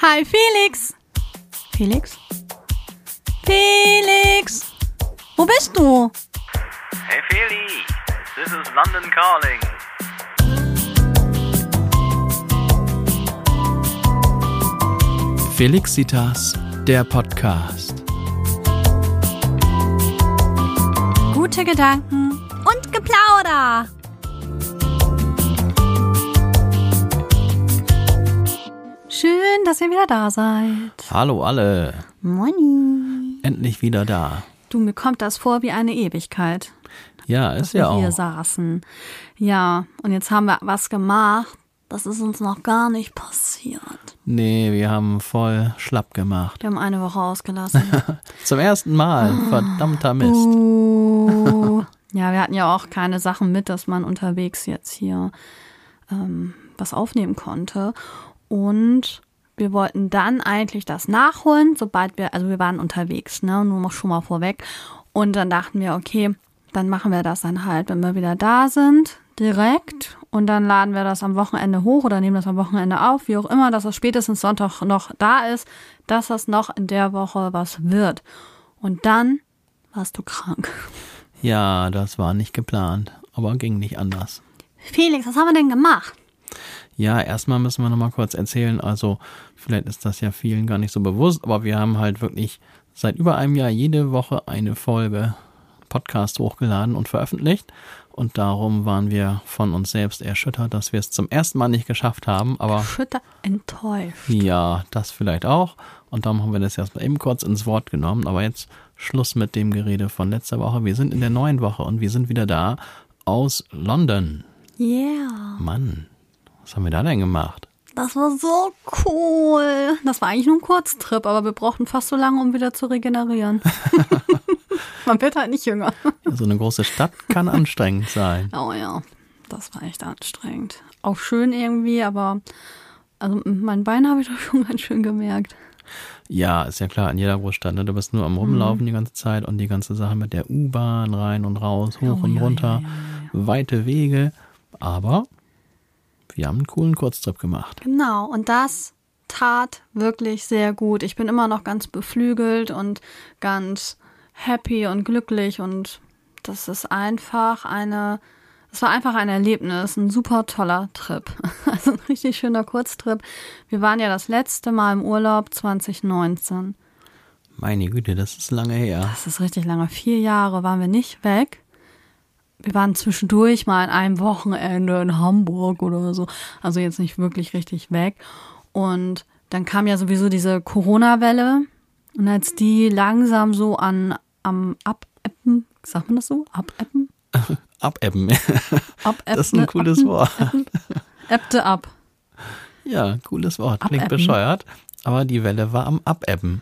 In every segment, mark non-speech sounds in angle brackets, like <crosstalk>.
Hi Felix. Felix? Felix! Wo bist du? Hey Feli, this is London calling. Felixitas, der Podcast. Gute Gedanken und Geplauder. Schön, dass ihr wieder da seid. Hallo alle, Moin. endlich wieder da. Du, mir kommt das vor wie eine Ewigkeit, Ja, dass ist wir ja hier auch. saßen. Ja, und jetzt haben wir was gemacht. Das ist uns noch gar nicht passiert. Nee, wir haben voll schlapp gemacht. Wir haben eine Woche ausgelassen. <laughs> Zum ersten Mal, verdammter Mist. Uh, ja, wir hatten ja auch keine Sachen mit, dass man unterwegs jetzt hier ähm, was aufnehmen konnte. Und wir wollten dann eigentlich das nachholen, sobald wir, also wir waren unterwegs, ne, nur mal schon mal vorweg. Und dann dachten wir, okay, dann machen wir das dann halt, wenn wir wieder da sind, direkt. Und dann laden wir das am Wochenende hoch oder nehmen das am Wochenende auf, wie auch immer, dass es spätestens Sonntag noch da ist, dass das noch in der Woche was wird. Und dann warst du krank. Ja, das war nicht geplant, aber ging nicht anders. Felix, was haben wir denn gemacht? Ja, erstmal müssen wir nochmal kurz erzählen. Also, vielleicht ist das ja vielen gar nicht so bewusst, aber wir haben halt wirklich seit über einem Jahr jede Woche eine Folge Podcast hochgeladen und veröffentlicht. Und darum waren wir von uns selbst erschüttert, dass wir es zum ersten Mal nicht geschafft haben. Aber Schütter enttäuscht. ja, das vielleicht auch. Und darum haben wir das erstmal eben kurz ins Wort genommen. Aber jetzt Schluss mit dem Gerede von letzter Woche. Wir sind in der neuen Woche und wir sind wieder da aus London. Yeah, Mann, was haben wir da denn gemacht? das war so cool. Das war eigentlich nur ein Kurztrip, aber wir brauchten fast so lange, um wieder zu regenerieren. <laughs> Man wird halt nicht jünger. So eine große Stadt kann anstrengend sein. <laughs> Oh ja, das war echt anstrengend. Auch schön irgendwie, aber also mein Bein habe ich doch schon <laughs> ganz schön gemerkt. Ja, ist ja klar, in jeder Großstadt. Ne? Du bist nur am Rumlaufen die ganze Zeit und die ganze Sache mit der U-Bahn rein und raus, hoch Oh, und ja, runter, ja, weite Wege. Aber wir haben einen coolen Kurztrip gemacht. Genau, und das tat wirklich sehr gut. Ich bin immer noch ganz beflügelt und ganz happy und glücklich und das ist einfach eine, es war einfach ein Erlebnis, ein super toller Trip. <laughs> Also ein richtig schöner Kurztrip. Wir waren ja das letzte Mal im Urlaub 2019. Meine Güte, das ist lange her. Das ist richtig lange. Vier Jahre waren wir nicht weg. Wir waren zwischendurch mal an einem Wochenende in Hamburg oder so. Also jetzt nicht wirklich richtig weg. Und dann kam ja sowieso diese Corona-Welle. Und als die langsam so an am Abeppen, sagt man das so? Abeppen? Abebben. <laughs> Abeppen <laughs> Das ist ein cooles Wort. <laughs> Ebbte ab. Ja, cooles Wort. Klingt Abebben. bescheuert. Aber die Welle war am Abebben.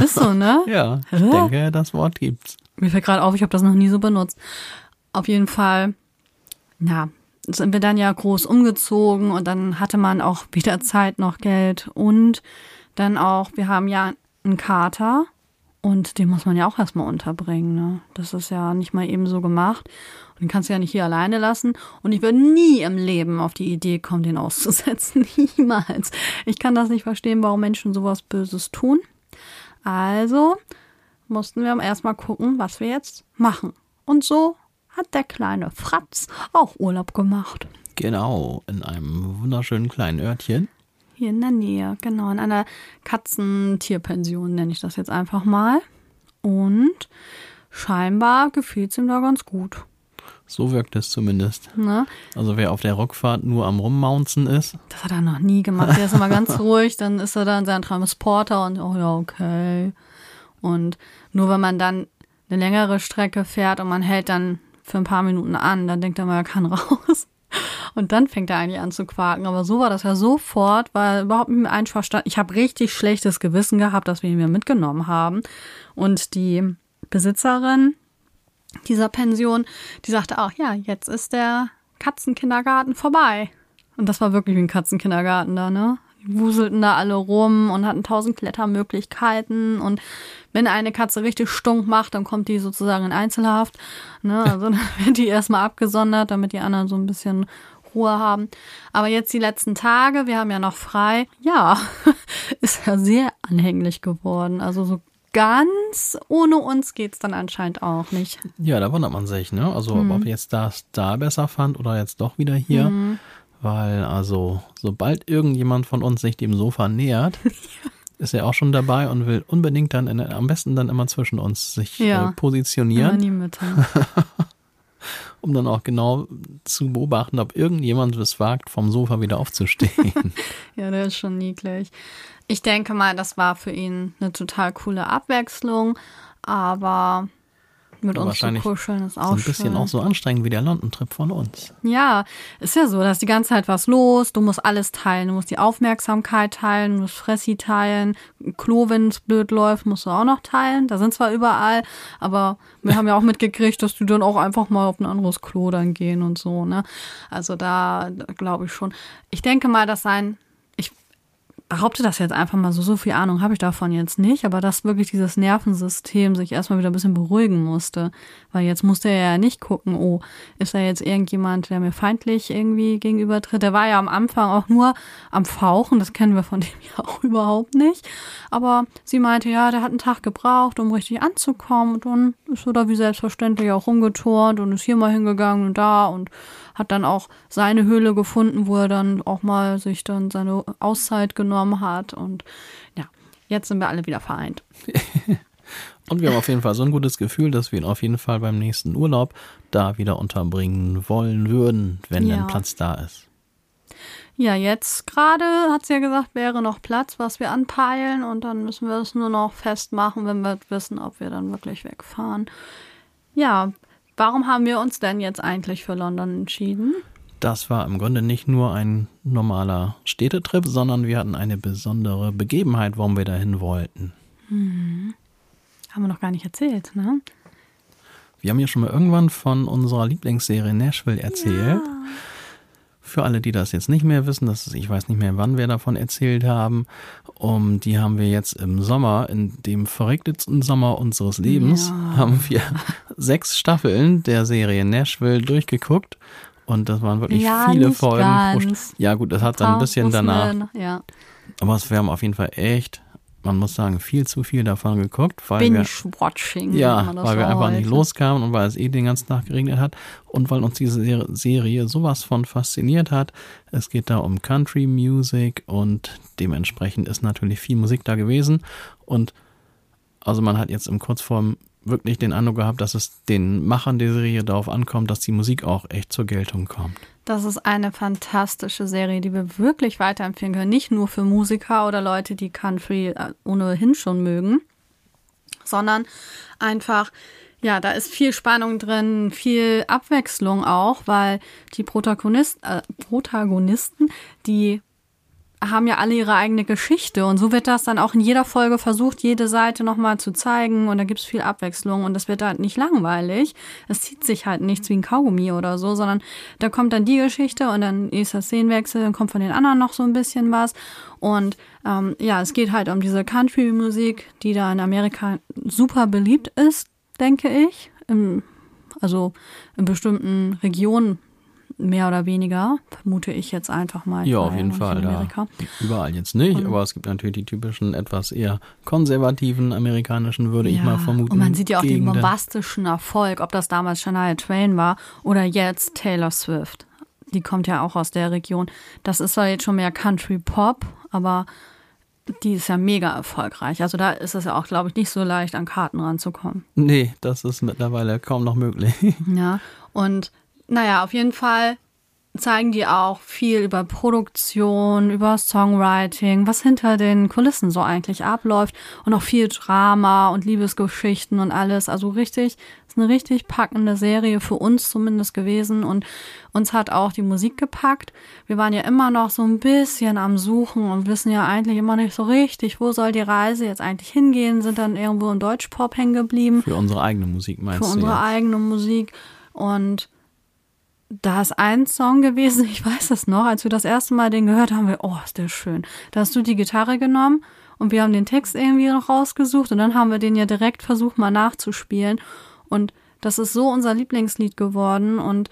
Ist so, ne? Ja, ich Hä? denke, das Wort gibt's. Mir fällt gerade auf, ich habe das noch nie so benutzt. Auf jeden Fall, na, sind wir dann ja groß umgezogen und dann hatte man auch <laughs> wieder Zeit, noch Geld und dann auch, wir haben ja einen Kater und den muss man ja auch erstmal unterbringen. Ne? Das ist ja nicht mal eben so gemacht. Und den kannst du ja nicht hier alleine lassen. Und ich würde nie im Leben auf die Idee kommen, den auszusetzen. <laughs> Niemals. Ich kann das nicht verstehen, warum Menschen sowas Böses tun. Also mussten wir erstmal gucken, was wir jetzt machen. Und so hat der kleine Fratz auch Urlaub gemacht. Genau, in einem wunderschönen kleinen Örtchen. Hier in der Nähe, genau, in einer Katzentierpension nenne ich das jetzt einfach mal. Und scheinbar gefiel es ihm da ganz gut. So wirkt es zumindest. Ne? Also wer auf der Rückfahrt nur am Rummaunzen ist, Das hat er noch nie gemacht. Der ist immer ganz <laughs> ruhig, dann ist er da in seinem Transporter und oh ja, okay. Und nur wenn man dann eine längere Strecke fährt und man hält dann für ein paar Minuten an, dann denkt er mal, er kann <laughs> raus. Und dann fängt er eigentlich an zu quaken. Aber so war das ja sofort, weil überhaupt nicht mehr einverstanden. Ich habe richtig schlechtes Gewissen gehabt, dass wir ihn mir mitgenommen haben. Und die Besitzerin dieser Pension, die sagte auch, ja, jetzt ist der Katzenkindergarten vorbei. Und das war wirklich wie ein Katzenkindergarten da, ne? Wuselten da alle rum und hatten tausend Klettermöglichkeiten. Und wenn eine Katze richtig stunk macht, dann kommt die sozusagen in Einzelhaft. Ne? Also dann <laughs> wird die erstmal abgesondert, damit die anderen so ein bisschen Ruhe haben. Aber jetzt die letzten Tage, wir haben ja noch frei, ja, <laughs> ist er sehr anhänglich geworden. Also so ganz ohne uns geht's dann anscheinend auch nicht. Ja, da wundert man sich, ne? Also Mhm. ob jetzt das da besser fand oder jetzt doch wieder hier. Weil also sobald irgendjemand von uns sich dem Sofa nähert, <laughs> ist er auch schon dabei und will unbedingt dann in, am besten dann immer zwischen uns sich Ja. äh, Immer positionieren, in die Mitte. <laughs> um dann auch genau zu beobachten, ob irgendjemand es wagt, vom Sofa wieder aufzustehen. <laughs> Ja, der ist schon niedlich. Ich denke mal, das war für ihn eine total coole Abwechslung, aber mit uns zu kuscheln ist so auch ein bisschen schön. auch so anstrengend wie der London-Trip von uns. Ja, ist ja so, da ist die ganze Zeit was los. Du musst alles teilen. Du musst die Aufmerksamkeit teilen, du musst Fressi teilen. Klo, wenn es blöd läuft, musst du auch noch teilen. Da sind zwar überall, aber wir haben ja auch mitgekriegt, dass die dann auch einfach mal auf ein anderes Klo dann gehen und so, ne? Also da glaube ich schon. Ich denke mal, dass sein, behaupte das jetzt einfach mal so, so viel Ahnung habe ich davon jetzt nicht, aber dass wirklich dieses Nervensystem sich erstmal wieder ein bisschen beruhigen musste. Weil jetzt musste er ja nicht gucken, oh, ist da jetzt irgendjemand, der mir feindlich irgendwie gegenübertritt. Der war ja am Anfang auch nur am Fauchen, das kennen wir von <laughs> dem ja auch überhaupt nicht. Aber sie meinte, ja, der hat einen Tag gebraucht, um richtig anzukommen. Und dann ist er da wie selbstverständlich auch rumgeturnt und ist hier mal hingegangen und da und hat dann auch seine Höhle gefunden, wo er dann auch mal sich dann seine Auszeit genommen hat. Und ja, jetzt sind wir alle wieder vereint. <laughs> Und wir haben auf jeden Fall so ein gutes Gefühl, dass wir ihn auf jeden Fall beim nächsten Urlaub da wieder unterbringen wollen würden, wenn Ja. denn Platz da ist. Ja, jetzt gerade hat sie ja gesagt, wäre noch Platz, was wir anpeilen. Und dann müssen wir es nur noch festmachen, wenn wir wissen, ob wir dann wirklich wegfahren. Ja, warum haben wir uns denn jetzt eigentlich für London entschieden? Das war im Grunde nicht nur ein normaler Städtetrip, sondern wir hatten eine besondere Begebenheit, warum wir dahin wollten. Haben wir noch gar nicht erzählt, ne? Wir haben ja schon mal irgendwann von unserer Lieblingsserie Nashville erzählt. Für alle, die das jetzt nicht mehr wissen, das ist, ich weiß nicht mehr, wann wir davon erzählt haben, um, die haben wir jetzt im Sommer, in dem verrücktesten Sommer unseres Lebens, Ja. haben wir <laughs> sechs Staffeln der Serie Nashville durchgeguckt. Und das waren wirklich Ja, viele nicht Folgen. ganz. Ja gut, das hat dann ein bisschen danach. noch- Ja, Aber es- wir haben auf jeden Fall echt, man muss sagen, viel zu viel davon geguckt, weil wir, Binge-Watching. ja, weil wir einfach nicht heute. loskamen und weil es eh den ganzen Tag geregnet hat und weil uns diese Ser- Serie sowas von fasziniert hat. Es geht da um Country Music und dementsprechend ist natürlich viel Musik da gewesen und also man hat jetzt im Kurzform wirklich den Eindruck gehabt, dass es den Machern der Serie darauf ankommt, dass die Musik auch echt zur Geltung kommt. Das ist eine fantastische Serie, die wir wirklich weiterempfehlen können. Nicht nur für Musiker oder Leute, die Country äh, ohnehin schon mögen, sondern einfach, ja, da ist viel Spannung drin, viel Abwechslung auch, weil die Protagonist, äh, Protagonisten, die haben ja alle ihre eigene Geschichte und so wird das dann auch in jeder Folge versucht, jede Seite nochmal zu zeigen und da gibt's viel Abwechslung und das wird halt nicht langweilig. Es zieht sich halt nichts wie ein Kaugummi oder so, sondern da kommt dann die Geschichte und dann ist der Szenenwechsel, dann kommt von den anderen noch so ein bisschen was und ähm, ja, es geht halt um diese Country-Musik, die da in Amerika super beliebt ist, denke ich. Im, also in bestimmten Regionen mehr oder weniger, vermute ich jetzt einfach mal. Ich Ja, auf jeden Fall. Da. Amerika. Überall jetzt nicht, aber es gibt natürlich die typischen, etwas eher konservativen amerikanischen, würde ich Ja, mal vermuten. Und man sieht ja auch den Gegenden. bombastischen Erfolg, ob das damals Shania Twain war oder jetzt Taylor Swift. Die kommt ja auch aus der Region. Das ist zwar jetzt schon mehr Country Pop, aber die ist ja mega erfolgreich. Also da ist es ja auch, glaube ich, nicht so leicht, an Karten ranzukommen. Nee, das ist mittlerweile kaum noch möglich. <laughs> Ja, und naja, auf jeden Fall zeigen die auch viel über Produktion, über Songwriting, was hinter den Kulissen so eigentlich abläuft und auch viel Drama und Liebesgeschichten und alles. Also richtig, ist eine richtig packende Serie für uns zumindest gewesen und uns hat auch die Musik gepackt. Wir waren ja immer noch so ein bisschen am Suchen und wissen ja eigentlich immer nicht so richtig, wo soll die Reise jetzt eigentlich hingehen, sind dann irgendwo im Deutschpop hängen geblieben Für unsere eigene Musik meinst für du unsere jetzt? eigene Musik. Und da ist ein Song gewesen, <laughs> ich weiß es noch, als wir das erste Mal den gehört haben, wir, oh, ist der schön. Da hast du die Gitarre genommen und wir haben den Text irgendwie noch rausgesucht und dann haben wir den ja direkt versucht mal nachzuspielen. Und das ist so unser Lieblingslied geworden und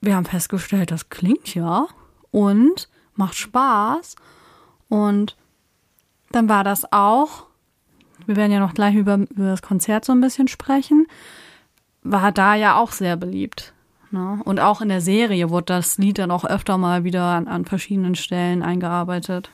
wir haben festgestellt, das klingt ja und macht Spaß. Und dann war das auch, wir werden ja noch gleich über, über das Konzert so ein bisschen sprechen, war da ja auch sehr beliebt. Ne? Und auch in der Serie wurde das Lied dann auch öfter mal wieder an, an verschiedenen Stellen eingearbeitet.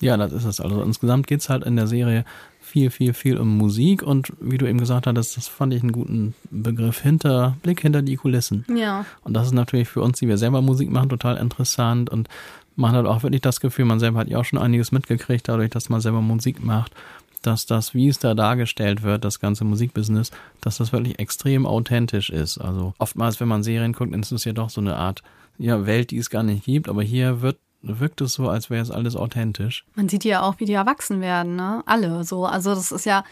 Ja, das ist es. Also insgesamt geht's halt in der Serie viel, viel, viel um Musik und wie du eben gesagt hattest, das fand ich einen guten Begriff hinter, Blick hinter die Kulissen. Ja. Und das ist natürlich für uns, die wir selber Musik machen, total interessant und man hat auch wirklich das Gefühl, man selber hat ja auch schon einiges mitgekriegt, dadurch, dass man selber Musik macht, dass das, wie es da dargestellt wird, das ganze Musikbusiness, dass das wirklich extrem authentisch ist. Also oftmals, wenn man Serien guckt, ist es ja doch so eine Art ja, Welt, die es gar nicht gibt, aber hier wird wirkt es so, als wäre es alles authentisch. Man sieht ja auch, wie die erwachsen werden, ne? Alle so. Also das ist ja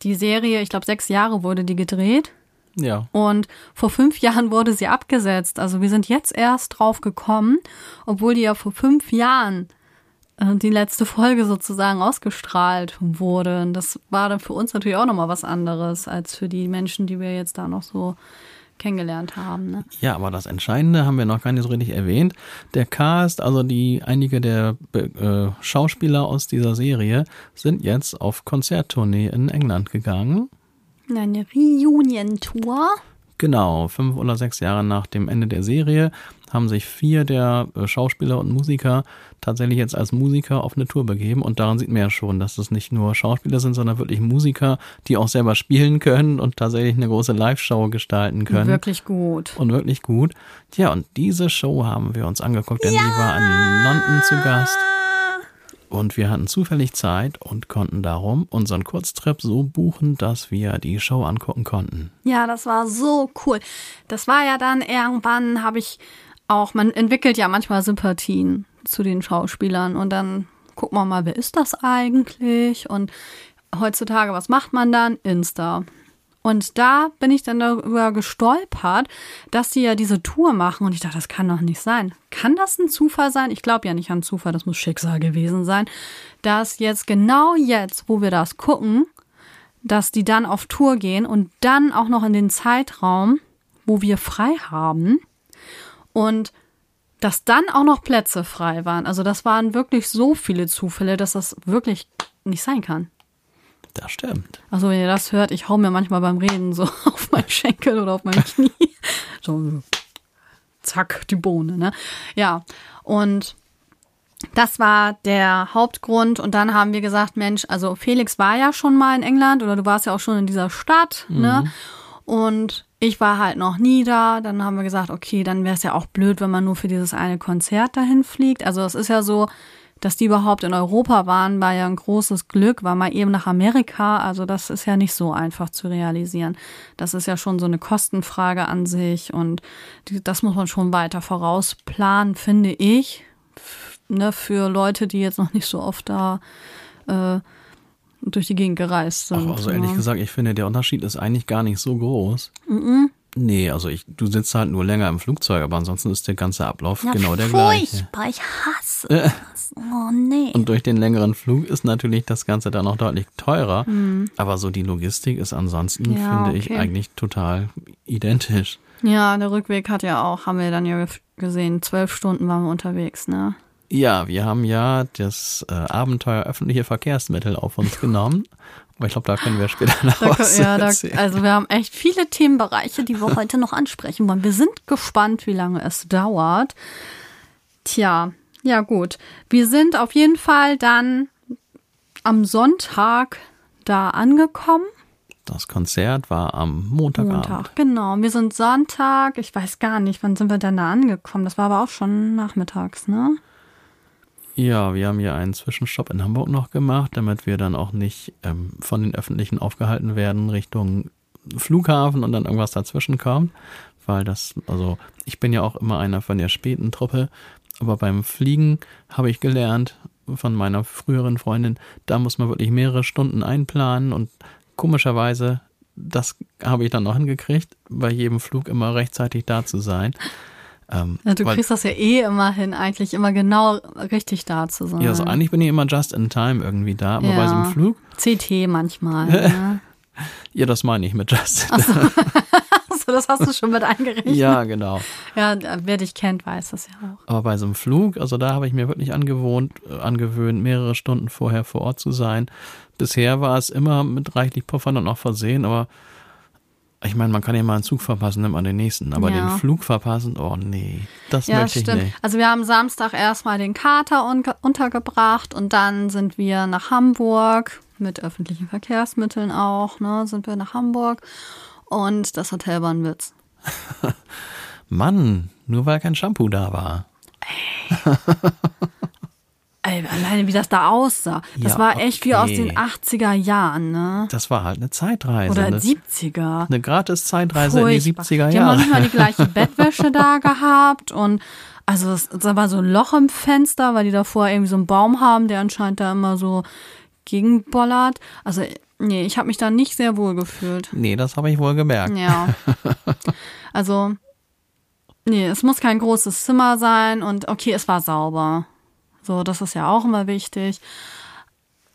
die Serie, ich glaube, sechs Jahre wurde die gedreht. Ja. Und vor fünf Jahren wurde sie abgesetzt. Also wir sind jetzt erst drauf gekommen, obwohl die ja vor fünf Jahren die letzte Folge sozusagen ausgestrahlt wurde. Und das war dann für uns natürlich auch nochmal was anderes als für die Menschen, die wir jetzt da noch so kennengelernt haben. Ne? Ja, aber das Entscheidende haben wir noch gar nicht so richtig erwähnt. Der Cast, also die einige der äh, Schauspieler aus dieser Serie, sind jetzt auf Konzerttournee in England gegangen. Eine Reunion-Tour. Genau, fünf oder sechs Jahre nach dem Ende der Serie haben sich vier der äh, Schauspieler und Musiker tatsächlich jetzt als Musiker auf eine Tour begeben. Und daran sieht man ja schon, dass es nicht nur Schauspieler sind, sondern wirklich Musiker, die auch selber spielen können und tatsächlich eine große Live-Show gestalten können. Wirklich gut. Und wirklich gut. Ja, und diese Show haben wir uns angeguckt, denn ja! die war in London zu Gast. Und wir hatten zufällig Zeit und konnten darum unseren Kurztrip so buchen, dass wir die Show angucken konnten. Ja, das war so cool. Das war ja dann irgendwann, habe ich auch, man entwickelt ja manchmal Sympathien zu den Schauspielern und dann guckt man mal, wer ist das eigentlich? Und heutzutage, was macht man dann? Insta. Und da bin ich dann darüber gestolpert, dass sie ja diese Tour machen. Und ich dachte, das kann doch nicht sein. Kann das ein Zufall sein? Ich glaube ja nicht an Zufall, das muss Schicksal gewesen sein. Dass jetzt genau jetzt, wo wir das gucken, dass die dann auf Tour gehen und dann auch noch in den Zeitraum, wo wir frei haben. Und dass dann auch noch Plätze frei waren. Also das waren wirklich so viele Zufälle, dass das wirklich nicht sein kann. Das stimmt. Also wenn ihr das hört, ich hau mir manchmal beim Reden so <laughs> auf meinen Schenkel oder auf mein <laughs> Knie. so, zack, die Bohne, ne? Ja, und das war der Hauptgrund. Und dann haben wir gesagt, Mensch, also Felix war ja schon mal in England oder du warst ja auch schon in dieser Stadt, ne? mhm. ne? Und ich war halt noch nie da. Dann haben wir gesagt, okay, dann wäre es ja auch blöd, wenn man nur für dieses eine Konzert dahin fliegt. Also es ist ja so, dass die überhaupt in Europa waren, war ja ein großes Glück, war mal eben nach Amerika. Also das ist ja nicht so einfach zu realisieren. Das ist ja schon so eine Kostenfrage an sich und das muss man schon weiter vorausplanen, finde ich. Ne, für Leute, die jetzt noch nicht so oft da äh, durch die Gegend gereist sind. Ach, also ehrlich ja. gesagt, ich finde, der Unterschied ist eigentlich gar nicht so groß. Mm Nee, also ich, du sitzt halt nur länger im Flugzeug, aber ansonsten ist der ganze Ablauf ja, genau der furchtbar, gleiche. ich hasse das. Oh nee. Und durch den längeren Flug ist natürlich das Ganze dann auch deutlich teurer. Mhm. Aber so die Logistik ist ansonsten, ja, finde okay. ich, eigentlich total identisch. Ja, der Rückweg hat ja auch, haben wir dann ja gesehen, zwölf Stunden waren wir unterwegs, ne? Ja, wir haben ja das äh, Abenteuer öffentliche Verkehrsmittel auf uns genommen. Aber ich glaube, da können wir später noch da, was ja, da, Also wir haben echt viele Themenbereiche, die wir heute noch ansprechen wollen. Wir sind gespannt, wie lange es dauert. Tja, ja gut. Wir sind auf jeden Fall dann am Sonntag da angekommen. Das Konzert war am Montagabend. Montag, genau. Wir sind Sonntag, ich weiß gar nicht, wann sind wir denn da angekommen? Das war aber auch schon nachmittags, ne? Ja, wir haben ja einen Zwischenstopp in Hamburg noch gemacht, damit wir dann auch nicht ähm, von den Öffentlichen aufgehalten werden Richtung Flughafen und dann irgendwas dazwischen kommt. Weil das, also ich bin ja auch immer einer von der späten Truppe, aber beim Fliegen habe ich gelernt von meiner früheren Freundin, da muss man wirklich mehrere Stunden einplanen und komischerweise, das habe ich dann noch hingekriegt, bei jedem Flug immer rechtzeitig da zu sein. Ähm, ja, du weil, kriegst das ja eh immer hin, eigentlich immer genau richtig da zu sein. Ja, also eigentlich bin ich immer just in time irgendwie da, aber ja. bei so einem Flug. CT manchmal. <laughs> ne? ja, das meine ich mit just in time. <laughs> Achso, das hast du schon mit eingerechnet. Ja, genau. Ja, wer dich kennt, weiß das ja auch. Aber bei so einem Flug, also da habe ich mir wirklich angewohnt, äh, angewöhnt, mehrere Stunden vorher vor Ort zu sein. Bisher war es immer mit reichlich Puffern und auch versehen, aber ich meine, man kann ja mal einen Zug verpassen, nimmt man den nächsten. Aber Ja. den Flug verpassen, oh nee, das Ja, möchte ich stimmt. nicht. Also wir haben Samstag erstmal den Kater un untergebracht und dann sind wir nach Hamburg mit öffentlichen Verkehrsmitteln auch, ne, sind wir nach Hamburg und das Hotel war ein Witz. Mann, nur weil kein Shampoo da war. Ey, <laughs> alleine wie das da aussah. Das Ja, war echt wie aus den 80er Jahren, ne? Das war halt eine Zeitreise. Oder eine, 70er. eine gratis Zeitreise in die Furchtbar. 70er Die haben noch Jahre. nicht mal die gleiche <laughs> Bettwäsche da gehabt und also es, da war so ein Loch im Fenster, weil die davor irgendwie so einen Baum haben, der anscheinend da immer so gegenbollert. Also nee, ich habe mich da nicht sehr wohl gefühlt. Nee, das habe ich wohl gemerkt. Ja. <laughs> Also nee, es muss kein großes Zimmer sein und okay, es war sauber. So, das ist ja auch immer wichtig.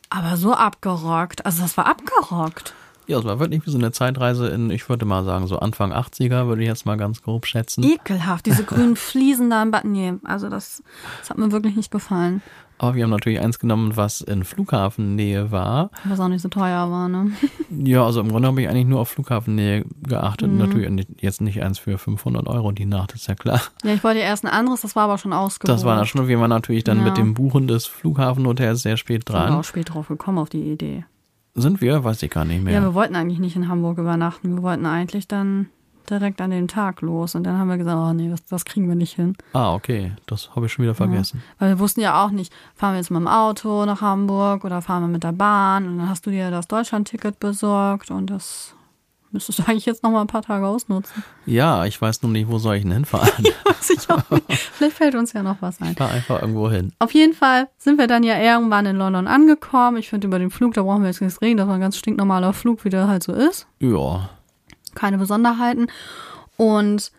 Aber so abgerockt, also das war abgerockt. Ja, es war wirklich wie so eine Zeitreise in, ich würde mal sagen, so Anfang 80er, würde ich jetzt mal ganz grob schätzen. Ekelhaft, diese grünen Fliesen da im Bad. Nee, also das, das hat mir wirklich nicht gefallen. Aber wir haben natürlich eins genommen, was in Flughafennähe war. Was auch nicht so teuer war, ne? <laughs> Ja, also im Grunde habe ich eigentlich nur auf Flughafennähe geachtet. Mhm. Natürlich jetzt nicht eins für 500 Euro die Nacht, ist ja klar. Ja, ich wollte erst ein anderes, das war aber schon ausgebucht. Das war dann schon, wir waren natürlich dann Ja. mit dem Buchen des Flughafenhotels sehr spät Ich bin dran. auch spät drauf gekommen auf die Idee. Sind wir? Weiß ich gar nicht Ja. mehr. wir wollten eigentlich nicht in Hamburg übernachten. Wir wollten eigentlich dann direkt an dem Tag los. Und dann haben wir gesagt, oh nee, das, das kriegen wir nicht hin. ah, okay. Das habe ich schon wieder vergessen. Weil wir wussten ja auch nicht, fahren wir jetzt mit dem Auto nach Hamburg oder fahren wir mit der Bahn. Und dann hast du dir das Deutschlandticket besorgt und das müsstest du <laughs> eigentlich jetzt noch mal ein paar Tage ausnutzen. Ja, ich weiß nur nicht, wo soll ich denn hinfahren. <laughs> Weiß ich auch nicht. Vielleicht fällt uns ja noch was ein. Ich fahre einfach irgendwo hin. Auf jeden Fall sind wir dann ja irgendwann in London angekommen. Ich finde, über den Flug, da brauchen wir jetzt nichts reden. Das war ein ganz stinknormaler Flug, wie der halt so ist. Ja. Keine Besonderheiten. Und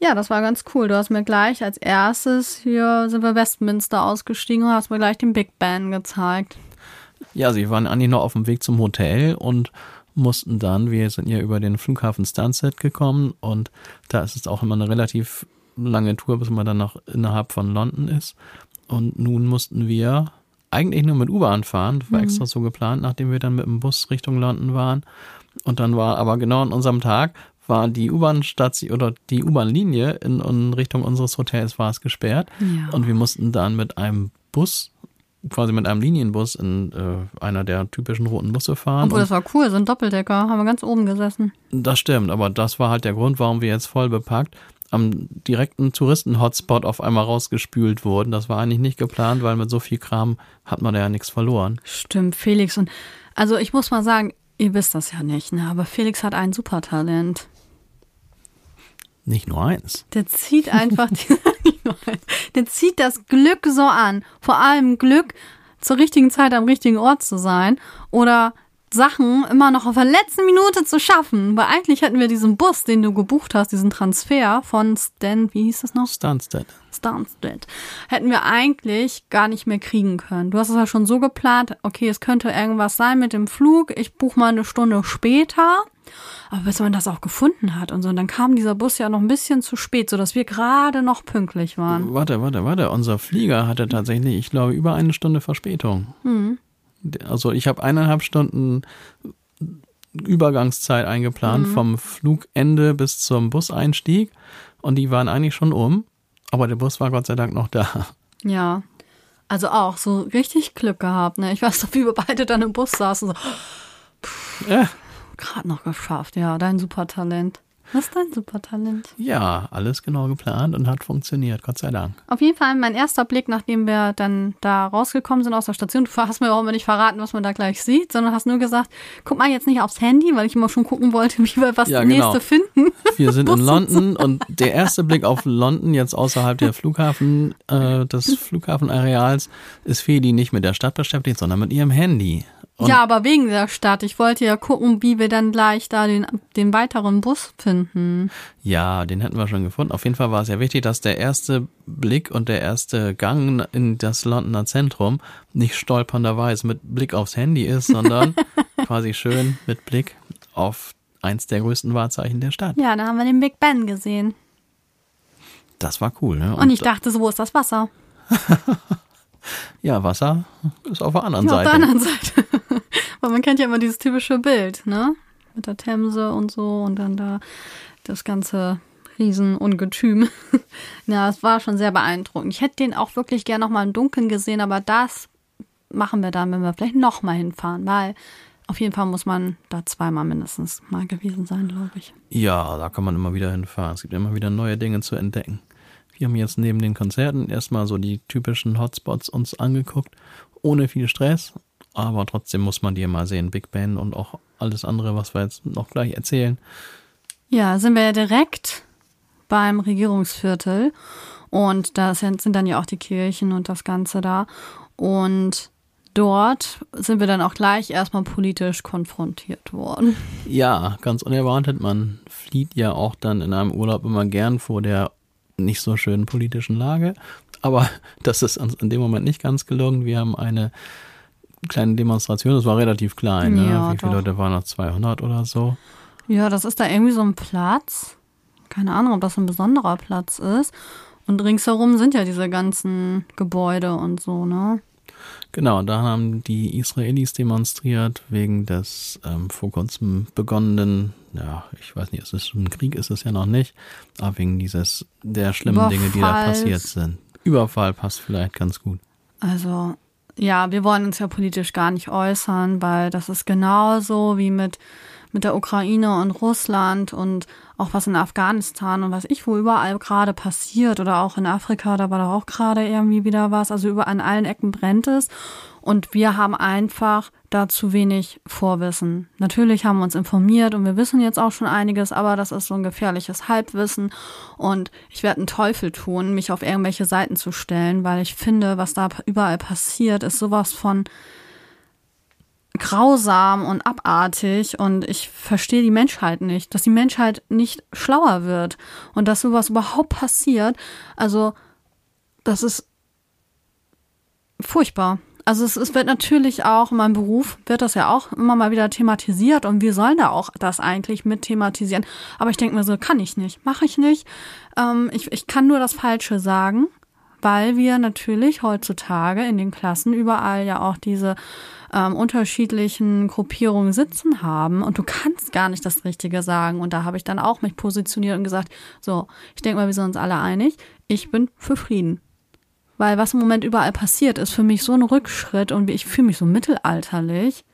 ja, das war ganz cool. Du hast mir gleich als erstes hier sind wir Westminster ausgestiegen und hast mir gleich den Big Ben gezeigt. Ja, sie waren eigentlich noch auf dem Weg zum Hotel und mussten dann, wir sind ja über den Flughafen Stansted gekommen und da ist es auch immer eine relativ lange Tour, bis man dann noch innerhalb von London ist. Und nun mussten wir eigentlich nur mit U-Bahn fahren, das war extra so geplant, nachdem wir dann mit dem Bus Richtung London waren. Und dann war aber genau an unserem Tag war die U-Bahn-Station oder die U-Bahn-Linie in, in Richtung unseres Hotels war es gesperrt. Ja. Und wir mussten dann mit einem Bus, quasi mit einem Linienbus in äh, einer der typischen roten Busse fahren. Obwohl, Und das war cool, so ein Doppeldecker. Haben wir ganz oben gesessen. das stimmt, aber das war halt der Grund, warum wir jetzt voll bepackt am direkten Touristen-Hotspot auf einmal rausgespült wurden. Das war eigentlich nicht geplant, weil mit so viel Kram hat man da ja nichts verloren. Stimmt, Felix. Und also ich muss mal sagen, ihr wisst das ja nicht, ne? aber Felix hat ein Supertalent. Nicht nur eins. Der zieht einfach, die, <laughs> der zieht das Glück so an. Vor allem Glück, zur richtigen Zeit am richtigen Ort zu sein oder Sachen immer noch auf der letzten Minute zu schaffen. Weil eigentlich hätten wir diesen Bus, den du gebucht hast, diesen Transfer von Stan, wie hieß das noch? Stansted. Stansted, hätten wir eigentlich gar nicht mehr kriegen können. Du hast es ja schon so geplant, okay, es könnte irgendwas sein mit dem Flug, ich buche mal eine Stunde später. Aber bis man das auch gefunden hat und so, und dann kam dieser Bus ja noch ein bisschen zu spät, sodass wir gerade noch pünktlich waren. Warte, warte, warte. Unser Flieger hatte tatsächlich, ich glaube, über eine Stunde Verspätung. Also ich habe eineinhalb Stunden Übergangszeit eingeplant vom Flugende bis zum Buseinstieg und die waren eigentlich schon um, aber der Bus war Gott sei Dank noch da. Ja. Also auch so richtig Glück gehabt, ne? Ich weiß noch, wie wir beide dann im Bus saßen, so, Ja, gerade noch geschafft, ja, dein Supertalent. Was ist dein Supertalent? ja, alles genau geplant und hat funktioniert, Gott sei Dank. Auf jeden Fall mein erster Blick, nachdem wir dann da rausgekommen sind aus der Station. Du hast mir auch immer nicht verraten, was man da gleich sieht, sondern hast nur gesagt, guck mal jetzt nicht aufs Handy, weil ich immer schon gucken wollte, wie wir was Ja, das nächste genau. finden. Wir sind in London und der erste Blick auf London, jetzt außerhalb der Flughafen, äh, des Flughafenareals, ist Feli nicht mit der Stadt beschäftigt, sondern mit ihrem Handy. Und ja, aber wegen der Stadt. Ich wollte ja gucken, wie wir dann gleich da den, den weiteren Bus finden. Ja, den hätten wir schon gefunden. Auf jeden Fall war es ja wichtig, dass der erste Blick und der erste Gang in das Londoner Zentrum nicht stolpernderweise mit Blick aufs Handy ist, sondern <laughs> quasi schön mit Blick auf eins der größten Wahrzeichen der Stadt. Ja, da haben wir den Big Ben gesehen. Das war cool, ne? Und, ich dachte so, wo ist das Wasser? <laughs> ja, Wasser ist auf der anderen Ja, auf Seite. der anderen Seite. Weil man kennt ja immer dieses typische Bild, ne? Mit der Themse und so und dann da das ganze Riesenungetüm. <laughs> ja, es war schon sehr beeindruckend. Ich hätte den auch wirklich gern noch mal im Dunkeln gesehen, aber das machen wir dann, wenn wir vielleicht noch mal hinfahren, weil auf jeden Fall muss man da zweimal mindestens mal gewesen sein, glaube ich. Ja, da kann man immer wieder hinfahren. Es gibt immer wieder neue Dinge zu entdecken. Wir haben jetzt neben den Konzerten erstmal so die typischen Hotspots uns angeguckt, ohne viel Stress. Aber trotzdem muss man die mal sehen. Big Ben und auch alles andere, was wir jetzt noch gleich erzählen. Ja, sind wir ja direkt beim Regierungsviertel und da sind sind dann ja auch die Kirchen und das Ganze da. Und dort sind wir dann auch gleich erstmal politisch konfrontiert worden. Ja, ganz unerwartet. Man flieht ja auch dann in einem Urlaub immer gern vor der nicht so schönen politischen Lage. Aber <laughs> das ist uns in dem Moment nicht ganz gelungen. Wir haben eine kleine Demonstration. Das war relativ klein. Ne? Ja, Wie viele doch. Leute waren noch? 200 oder so? Ja, das ist da irgendwie so ein Platz. Keine Ahnung, ob das ein besonderer Platz ist. Und ringsherum sind ja diese ganzen Gebäude und so, ne? Genau, da haben die Israelis demonstriert wegen des ähm, vor kurzem begonnenen, ja, ich weiß nicht, es ist ein Krieg, ist es ja noch nicht, aber wegen dieses der schlimmen Dinge, die da Überfalls. passiert sind. Überfall passt vielleicht ganz gut. Also, ja, wir wollen uns ja politisch gar nicht äußern, weil das ist genauso wie mit, mit der Ukraine und Russland und auch was in Afghanistan und was ich wo überall gerade passiert oder auch in Afrika, da war da auch gerade irgendwie wieder was. Also über an allen Ecken brennt es. Und wir haben einfach da zu wenig Vorwissen. Natürlich haben wir uns informiert und wir wissen jetzt auch schon einiges, aber das ist so ein gefährliches Halbwissen. Und ich werde einen Teufel tun, mich auf irgendwelche Seiten zu stellen, weil ich finde, was da überall passiert, ist sowas von grausam und abartig und ich verstehe die Menschheit nicht, dass die Menschheit nicht schlauer wird und dass sowas überhaupt passiert. Also, das ist furchtbar. Also es, es wird natürlich auch in meinem Beruf wird das ja auch immer mal wieder thematisiert und wir sollen da auch das eigentlich mit thematisieren. Aber ich denke mir so, kann ich nicht, mache ich nicht. Ähm, ich, ich kann nur das Falsche sagen, weil wir natürlich heutzutage in den Klassen überall ja auch diese ähm, unterschiedlichen Gruppierungen sitzen haben und du kannst gar nicht das Richtige sagen. Und da habe ich dann auch mich positioniert und gesagt, so, ich denke mal, wir sind uns alle einig, ich bin für Frieden. Weil was im Moment überall passiert, ist für mich so ein Rückschritt und ich fühle mich so mittelalterlich,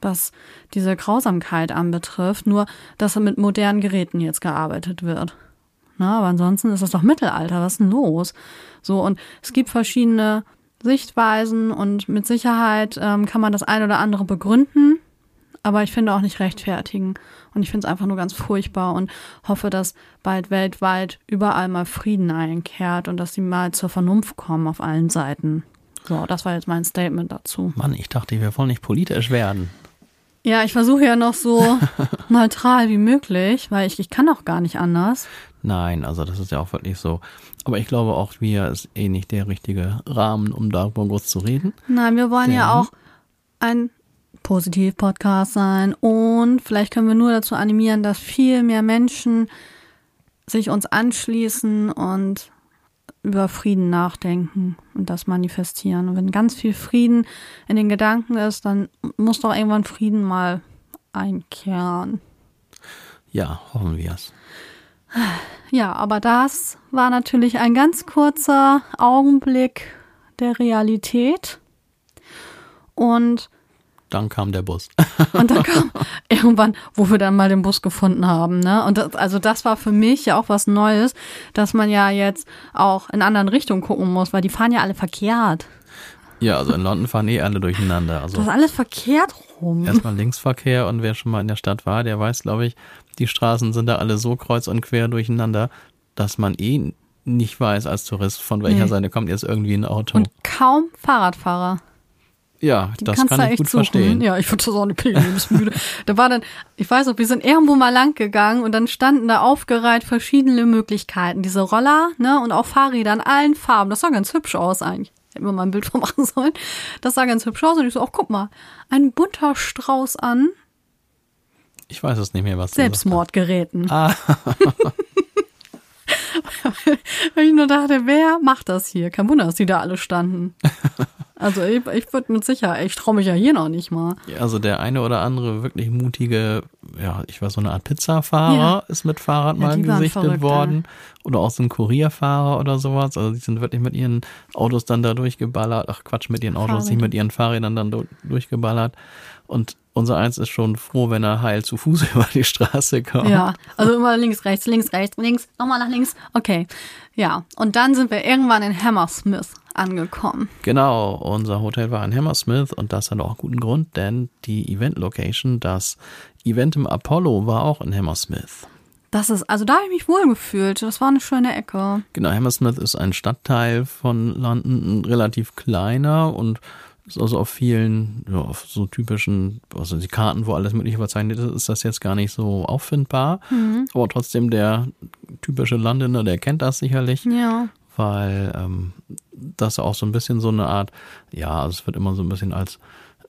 was diese Grausamkeit anbetrifft, nur dass mit modernen Geräten jetzt gearbeitet wird. Na, aber ansonsten ist das doch Mittelalter, was ist denn los? So, und es gibt verschiedene Sichtweisen und mit Sicherheit ähm, kann man das ein oder andere begründen, aber ich finde auch nicht rechtfertigen. Und ich finde es einfach nur ganz furchtbar und hoffe, dass bald weltweit überall mal Frieden einkehrt und dass sie mal zur Vernunft kommen auf allen Seiten. So, das war jetzt mein Statement dazu. Mann, ich dachte, wir wollen nicht politisch werden. Ja, ich versuche ja noch so <laughs> neutral wie möglich, weil ich, ich kann auch gar nicht anders. Nein, also das ist ja auch wirklich so. Aber ich glaube auch, wir ist eh nicht der richtige Rahmen, um darüber groß zu reden. Nein, wir wollen ja Denn? auch ein Positiv-Podcast sein und vielleicht können wir nur dazu animieren, dass viel mehr Menschen sich uns anschließen und über Frieden nachdenken und das manifestieren. Und wenn ganz viel Frieden in den Gedanken ist, dann muss doch irgendwann Frieden mal einkehren. Ja, hoffen wir es. Ja, aber das war natürlich ein ganz kurzer Augenblick der Realität. Und Dann kam der Bus. <laughs> Und dann kam irgendwann, wo wir dann mal den Bus gefunden haben, ne? Und das, also das war für mich ja auch was Neues, dass man ja jetzt auch in anderen Richtungen gucken muss, weil die fahren ja alle verkehrt. Ja, also in London fahren eh alle durcheinander. Das Also ist alles verkehrt rum. erstmal Linksverkehr und wer schon mal in der Stadt war, der weiß, glaube ich, die Straßen sind da alle so kreuz und quer durcheinander, dass man eh nicht weiß als Tourist, von welcher Nee. Seite kommt jetzt irgendwie ein Auto. Und kaum Fahrradfahrer. ja, Die das kann du ich echt gut suchen. verstehen. Ja, ich würde das auch nicht kriegen, du bist müde. <laughs> da war dann, ich weiß noch, wir sind irgendwo mal lang gegangen und dann standen da aufgereiht verschiedene Möglichkeiten. Diese Roller, ne, und auch Fahrräder in allen Farben. Das sah ganz hübsch aus eigentlich. Hätten wir mal ein Bild <laughs> von machen sollen. Das sah ganz hübsch aus und ich so, ach, guck mal, ein bunter Strauß an. Ich weiß es nicht mehr, was Selbstmordgeräten. Ah, <laughs> Weil ich nur dachte, wer macht das hier? Kein Wunder, dass die da alle standen. <laughs> Also ich, ich würde mit Sicherheit, ich traue mich ja hier noch nicht mal. also der eine oder andere wirklich mutige, ja, ich weiß, so eine Art Pizzafahrer Ja. ist mit Fahrrad Ja, mal gesichtet verrückt, worden. Oder auch so ein Kurierfahrer oder sowas. Also die sind wirklich mit ihren Autos dann da durchgeballert. Ach Quatsch, mit ihren Autos, nicht Fahrräder. mit ihren Fahrrädern dann du- durchgeballert. Und unser Eins ist schon froh, wenn er heil zu Fuß <laughs> über die Straße kommt. Ja, also immer links, rechts, links, rechts, links, nochmal nach links. Okay, ja. Und dann sind wir irgendwann in Hammersmith angekommen. Genau, unser Hotel war in Hammersmith und das hat auch guten Grund, denn die Event-Location, das Event im Apollo war auch in Hammersmith. Das ist, also da habe ich mich wohl gefühlt. Das war eine schöne Ecke. Genau, Hammersmith ist ein Stadtteil von London, ein relativ kleiner und ist also auf vielen, ja, auf so typischen, also die Karten, wo alles mögliche verzeichnet ist, ist das jetzt gar nicht so auffindbar. Aber trotzdem der typische Londoner, der kennt das sicherlich, Ja. weil ähm, das auch so ein bisschen so eine Art, ja, also es wird immer so ein bisschen als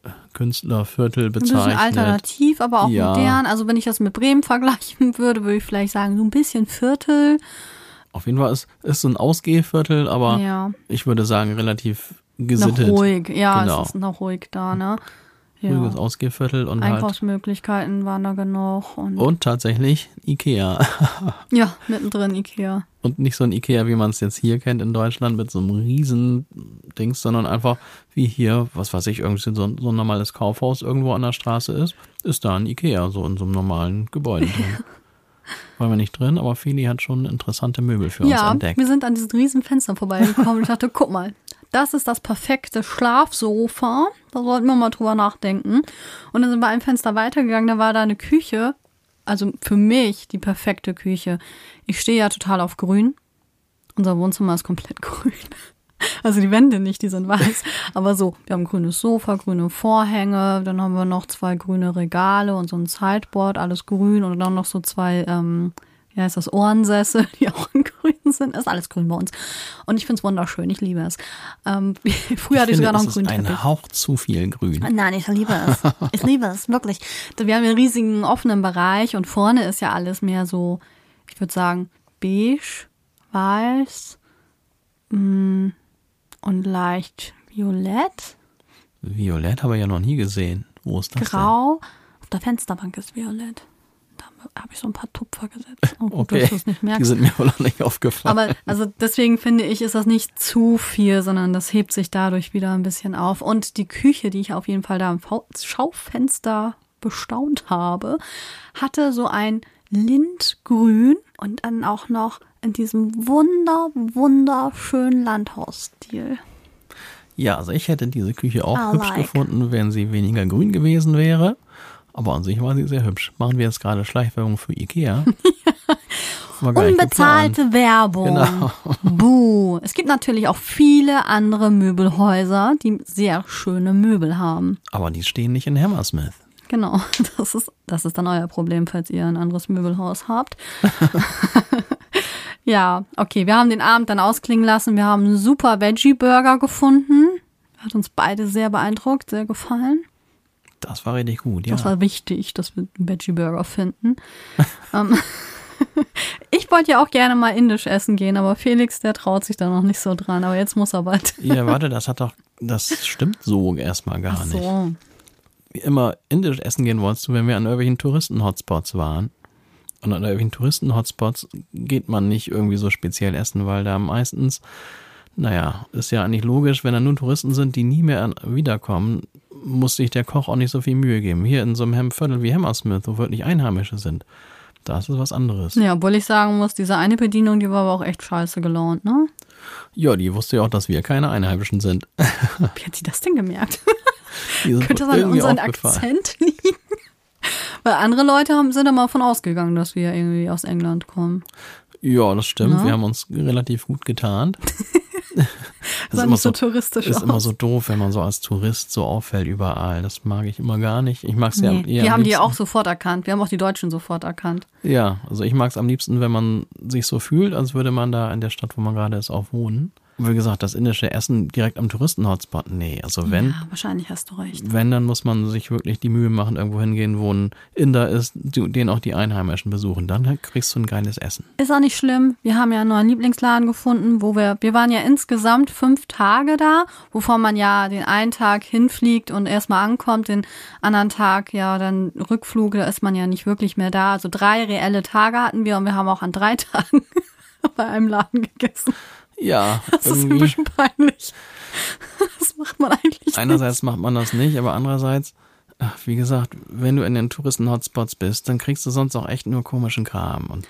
äh, Künstlerviertel Ein bisschen bezeichnet. alternativ, aber auch Ja. modern. Also wenn ich das mit Bremen vergleichen würde, würde ich vielleicht sagen, so ein bisschen Viertel. Auf jeden Fall ist ist so ein Ausgehviertel, aber Ja. ich würde sagen relativ Noch gesittet. ruhig. Ja, Genau. es ist noch ruhig da, ne? Ja. Ruhiges Ausgehviertel und halt Einkaufsmöglichkeiten waren da genug. Und, Und tatsächlich Ikea. <laughs> ja, mittendrin Ikea. Und nicht so ein Ikea, wie man es jetzt hier kennt in Deutschland mit so einem riesen Dings, sondern einfach wie hier, was weiß ich, irgendwie so, ein- so ein normales Kaufhaus irgendwo an der Straße ist, ist da ein Ikea, so in so einem normalen Gebäude drin. <laughs> Waren wir nicht drin, aber Feli hat schon interessante Möbel für uns Ja, entdeckt. wir sind an diesen riesen Fenstern vorbeigekommen und ich dachte, guck mal, das ist das perfekte Schlafsofa. Da sollten wir mal drüber nachdenken. Und dann sind wir ein Fenster weitergegangen, da war da eine Küche. Also für mich die perfekte Küche. Ich stehe ja total auf grün. Unser Wohnzimmer ist komplett <laughs> grün. Also die Wände nicht, die sind weiß. <laughs> Aber so, wir haben ein grünes Sofa, grüne Vorhänge, dann haben wir noch zwei grüne Regale und so ein Sideboard, alles grün und dann noch so zwei, ähm, wie heißt das, Ohrensessel, die auch in grün sind. Ist alles grün bei uns. Und ich finde es wunderschön, ich liebe es. Ähm, <laughs> früher hatte ich sogar noch einen grünen ist Teppich. ein Hauch zu viel grün. Nein, ich liebe es. <laughs> Ich liebe es, wirklich. Wir haben einen riesigen offenen Bereich und vorne ist ja alles mehr so, ich würde sagen, beige, weiß mm, und leicht violett, Violett habe ich ja noch nie gesehen. Wo ist das grau. Auf der Fensterbank ist violett. Habe ich so ein paar Tupfer gesetzt. Oh, denn? gut, Okay, dass du es nicht die sind mir wohl noch nicht aufgefallen. Aber also deswegen finde ich, ist das nicht zu viel, sondern das hebt sich dadurch wieder ein bisschen auf. Und die Küche, die ich auf jeden Fall da im Schaufenster bestaunt habe, hatte so ein Lindgrün und dann auch noch in diesem wunder, wunderschönen Landhausstil. Ja, also ich hätte diese Küche auch I hübsch like. gefunden, wenn sie weniger grün gewesen wäre. Aber an sich war sie sehr hübsch. Machen wir jetzt gerade Schleichwerbung für Ikea. <laughs> Nicht geplant. Unbezahlte Werbung. Genau. <laughs> Buh. Es gibt natürlich auch viele andere Möbelhäuser, die sehr schöne Möbel haben. Aber die stehen nicht in Hammersmith. Genau, <laughs> das ist, das ist dann euer Problem, falls ihr ein anderes Möbelhaus habt. ja, okay, wir haben den Abend dann ausklingen lassen. Wir haben einen super Veggie-Burger gefunden. Hat uns beide sehr beeindruckt, sehr gefallen. Das war richtig gut, ja. Das war wichtig, dass wir einen Veggie-Burger finden. <laughs> Ähm, <laughs> ich wollte ja auch gerne mal indisch essen gehen, aber Felix, der traut sich da noch nicht so dran. Aber jetzt muss er bald. <laughs> ja, warte, das hat doch, das stimmt so erstmal gar Ach nicht. so. Wie immer indisch essen gehen wolltest du, wenn wir an irgendwelchen Touristen-Hotspots waren. Und an irgendwelchen Touristen-Hotspots geht man nicht irgendwie so speziell essen, weil da meistens, naja, ist ja eigentlich logisch, wenn da nur Touristen sind, die nie mehr wiederkommen, muss sich der Koch auch nicht so viel Mühe geben. Hier in so einem Viertel wie Hammersmith, wo wirklich Einheimische sind, da ist es was anderes. Ja, obwohl ich sagen muss, diese eine Bedienung, die war aber auch echt scheiße gelaunt, ne? Ja, die wusste ja auch, dass wir keine Einheimischen sind. <laughs> Wie hat sie das denn gemerkt? Könnte das an unseren. Akzent liegen? Weil andere Leute haben, sind immer von ausgegangen, dass wir irgendwie aus England kommen. Ja, das stimmt. Na? Wir haben uns relativ gut getarnt. <laughs> <laughs> Das ist immer so so, touristisch ist immer aus. so doof, wenn man so als Tourist so auffällt überall. Das mag ich immer gar nicht. Ich mag es ja Nee, eher wir haben die liebsten- auch sofort erkannt. Wir haben auch die Deutschen sofort erkannt. Ja, also ich mag es am liebsten, wenn man sich so fühlt, als würde man da in der Stadt, wo man gerade ist, auch wohnen. Wie gesagt, das indische Essen direkt am Touristen-Hotspot, nee. Also wenn, Ja, wahrscheinlich hast du recht. wenn, dann muss man sich wirklich die Mühe machen, irgendwo hingehen, wo ein Inder ist, den auch die Einheimischen besuchen. Dann halt kriegst du ein geiles Essen. Ist auch nicht schlimm. Wir haben ja einen neuen Lieblingsladen gefunden, wo wir, wir waren ja insgesamt fünf Tage da, wovon man ja den einen Tag hinfliegt und erstmal ankommt, den anderen Tag ja dann Rückflug, da ist man ja nicht wirklich mehr da. Also drei reelle Tage hatten wir und wir haben auch an drei <laughs> Tagen bei einem Laden gegessen. Ja, Das ist ein bisschen peinlich. <laughs> Das macht man eigentlich Einerseits macht man das nicht, aber andererseits, ach, wie gesagt, wenn du in den Touristen-Hotspots bist, dann kriegst du sonst auch echt nur komischen Kram. Und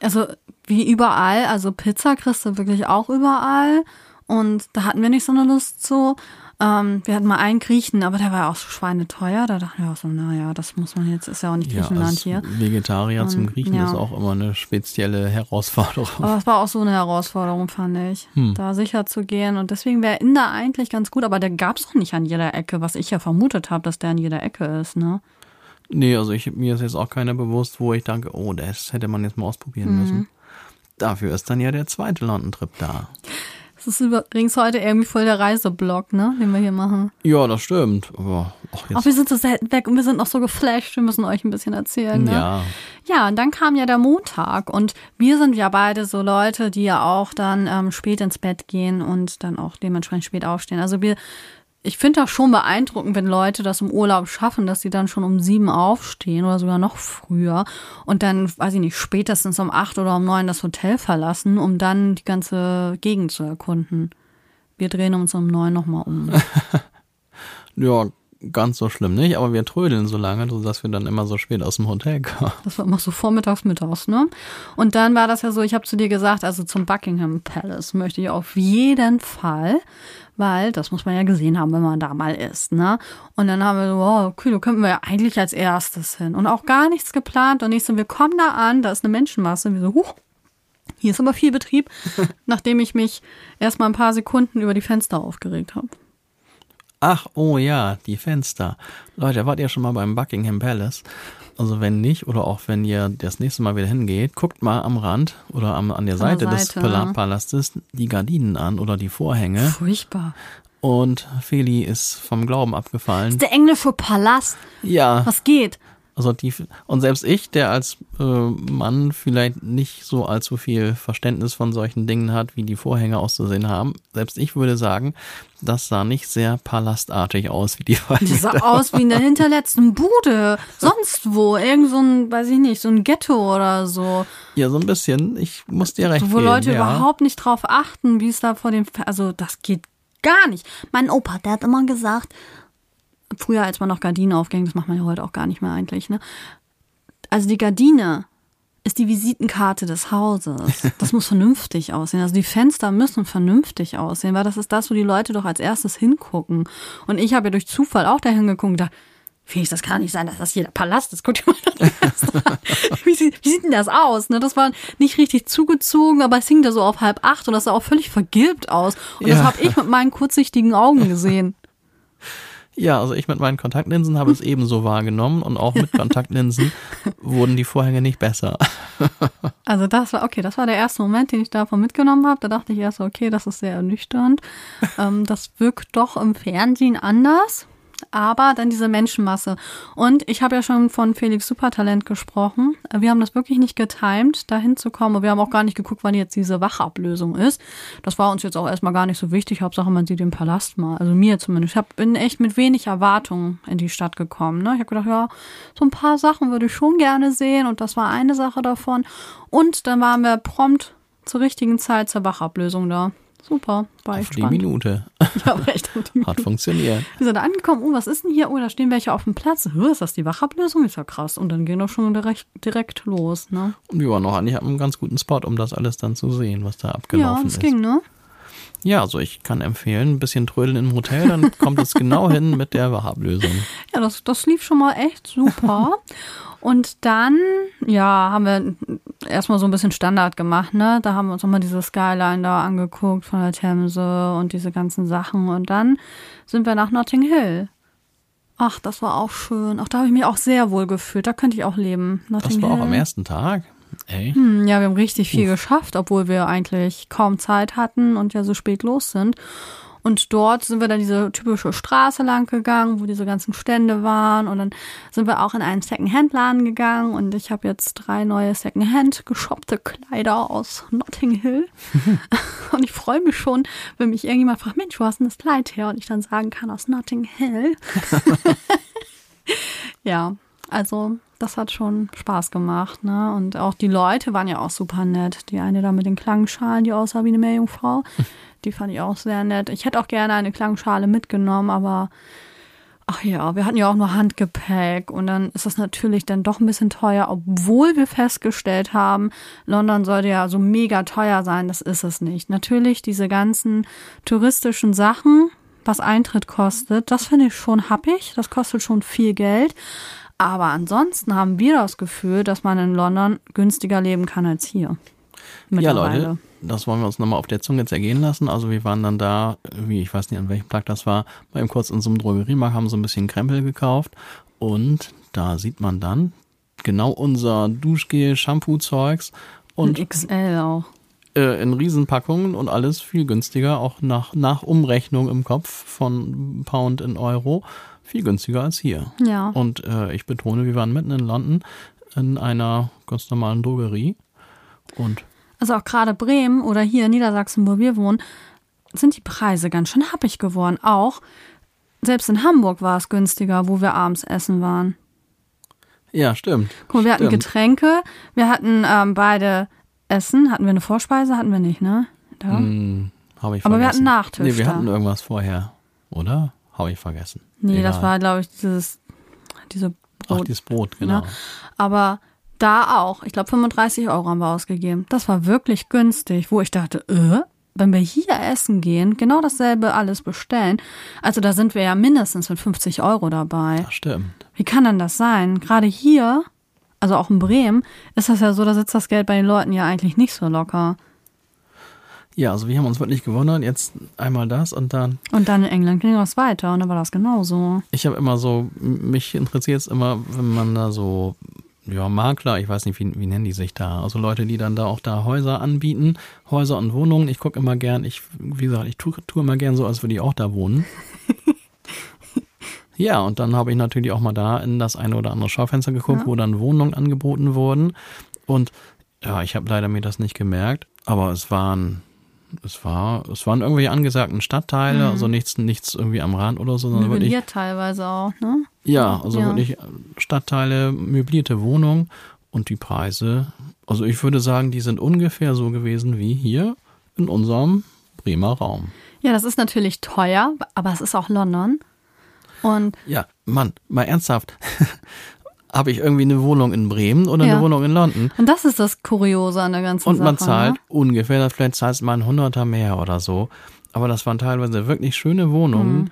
Also wie überall, also Pizza kriegst du wirklich auch überall. Und da hatten wir nicht so eine Lust zu. Ähm, wir hatten mal einen Griechen, aber der war auch so schweineteuer. Da dachten wir auch so, naja, das muss man jetzt, ist ja auch nicht ja, Griechenland als hier. Vegetarier zum Und, Griechen ja. ist auch immer eine spezielle Herausforderung. Aber es war auch so eine Herausforderung, fand ich, da sicher zu gehen. Und deswegen wäre Inder eigentlich ganz gut, aber der gab's auch nicht an jeder Ecke, was ich ja vermutet habe, dass der an jeder Ecke ist, ne? Nee, also ich, mir ist jetzt auch keiner bewusst, wo ich denke, oh, das hätte man jetzt mal ausprobieren Mhm. müssen. Dafür ist dann ja der zweite London-Trip da. Das ist übrigens heute irgendwie voll der Reiseblock, ne, den wir hier machen. Ja, das stimmt. Aber ach, Auch jetzt, wir sind so selten weg und wir sind noch so geflasht, wir müssen euch ein bisschen erzählen, ne? ja, Ja, und dann kam ja der Montag und wir sind ja beide so Leute, die ja auch dann ähm, spät ins Bett gehen und dann auch dementsprechend spät aufstehen. Also wir, ich finde das schon beeindruckend, wenn Leute das im Urlaub schaffen, dass sie dann schon um sieben aufstehen oder sogar noch früher und dann, weiß ich nicht, spätestens um acht oder um neun das Hotel verlassen, um dann die ganze Gegend zu erkunden. Wir drehen uns um neun nochmal um. <laughs> ja, ganz so schlimm nicht, aber wir trödeln so lange, sodass wir dann immer so spät aus dem Hotel kommen. Das war immer so vormittags, mittags, ne? Und dann war das ja so, ich habe zu dir gesagt, also zum Buckingham Palace möchte ich auf jeden Fall, weil das muss man ja gesehen haben, wenn man da mal ist, ne? Und dann haben wir so, wow, okay, da könnten wir ja eigentlich als erstes hin. Und auch gar nichts geplant. Und ich so, wir kommen da an, da ist eine Menschenmasse. Wir so, huch, hier ist aber viel Betrieb, <laughs> nachdem ich mich erst mal ein paar Sekunden über die Fenster aufgeregt habe. Ach, oh ja, die Fenster. Leute, wart ihr schon mal beim Buckingham Palace? Also wenn nicht, oder auch wenn ihr das nächste Mal wieder hingeht, guckt mal am Rand oder am, an der Seite, des Seite, Pala ja. Palastes die Gardinen an oder die Vorhänge. Furchtbar. Und Feli ist vom Glauben abgefallen. Der englische Palast, Ja, was geht? Also die, und selbst ich, der als äh, Mann vielleicht nicht so allzu viel Verständnis von solchen Dingen hat, wie die Vorhänge auszusehen haben, selbst ich würde sagen, das sah nicht sehr palastartig aus, wie die <laughs> Die Vorhänge. sah aus wie in der hinterletzten Bude. Sonst wo. Irgend so ein, weiß ich nicht, so ein Ghetto oder so. Ja, so ein bisschen. Ich muss dir recht wo geben, Leute ja. überhaupt nicht drauf achten, wie es da vor dem, also das geht gar nicht. Mein Opa, der hat immer gesagt, früher als man noch Gardinen aufging, das macht man ja heute auch gar nicht mehr eigentlich, ne? Also die Gardine ist die Visitenkarte des Hauses. <laughs> Das muss vernünftig aussehen. Also die Fenster müssen vernünftig aussehen, weil das ist das, wo die Leute doch als erstes hingucken. Und ich habe ja durch Zufall auch dahin geguckt und dachte, Felix, das kann nicht sein, dass das hier der Palast ist. Guck dir mal das an. <laughs> Wie sieht, wie sieht denn das aus? Ne, das war nicht richtig zugezogen, aber es hing da so auf halb acht und das sah auch völlig vergilbt aus. Und das Ja. habe ich mit meinen kurzsichtigen Augen gesehen. Ja, also ich mit meinen Kontaktlinsen habe es <laughs> ebenso wahrgenommen und auch mit Kontaktlinsen <laughs> wurden die Vorhänge nicht besser. <laughs> Also das war, okay, das war der erste Moment, den ich davon mitgenommen habe. Da dachte ich erst, okay, das ist sehr ernüchternd. ähm, das wirkt doch im Fernsehen anders. Aber dann diese Menschenmasse. Und ich habe ja schon von Felix Supertalent gesprochen. Wir haben das wirklich nicht getimed, da hinzukommen. Und wir haben auch gar nicht geguckt, wann jetzt diese Wachablösung ist. Das war uns jetzt auch erstmal gar nicht so wichtig. Hauptsache, man sieht den Palast mal. Also mir zumindest. Ich hab, bin echt mit wenig Erwartungen in die Stadt gekommen. Ne? Ich habe gedacht, ja, so ein paar Sachen würde ich schon gerne sehen. Und das war eine Sache davon. Und dann waren wir prompt zur richtigen Zeit zur Wachablösung da. Super, war Auf die. Minute. <laughs> Ja, aber echt auf die Hat funktioniert. wir sind da angekommen, oh, was ist denn hier? Oh, da stehen welche auf dem Platz. Hör, ist das die Wachablösung? Ist ja krass. Und dann ging doch schon direkt, direkt los, ne? Und wir waren auch eigentlich an einem ganz guten Spot, um das alles dann zu sehen, was da Ja, abgelaufen das ist. ging, ne? Ja, also ich kann empfehlen, ein bisschen trödeln im Hotel, dann <laughs> kommt es genau hin mit der Wachablösung. Ja, das, das lief schon mal echt super. <laughs> Und dann, ja, haben wir erstmal so ein bisschen Standard gemacht, ne? Da haben wir uns nochmal diese Skyline da angeguckt von der Themse und diese ganzen Sachen. Und dann sind wir nach Notting Hill. Ach, das war auch schön. Auch da habe ich mich auch sehr wohl gefühlt. Da könnte ich auch leben. Das Notting war auch Hill. am ersten Tag. Ey. Hm, ja, wir haben richtig viel geschafft, obwohl wir eigentlich kaum Zeit hatten und ja so spät los sind. Und dort sind wir dann diese typische Straße lang gegangen, wo diese ganzen Stände waren. Und dann sind wir auch in einen Second-Hand-Laden gegangen. Und ich habe jetzt drei neue Second-Hand geshoppte Kleider aus Notting Hill. <laughs> und ich freue mich schon, wenn mich irgendjemand fragt, Mensch, wo hast denn das Kleid her? Und ich dann sagen kann, aus Notting Hill. <laughs> ja, also das hat schon Spaß gemacht, ne? Und auch die Leute waren ja auch super nett. Die eine da mit den Klangschalen, die aussah wie eine Meerjungfrau, die fand ich auch sehr nett. Ich hätte auch gerne eine Klangschale mitgenommen, aber ach ja, wir hatten ja auch nur Handgepäck und dann ist das natürlich dann doch ein bisschen teuer, obwohl wir festgestellt haben, London sollte ja so mega teuer sein, das ist es nicht. Natürlich diese ganzen touristischen Sachen, was Eintritt kostet, das finde ich schon happig, das kostet schon viel Geld. Aber ansonsten haben wir das Gefühl, dass man in London günstiger leben kann als hier. Ja, Leute, das wollen wir uns nochmal auf der Zunge zergehen lassen. Also wir waren dann da, wie ich weiß nicht, an welchem Tag das war, mal eben kurz in so einem Drogeriemarkt, haben so ein bisschen Krempel gekauft und da sieht man dann genau unser Duschgel, Shampoo-Zeugs und Und XL auch. äh, in Riesenpackungen und alles viel günstiger, auch nach, nach Umrechnung im Kopf von Pound in Euro, viel günstiger als hier. Ja. Und äh, ich betone, wir waren mitten in London in einer ganz normalen Drogerie und Also auch gerade Bremen oder hier in Niedersachsen, wo wir wohnen, sind die Preise ganz schön happig geworden. Auch selbst in Hamburg war es günstiger, wo wir abends essen waren. ja, stimmt. Guck mal, wir hatten Stimmt. Getränke, wir hatten ähm, beide Essen. Hatten wir eine Vorspeise? Hatten wir nicht, ne? Da. Hm, habe ich Aber wir vergessen. hatten Nachtisch Nee, wir da. hatten irgendwas vorher, oder? Habe ich vergessen. nee, das Egal. war, glaube ich, dieses, diese Ach, Brot. dieses Brot, genau. Ne? Aber da auch, ich glaube 35 Euro haben wir ausgegeben. Das war wirklich günstig, wo ich dachte, äh, wenn wir hier essen gehen, genau dasselbe alles bestellen, also da sind wir ja mindestens mit 50 Euro dabei. Das stimmt. Wie kann denn das sein? Gerade hier, also auch in Bremen, ist das ja so, da sitzt das Geld bei den Leuten ja eigentlich nicht so locker. Ja, also wir haben uns wirklich gewundert. Jetzt einmal das und dann Und dann in England ging das weiter und dann war das genauso. Ich habe immer so, mich interessiert es immer, wenn man da so, ja, Makler, ich weiß nicht, wie, wie nennen die sich da? Also Leute, die dann da auch da Häuser anbieten, Häuser und Wohnungen. Ich gucke immer gern, ich, wie gesagt, ich tue, tue immer gern so, als würde ich auch da wohnen. <laughs> ja, und dann habe ich natürlich auch mal da in das eine oder andere Schaufenster geguckt, Ja. wo dann Wohnungen angeboten wurden. Und ja, ich habe leider mir das nicht gemerkt, aber es waren es war, es waren irgendwelche angesagten Stadtteile, also nichts, nichts irgendwie am Rand oder so, sondern wirklich Möbliert teilweise auch, ne? ja, also Ja. wirklich Stadtteile, möblierte Wohnungen und die Preise. Also ich würde sagen, die sind ungefähr so gewesen wie hier in unserem Bremer Raum. Ja, das ist natürlich teuer, aber es ist auch London. Und Ja, Mann, mal ernsthaft. <laughs> Habe ich irgendwie eine Wohnung in Bremen oder Ja. eine Wohnung in London? Und das ist das Kuriose an der ganzen Und Sache. man zahlt Ne? ungefähr, vielleicht zahlst du mal ein Hunderter mehr oder so. Aber das waren teilweise wirklich schöne Wohnungen. Mhm.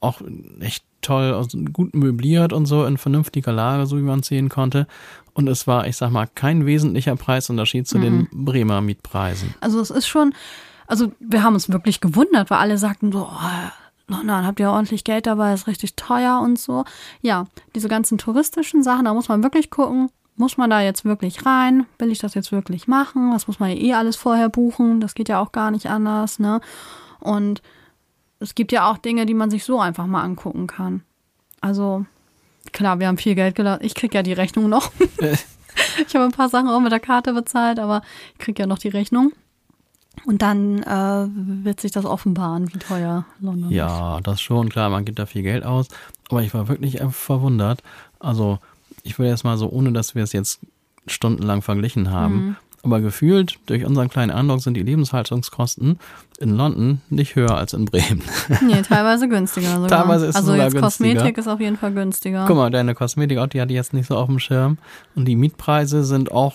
Auch echt toll, also gut möbliert und so in vernünftiger Lage, so wie man sehen konnte. Und es war, ich sag mal, kein wesentlicher Preisunterschied zu den Mhm. Bremer Mietpreisen. Also es ist schon, also wir haben uns wirklich gewundert, weil alle sagten so, oh, London, habt ihr ordentlich Geld dabei, ist richtig teuer und so. Ja, diese ganzen touristischen Sachen, da muss man wirklich gucken, muss man da jetzt wirklich rein? Will ich das jetzt wirklich machen? Das muss man ja eh alles vorher buchen. Das geht ja auch gar nicht anders, ne? Und es gibt ja auch Dinge, die man sich so einfach mal angucken kann. Also, klar, wir haben viel Geld gelassen. Ich krieg ja die Rechnung noch. <laughs> ich habe ein paar Sachen auch mit der Karte bezahlt, aber ich krieg ja noch die Rechnung. Und dann äh, wird sich das offenbaren, wie teuer London ist. Ja, das schon, klar, man gibt da viel Geld aus. Aber ich war wirklich verwundert. Also, ich würde jetzt mal so, ohne dass wir es jetzt stundenlang verglichen haben, Mhm. aber gefühlt durch unseren kleinen Eindruck sind die Lebenshaltungskosten in London nicht höher als in Bremen. <laughs> Nee, teilweise günstiger sogar. Teilweise ist es also sogar jetzt günstiger. Kosmetik ist auf jeden Fall günstiger. Guck mal, deine Kosmetik, die hatte ich jetzt nicht so auf dem Schirm. Und die Mietpreise sind auch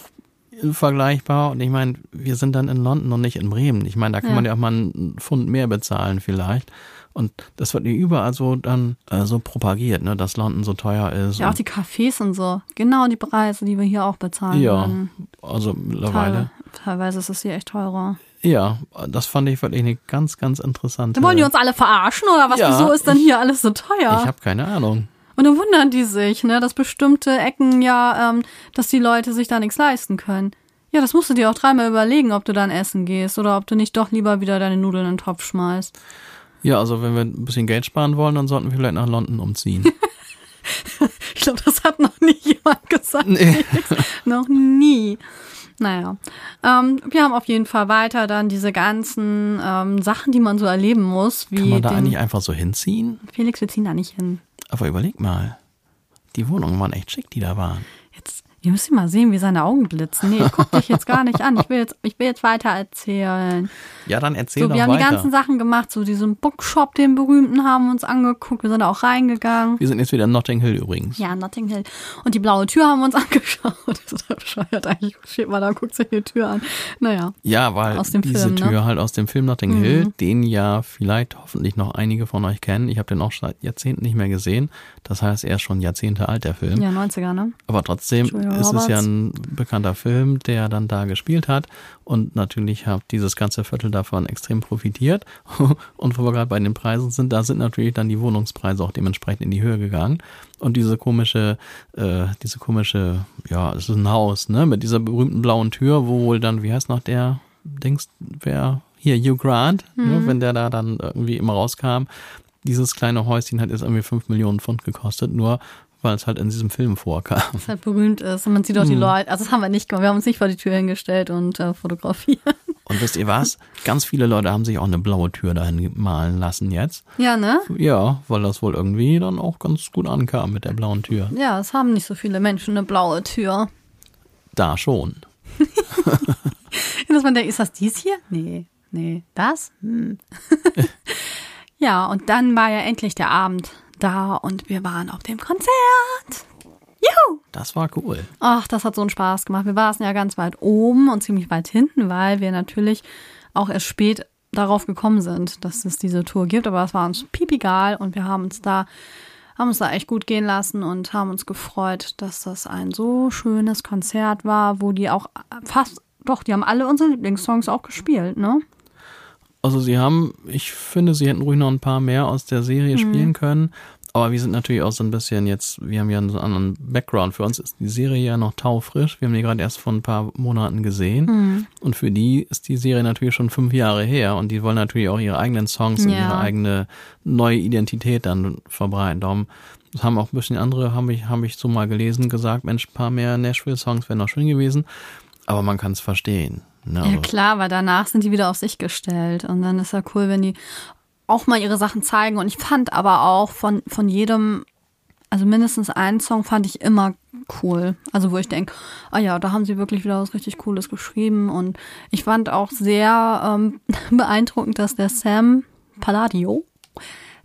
vergleichbar. Und ich meine, wir sind dann in London und nicht in Bremen. Ich meine, da kann Ja. man ja auch mal einen Pfund mehr bezahlen vielleicht. Und das wird überall so dann äh, so propagiert, ne, dass London so teuer ist. Ja, auch die Cafés und so. Genau die Preise, die wir hier auch bezahlen. Ja, würden. also mittlerweile. Teil- Teilweise ist es hier echt teurer. Ja, das fand ich wirklich eine ganz, ganz interessante. Da wollen die uns alle verarschen oder was? Ja, Wieso ist denn hier alles so teuer? Ich habe keine Ahnung. Und dann wundern die sich, ne, dass bestimmte Ecken ja, ähm, dass die Leute sich da nichts leisten können. Ja, das musst du dir auch dreimal überlegen, ob du dann essen gehst oder ob du nicht doch lieber wieder deine Nudeln in den Topf schmeißt. Ja, also wenn wir ein bisschen Geld sparen wollen, dann sollten wir vielleicht nach London umziehen. <laughs> Ich glaube, das hat noch nie jemand gesagt. Nee. <laughs> noch nie. Naja, ähm, wir haben auf jeden Fall weiter dann diese ganzen ähm, Sachen, die man so erleben muss. Wie Kann man da eigentlich einfach so hinziehen? Felix, wir ziehen da nicht hin. Aber überleg mal. Die Wohnungen waren echt schick, die da waren. Jetzt, ihr müsst mal sehen, wie seine Augen blitzen. Nee, ich guck dich jetzt gar nicht an. Ich will jetzt, ich will jetzt weiter erzählen. Ja, dann erzähl So, doch wir haben weiter. die ganzen Sachen gemacht, so diesen Bookshop, den berühmten, haben wir uns angeguckt. Wir sind da auch reingegangen. wir sind jetzt wieder in Notting Hill übrigens. Ja, Notting Hill. Und die blaue Tür haben wir uns <laughs> angeschaut. Das ist ja bescheuert eigentlich. Steht mal da, guckt sich die Tür an. Naja. Ja, weil Aus dem diese Film, ne? Mhm. Tür halt aus dem Film Notting Hill, den ja vielleicht hoffentlich noch einige von euch kennen. Ich habe den auch seit Jahrzehnten nicht mehr gesehen. Das heißt, er ist schon Jahrzehnte alt, der Film. Ja, 90er, ne? Aber trotzdem ist es ja ein bekannter Film, der dann da gespielt hat. Und natürlich hat dieses ganze Viertel davon extrem profitiert. <laughs> Und wo wir gerade bei den Preisen sind, da sind natürlich dann die Wohnungspreise auch dementsprechend in die Höhe gegangen. Und diese komische, äh, diese komische, ja, es ist ein Haus, ne, mit dieser berühmten blauen Tür, wo wohl dann, wie heißt noch der, denkst, wer, hier, Hugh Grant, ne, wenn der da dann irgendwie immer rauskam. Dieses kleine Häuschen hat jetzt irgendwie 5 Millionen Pfund gekostet, nur weil es halt in diesem Film vorkam. Das halt berühmt ist. Und man sieht auch Hm. die Leute. Also, das haben wir nicht gemacht. Wir haben uns nicht vor die Tür hingestellt und äh, fotografiert. Und wisst ihr was? Ganz viele Leute haben sich auch eine blaue Tür dahin malen lassen jetzt. Ja, ne? Ja, weil das wohl irgendwie dann auch ganz gut ankam mit der blauen Tür. Ja, es haben nicht so viele Menschen eine blaue Tür. Da schon. <laughs> Dass man denkt, ist das dies hier? Nee, nee, das? Hm. <laughs> ja, und dann war ja endlich der Abend da und wir waren auf dem Konzert. Juhu! Das war cool. Ach, das hat so einen Spaß gemacht. Wir saßen ja ganz weit oben und ziemlich weit hinten, weil wir natürlich auch erst spät darauf gekommen sind, dass es diese Tour gibt. Aber es war uns piepegal und wir haben uns da, haben uns da echt gut gehen lassen und haben uns gefreut, dass das ein so schönes Konzert war, wo die auch fast, doch, die haben alle unsere Lieblingssongs auch gespielt, ne? Also sie haben, ich finde, sie hätten ruhig noch ein paar mehr aus der Serie spielen können. Aber wir sind natürlich auch so ein bisschen jetzt, wir haben ja einen anderen Background. Für uns ist die Serie ja noch taufrisch. Wir haben die gerade erst vor ein paar Monaten gesehen. Und für die ist die Serie natürlich schon fünf Jahre her. Und die wollen natürlich auch ihre eigenen Songs und Ja. ihre eigene neue Identität dann verbreiten. Darum das haben auch ein bisschen andere, habe ich, habe ich so mal gelesen, gesagt, Mensch, ein paar mehr Nashville-Songs wären noch schön gewesen. Aber man kann es verstehen. Ne? Ja Also- klar, weil danach sind die wieder auf sich gestellt. Und dann ist ja cool, wenn die auch mal ihre Sachen zeigen. Und ich fand aber auch von, von jedem, also mindestens einen Song fand ich immer cool. Also wo ich denke, ah ja, da haben sie wirklich wieder was richtig Cooles geschrieben. Und ich fand auch sehr ähm, <laughs> beeindruckend, dass der Sam Palladio,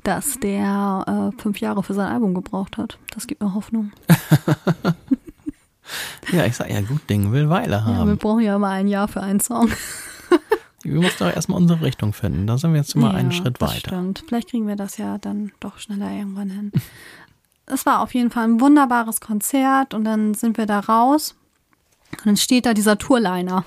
dass der äh, fünf Jahre für sein Album gebraucht hat. Das gibt mir Hoffnung. <laughs> Ja, ich sag ja, gut Ding will Weile Ja, wir haben. brauchen ja immer ein Jahr für einen Song. <laughs> wir müssen doch erstmal unsere Richtung finden. Da sind wir jetzt einen Ja, Schritt das weiter. Stimmt. Vielleicht kriegen wir das ja dann doch schneller irgendwann hin. <laughs> es war auf jeden Fall ein wunderbares Konzert und dann sind wir da raus und dann steht da dieser Tourliner.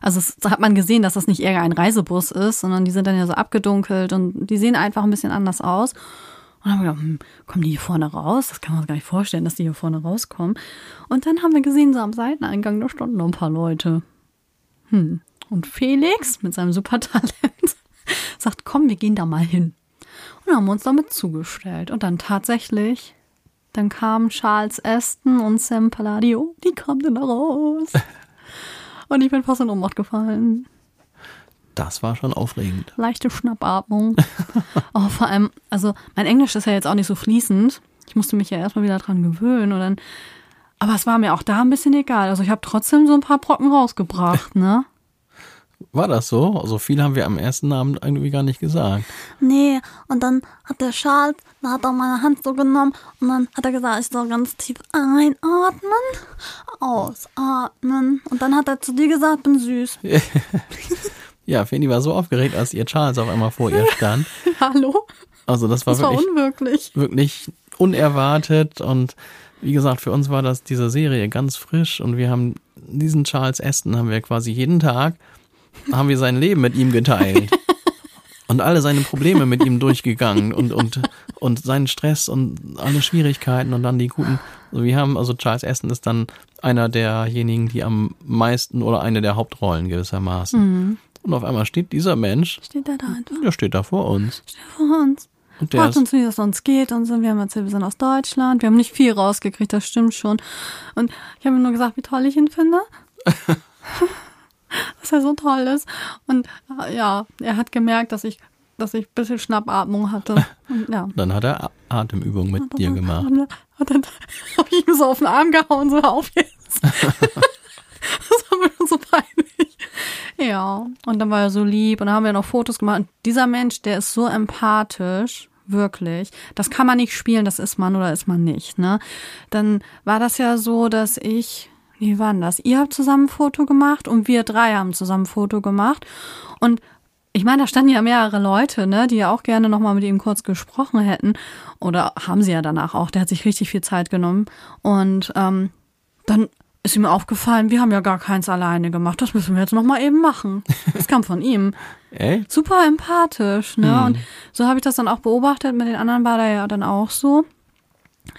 Also es, da hat man gesehen, dass das nicht eher ein Reisebus ist, sondern die sind dann ja so abgedunkelt und die sehen einfach ein bisschen anders aus. Und dann haben wir gedacht, hm, kommen die hier vorne raus? Das kann man sich gar nicht vorstellen, dass die hier vorne rauskommen. Und dann haben wir gesehen, so am Seiteneingang, da standen noch ein paar Leute. Hm. Und Felix mit seinem Supertalent <laughs> sagt, komm, wir gehen da mal hin. Und haben uns damit zugestellt. Und dann tatsächlich, dann kamen Charles Aston und Sam Palladio, die kamen dann da raus. <laughs> Und ich bin fast in Ohnmacht gefallen. Das war schon aufregend. Leichte Schnappatmung. <laughs> oh, vor allem, also mein Englisch ist ja jetzt auch nicht so fließend. Ich musste mich ja erstmal wieder dran gewöhnen. Und dann, aber es war mir auch da ein bisschen egal. Also ich habe trotzdem so ein paar Brocken rausgebracht, ne? War das so? Also viel haben wir am ersten Abend irgendwie gar nicht gesagt. Nee, und dann hat der Charles, da hat er meine Hand so genommen und dann hat er gesagt, ich soll ganz tief einatmen, ausatmen. Und dann hat er zu dir gesagt, bin süß. <laughs> Ja, Fanny war so aufgeregt, als ihr Charles auf einmal vor ihr <laughs> stand. Hallo? Also das war Das war wirklich, unwirklich. wirklich unerwartet und wie gesagt, für uns war das diese Serie ganz frisch und wir haben diesen Charles Aston haben wir quasi jeden Tag haben wir sein Leben mit ihm geteilt. <laughs> und alle seine Probleme mit ihm durchgegangen und, und, und seinen Stress und alle Schwierigkeiten und dann die guten. Also wir haben, also Charles Aston ist dann einer derjenigen, die am meisten oder eine der Hauptrollen gewissermaßen. Und auf einmal steht dieser Mensch, Steht er da einfach der steht da vor uns. vor uns. Und der Fragt uns, wie es uns geht und so. Wir haben erzählt, wir sind aus Deutschland. Wir haben nicht viel rausgekriegt, das stimmt schon. Und ich habe ihm nur gesagt, wie toll ich ihn finde. <laughs> <laughs> dass er so toll ist. Und äh, ja, er hat gemerkt, dass ich, dass ich ein bisschen Schnappatmung hatte. <laughs> Und, ja. dann hat er Atemübungen mit dir gemacht. Und dann habe ich ihm so auf den Arm gehauen, so auf jetzt. <laughs> das war mir so peinlich. Ja, und dann war er so lieb und dann haben wir noch Fotos gemacht. Und dieser Mensch, der ist so empathisch, wirklich. Das kann man nicht spielen, das ist man oder ist man nicht, ne? Dann war das ja so, dass ich, wie war denn das? Ihr habt zusammen ein Foto gemacht und wir drei haben zusammen ein Foto gemacht. Und ich meine, da standen ja mehrere Leute, ne, die ja auch gerne nochmal mit ihm kurz gesprochen hätten. Oder haben sie ja danach auch. Der hat sich richtig viel Zeit genommen. Und ähm, dann ist ihm aufgefallen, wir haben ja gar keins alleine gemacht. Das müssen wir jetzt nochmal eben machen. Das kam von ihm. <laughs> Echt? Super empathisch, ne? Und so habe ich das dann auch beobachtet. Mit den anderen war der ja dann auch so.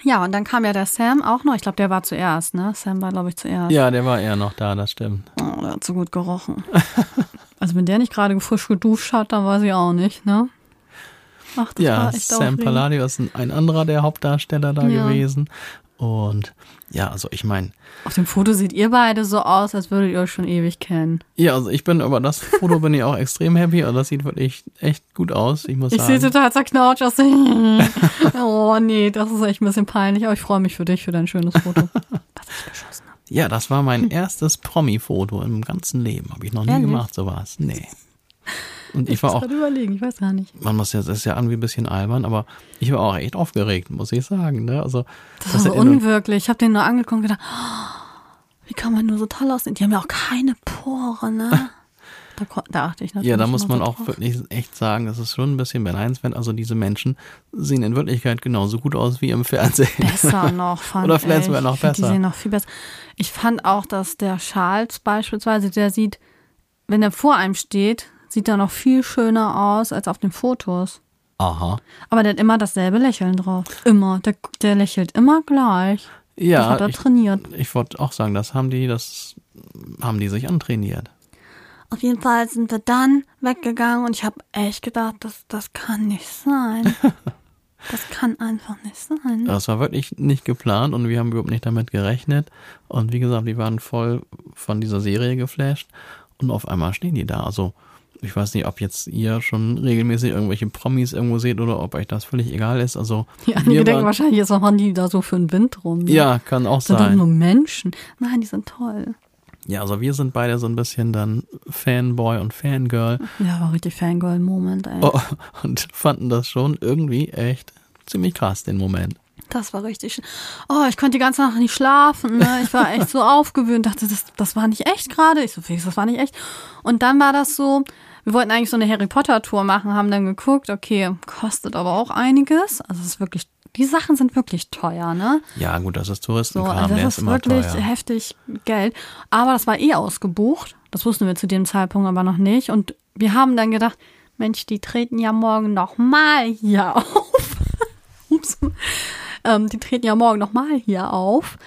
Ja, und dann kam ja der Sam auch noch. Ich glaube, der war zuerst, ne? Sam war, glaube ich, zuerst. Ja, der war eher noch da, das stimmt. Oh, der hat so gut gerochen. <laughs> also wenn der nicht gerade frisch geduscht hat, dann weiß ich auch nicht, ne? Ach, das Ja, war echt Sam aufregend. Palladio ist ein, ein anderer der Hauptdarsteller da Ja. gewesen. Und ja, also ich meine, Auf dem Foto seht ihr beide so aus, als würdet ihr euch schon ewig kennen. ja, also ich bin über das Foto bin ich auch extrem happy und das sieht wirklich echt gut aus, ich muss Ich sehe sagen. total zerknautscht aus. <laughs> oh nee, das ist echt ein bisschen peinlich, aber ich freue mich für dich, für dein schönes Foto. <laughs> Was ich geschossen habe. Ja, das war mein erstes Promi-Foto im ganzen Leben. Habe ich noch nie Ehrlich? gemacht, sowas. Nee. Und ich war Ich auch, gerade überlegen, ich weiß gar nicht. man muss ja, das ist ja irgendwie ein bisschen albern, aber ich war auch echt aufgeregt, muss ich sagen. Ne? Also, Das war so erinnert- unwirklich. Ich habe den nur angeguckt und gedacht, oh, wie kann man nur so toll aussehen? Die haben ja auch keine Poren, ne? <laughs> Da, da achte ich natürlich Ja, da muss man so auch drauf. wirklich echt sagen, das ist schon ein bisschen beneidenswert. Also diese Menschen sehen in Wirklichkeit genauso gut aus wie im Fernsehen. besser <laughs> noch, fand Oder vielleicht ich. sogar noch find, Die besser. sehen noch viel besser. Ich fand auch, dass der Charles beispielsweise, der sieht, wenn er vor einem steht, sieht er noch viel schöner aus als auf den Fotos. Aha. Aber der hat immer dasselbe Lächeln drauf. Immer. Der, der lächelt immer gleich. das Ja, hat er ich, trainiert. ich wollte auch sagen, das haben die, das haben die sich antrainiert. Auf jeden Fall sind wir dann weggegangen und ich habe echt gedacht, das, das kann nicht sein. <laughs> Das kann einfach nicht sein. Das war wirklich nicht geplant und wir haben überhaupt nicht damit gerechnet. Und wie gesagt, die waren voll von dieser Serie geflasht und auf einmal stehen die da. Also ich weiß nicht, ob jetzt ihr schon regelmäßig irgendwelche Promis irgendwo seht oder ob euch das völlig egal ist. Also <laughs> Die wir denken wahrscheinlich, jetzt machen die da so für den Wind rum. ne? ja, kann auch doch sein. nur Menschen. Nein, die sind toll. Ja, also wir sind beide so ein bisschen dann Fanboy und Fangirl Ja, war richtig Fangirl-Moment, ey. oh, und fanden das schon irgendwie echt ziemlich krass, den Moment. Das war richtig schön. Oh, ich konnte die ganze Nacht nicht schlafen. Ne? Ich war echt so <laughs> aufgewöhnt, dachte, das, das war nicht echt gerade. Ich so, Felix, das war nicht echt. Und dann war das so, wir wollten eigentlich so eine Harry Potter Tour machen, haben dann geguckt, okay, kostet aber auch einiges. Also es ist wirklich, die Sachen sind wirklich teuer, ne? Ja, gut, das ist So, Touristenkram, also der das ist ist wirklich teuer. heftig Geld. Aber das war eh ausgebucht. Das wussten wir zu dem Zeitpunkt aber noch nicht. Und wir haben dann gedacht, Mensch, die treten ja morgen noch mal hier <laughs> auf. Ups. Ähm, die treten ja morgen noch mal hier auf.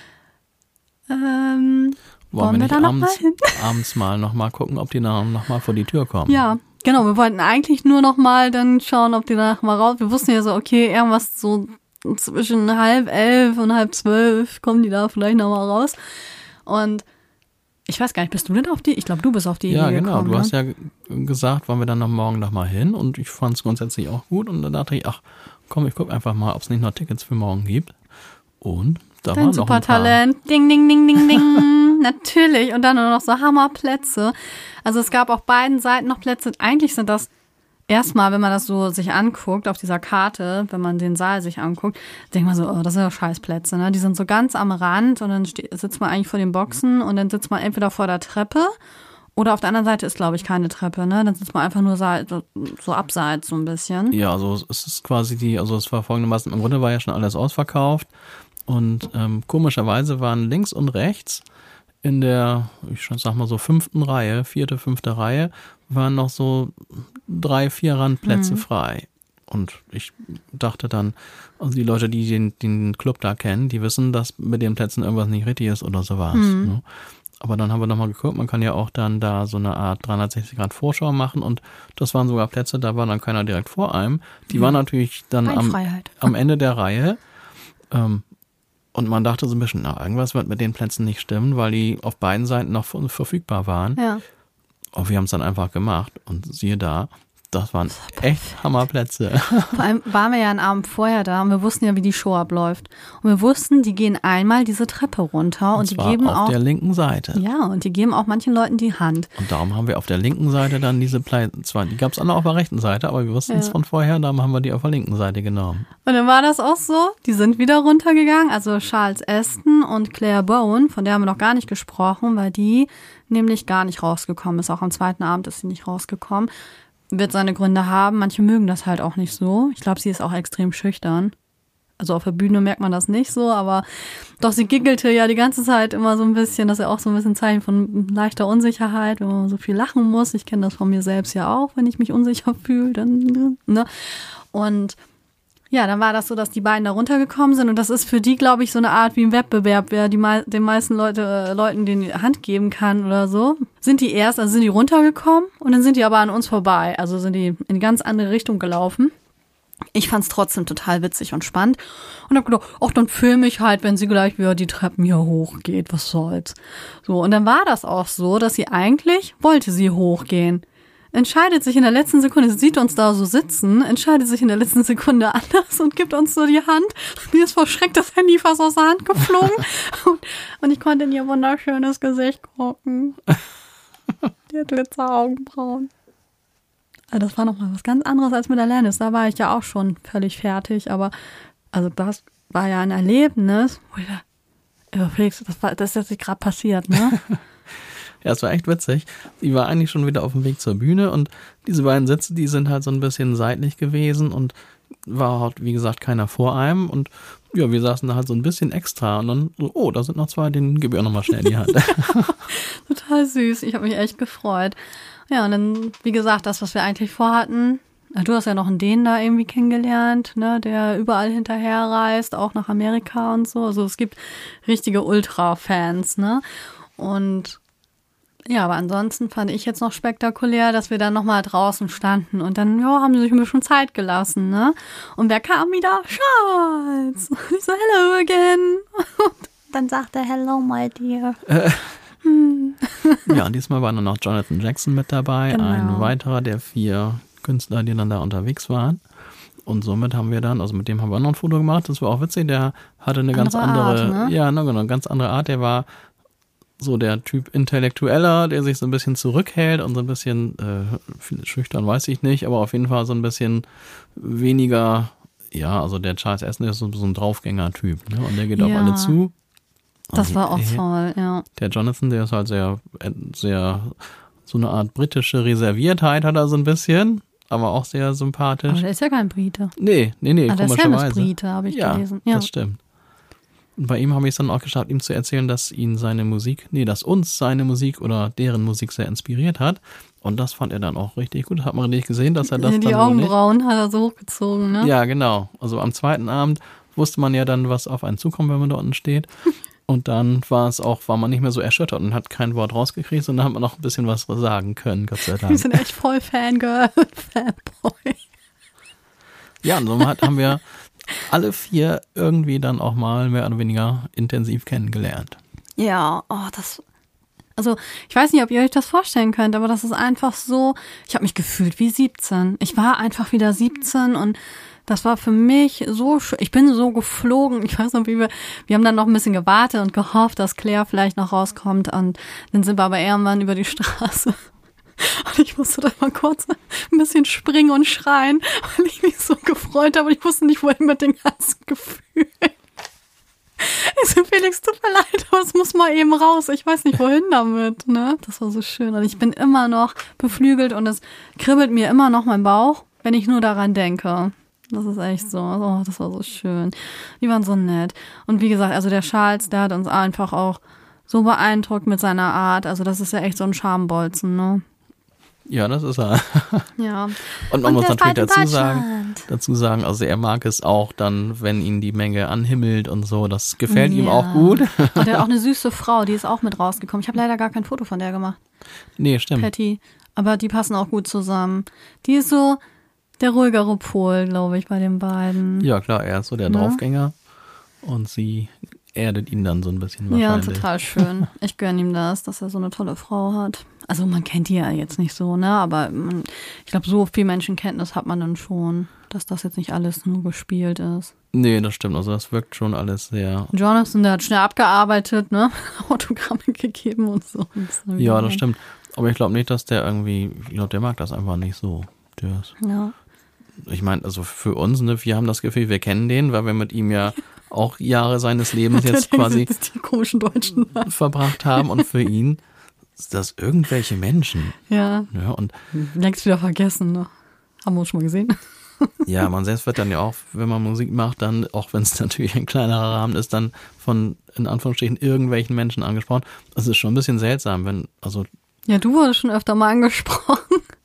Ähm, Wollen wir nicht da noch mal abends, hin? abends mal <laughs> nochmal gucken, ob die dann nochmal vor die Tür kommen? ja, genau. Wir wollten eigentlich nur noch mal dann schauen, ob die danach mal raus. Wir wussten ja so, okay, irgendwas so zwischen halb elf und halb zwölf kommen die da vielleicht noch mal raus. Und ich weiß gar nicht, bist du denn auf die? Ich glaube, du bist auf die Ja, Idee genau. gekommen. Du hast ne? ja g- gesagt, wollen wir dann noch morgen noch mal hin und ich fand es grundsätzlich auch gut und dann dachte ich, ach komm, ich guck einfach mal, ob es nicht noch Tickets für morgen gibt. Und da Dein noch ein. Supertalent. Ding, ding, ding, ding, ding. <laughs> Natürlich. Und dann nur noch so Hammerplätze. Also es gab auf beiden Seiten noch Plätze. Eigentlich sind das erstmal, wenn man das so sich anguckt, auf dieser Karte, wenn man den Saal sich anguckt, denkt man so, oh, das sind ja Scheißplätze. Ne? Die sind so ganz am Rand und dann sitzt man eigentlich vor den Boxen und dann sitzt man entweder vor der Treppe oder auf der anderen Seite ist, glaube ich, keine Treppe. Ne? Dann sitzt man einfach nur so, so abseits so ein bisschen. Ja, also es ist quasi die, also es war folgendermaßen, im Grunde war ja schon alles ausverkauft und ähm, komischerweise waren links und rechts in der, ich sag mal so fünften Reihe, vierte, fünfte Reihe, waren noch so drei, vier Randplätze frei. Und ich dachte dann, also die Leute, die den, den Club da kennen, die wissen, dass mit den Plätzen irgendwas nicht richtig ist oder sowas. Ne? Aber dann haben wir nochmal geguckt, man kann ja auch dann da so eine Art 360 Grad Vorschau machen und das waren sogar Plätze, da war dann keiner direkt vor einem. Die waren natürlich dann am, am Ende der Reihe. Ähm, und man dachte so ein bisschen, na, irgendwas wird mit den Plätzen nicht stimmen, weil die auf beiden Seiten noch ver- verfügbar waren. Ja. Und wir haben es dann einfach gemacht und siehe da, das waren echt Hammerplätze. Vor allem waren wir ja einen Abend vorher da und wir wussten ja, wie die Show abläuft. Und wir wussten, die gehen einmal diese Treppe runter und, Und die geben auf auch. der linken Seite. Ja, und die geben auch manchen Leuten die Hand. Und darum haben wir auf der linken Seite dann diese Plätze, zwar die gab es auch noch auf der rechten Seite, aber wir wussten es Ja. von vorher, darum haben wir die auf der linken Seite genommen. Und dann war das auch so. Die sind wieder runtergegangen. Also Charles Aston und Claire Bowen, von der haben wir noch gar nicht gesprochen, weil die nämlich gar nicht rausgekommen ist. Auch am zweiten Abend ist sie nicht rausgekommen. Wird seine Gründe haben. Manche mögen das halt auch nicht so. Ich glaube, sie ist auch extrem schüchtern. Also auf der Bühne merkt man das nicht so, aber doch, sie giggelte ja die ganze Zeit immer so ein bisschen. Das ist ja auch so ein bisschen Zeichen von leichter Unsicherheit, wenn man so viel lachen muss. Ich kenne das von mir selbst ja auch, wenn ich mich unsicher fühle, ne? Und ja, dann war das so, dass die beiden da runtergekommen sind und das ist für die, glaube ich, so eine Art wie ein Wettbewerb, wer die mei den meisten Leute, äh, Leuten die Hand geben kann oder so. Sind die erst, also sind die runtergekommen und dann sind die aber an uns vorbei, also sind die in eine ganz andere Richtung gelaufen. Ich fand's trotzdem total witzig und spannend und hab gedacht, ach, dann filme ich halt, wenn sie gleich wieder die Treppen hier hochgeht, was soll's. So, und dann war das auch so, dass sie eigentlich wollte sie hochgehen entscheidet sich in der letzten Sekunde, sie sieht uns da so sitzen, entscheidet sich in der letzten Sekunde anders und gibt uns so die Hand. Mir ist vor Schreck das Handy fast aus der Hand geflogen. <laughs> und, und ich konnte in ihr wunderschönes Gesicht gucken. Die hat Glitzeraugenbrauen. Also das war nochmal was ganz anderes als mit Alanis. Da war ich ja auch schon völlig fertig, aber also das war ja ein Erlebnis, wo ich da, ja, Felix, das, war, das ist jetzt gerade passiert, ne? <laughs> Ja, es war echt witzig. Sie war eigentlich schon wieder auf dem Weg zur Bühne und diese beiden Sitze, die sind halt so ein bisschen seitlich gewesen und war halt, wie gesagt, keiner vor einem und ja, wir saßen da halt so ein bisschen extra und dann so, oh, da sind noch zwei, den gebe ich auch nochmal schnell die Hand. <laughs> Total süß. Ich habe mich echt gefreut. Ja, und dann, wie gesagt, das, was wir eigentlich vorhatten. Du hast ja noch einen Dänen da irgendwie kennengelernt, ne, der überall hinterher reist, auch nach Amerika und so. Also es gibt richtige Ultra-Fans, ne? Und ja, aber ansonsten fand ich jetzt noch spektakulär, dass wir dann nochmal draußen standen und dann, ja, haben sie sich ein bisschen Zeit gelassen, ne? Und wer kam wieder? Charles! Und ich so, hello again! Und dann sagt er, hello, my dear. ja, und diesmal war dann noch Jonathan Jackson mit dabei, Genau. ein weiterer der vier Künstler, die dann da unterwegs waren. Und somit haben wir dann, also mit dem haben wir noch ein Foto gemacht, das war auch witzig, der hatte eine ganz Andere andere, Art, ne? ja, ne, genau, eine ganz andere Art, der war so der Typ Intellektueller, der sich so ein bisschen zurückhält und so ein bisschen äh, schüchtern, weiß ich nicht, aber auf jeden Fall so ein bisschen weniger, ja, also der Charles Essen ist so, so ein Draufgänger-Typ, ne? Und der geht auf Ja. alle zu. Das Und war auch toll, ja. Der Jonathan, der ist halt sehr, sehr, so eine Art britische Reserviertheit hat er so ein bisschen, aber auch sehr sympathisch. Aber der ist ja kein Brite. Nee, nee, nee, Ah, der Sam ist komischerweise. Brite, habe ich ja, gelesen. Ja, das stimmt. Und bei ihm habe ich es dann auch geschafft, ihm zu erzählen, dass ihn seine Musik, nee, dass uns seine Musik oder deren Musik sehr inspiriert hat. Und das fand er dann auch richtig gut. Hat man richtig gesehen, dass er das die dann. Augenbrauen hat er so hochgezogen, ne? Ja, genau. Also am zweiten Abend wusste man ja dann, was auf einen zukommt, wenn man da unten steht. <laughs> Und dann war es auch, war man nicht mehr so erschüttert und hat kein Wort rausgekriegt, sondern hat man noch ein bisschen was sagen können, Gott sei <laughs> Wir Dank. sind echt voll Fangirl, <laughs> Fanboy. Ja, und somit haben wir alle vier irgendwie dann auch mal mehr oder weniger intensiv kennengelernt. Ja, oh, das. Also, ich weiß nicht, ob ihr euch das vorstellen könnt, aber das ist einfach so. Ich habe mich gefühlt wie 17. Ich war einfach wieder 17 und das war für mich so schön. Ich bin so geflogen. Ich weiß noch, wie wir, wir haben dann noch ein bisschen gewartet und gehofft, dass Claire vielleicht noch rauskommt und dann sind wir aber irgendwann über die Straße. Und ich musste da mal kurz ein bisschen springen und schreien, weil ich mich so gefreut habe und ich wusste nicht, wohin mit den ganzen Gefühlen. Ich so, Felix, tut mir leid, aber es muss mal eben raus. Ich weiß nicht, wohin damit, ne? Das war so schön. Und ich bin immer noch beflügelt und es kribbelt mir immer noch mein Bauch, wenn ich nur daran denke. Das ist echt so. Oh, das war so schön. Die waren so nett. Und wie gesagt, also der Charles, der hat uns einfach auch so beeindruckt mit seiner Art. Also das ist ja echt so ein Schambolzen, ne? Ja, das ist er. <laughs> Ja. Und man Und muss natürlich dazu sagen, dazu sagen, also er mag es auch dann, wenn ihn die Menge anhimmelt und so. Das gefällt ihm Ja. auch gut. <laughs> Und er hat auch eine <laughs> süße Frau, die ist auch mit rausgekommen. Ich habe leider gar kein Foto von der gemacht. nee, stimmt. Patty. Aber die passen auch gut zusammen. Die ist so der ruhigere Pol, glaube ich, bei den beiden. Ja, klar, er ist so der Ne? Draufgänger und sie erdet ihn dann so ein bisschen Ja, total schön. <laughs> Ich gönne ihm das, dass er so eine tolle Frau hat. Also man kennt die ja jetzt nicht so, ne? Aber man, ich glaube, so viel Menschenkenntnis hat man dann schon, dass das jetzt nicht alles nur gespielt ist. Nee, das stimmt. Also das wirkt schon alles sehr. Jonathan, der hat schnell abgearbeitet, ne? <laughs> Autogramme gegeben und so. Wieder Ja, das stimmt. Aber ich glaube nicht, dass der irgendwie, ich glaube, der mag das einfach nicht so. Der ist, Ja. ich meine, also für uns, ne, wir haben das Gefühl, wir kennen den, weil wir mit ihm ja <laughs> auch Jahre seines Lebens jetzt quasi <laughs> verbracht haben und für ihn ist das irgendwelche Menschen. Ja, Ja, und längst wieder vergessen, ne? Haben wir uns schon mal gesehen. <laughs> ja, man selbst wird dann ja auch, wenn man Musik macht, dann, auch wenn es <laughs> natürlich ein kleinerer Rahmen ist, dann von, in Anführungsstrichen, irgendwelchen Menschen angesprochen. Das ist schon ein bisschen seltsam, wenn, also Ja, du wurdest schon öfter mal angesprochen.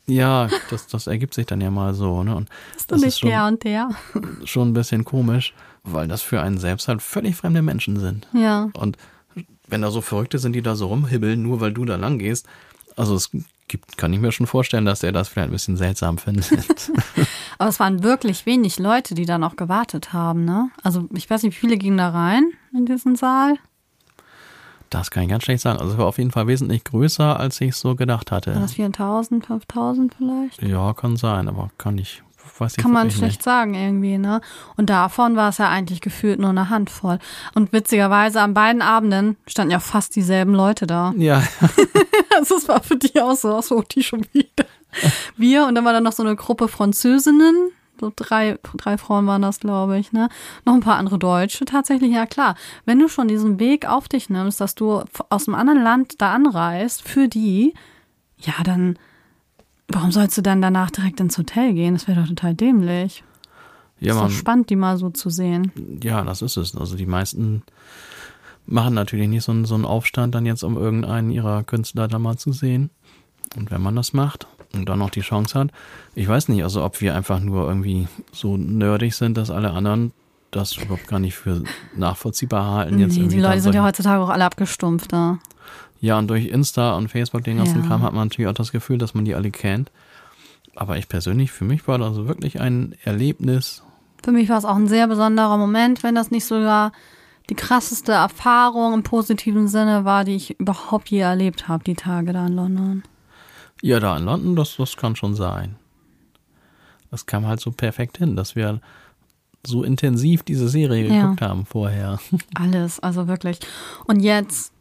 Ja, das, das ergibt sich dann ja mal so, ne? Und Bist du das nicht der und der? schon ein bisschen komisch, weil das für einen selbst halt völlig fremde Menschen sind. Ja. Und wenn da so Verrückte sind, die da so rumhibbeln, nur weil du da lang gehst, also es gibt, kann ich mir schon vorstellen, dass er das vielleicht ein bisschen seltsam findet. <laughs> Aber es waren wirklich wenig Leute, die da noch gewartet haben, ne? Also ich weiß nicht, wie viele gingen da rein in diesen Saal? Das kann ich ganz schlecht sagen. Also es war auf jeden Fall wesentlich größer, als ich so gedacht War hatte. das 4000, 5000 vielleicht? Ja, kann sein, aber kann ich, weiß ich Kann man schlecht sagen irgendwie, ne? Und davon war es ja eigentlich gefühlt nur eine Handvoll. Und witzigerweise an beiden Abenden standen ja fast dieselben Leute da. nicht. <laughs> Ja, Also es war für die auch so, so, die schon wieder. Wir und dann war da noch so eine Gruppe Französinnen, so drei, drei Frauen waren das, glaube ich, ne? Noch ein paar andere Deutsche tatsächlich, ja klar. Wenn du schon diesen Weg auf dich nimmst, dass du aus einem anderen Land da anreist, für die, ja, dann, warum sollst du dann danach direkt ins Hotel gehen? Das wäre doch total dämlich. ja, ist doch spannend, die mal so zu sehen. ja, das ist es. Also die meisten machen natürlich nicht so einen, so einen Aufstand dann jetzt, um irgendeinen ihrer Künstler da mal zu sehen. Und wenn man das macht und dann noch die Chance hat, ich weiß nicht, also ob wir einfach nur irgendwie so nerdig sind, dass alle anderen das überhaupt gar nicht für nachvollziehbar halten. Jetzt Nee, die Leute sind ja heutzutage auch alle abgestumpft da. Ja, und durch Insta und Facebook, den ganzen Ja. Kram, hat man natürlich auch das Gefühl, dass man die alle kennt. Aber ich persönlich, für mich war das also wirklich ein Erlebnis. Für mich war es auch ein sehr besonderer Moment, wenn das nicht sogar die krasseste Erfahrung im positiven Sinne war, die ich überhaupt je erlebt habe, die Tage da in London. Ja, da in London, das, das kann schon sein. Das kam halt so perfekt hin, dass wir so intensiv diese Serie Ja. geguckt haben vorher. <laughs> Alles, also wirklich. Und jetzt,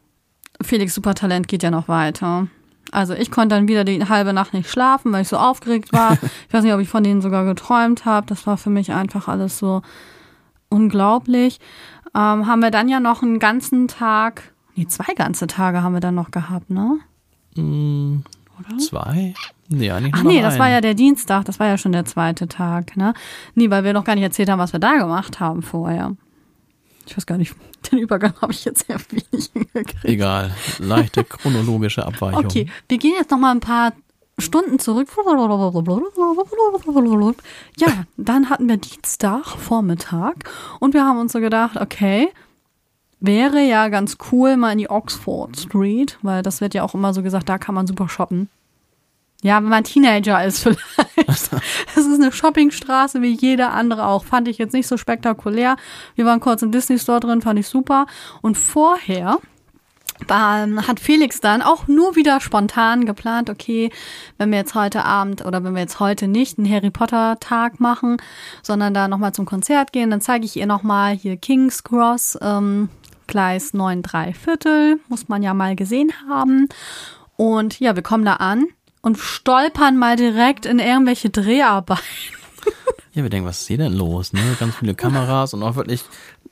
Felix Supertalent geht ja noch weiter. Also ich konnte dann wieder die halbe Nacht nicht schlafen, weil ich so aufgeregt war. <laughs> ich weiß nicht, ob ich von denen sogar geträumt habe. Das war für mich einfach alles so unglaublich. Ähm, haben wir dann ja noch einen ganzen Tag, nee, zwei ganze Tage haben wir dann noch gehabt, ne? Hm, Zwei? Nee, eigentlich Ach nee, das war einen. ja der Dienstag, das war ja schon der zweite Tag, ne? Nee, weil wir noch gar nicht erzählt haben, was wir da gemacht haben vorher. Ich weiß gar nicht, <laughs> den Übergang habe ich jetzt sehr wenig <laughs> hingekriegt. Egal, leichte chronologische Abweichung. Okay, wir gehen jetzt noch mal ein paar Stunden zurück. Ja, dann hatten wir Dienstag Vormittag und wir haben uns so gedacht, okay, wäre ja ganz cool mal in die Oxford Street, weil das wird ja auch immer so gesagt, da kann man super shoppen. Ja, wenn man Teenager ist <laughs> vielleicht. Es ist eine Shoppingstraße wie jede andere auch. Fand ich jetzt nicht so spektakulär. Wir waren kurz im Disney Store drin, fand ich super. Und vorher ähm, hat Felix dann auch nur wieder spontan geplant, okay, wenn wir jetzt heute Abend oder wenn wir jetzt heute nicht einen Harry Potter Tag machen, sondern da nochmal zum Konzert gehen, dann zeige ich ihr nochmal hier King's Cross, ähm, Gleis 9 3 Viertel, muss man ja mal gesehen haben. Und ja, wir kommen da an und stolpern mal direkt in irgendwelche Dreharbeiten. Ja, wir denken, was ist hier denn los? Ne? Ganz viele Kameras und auch wirklich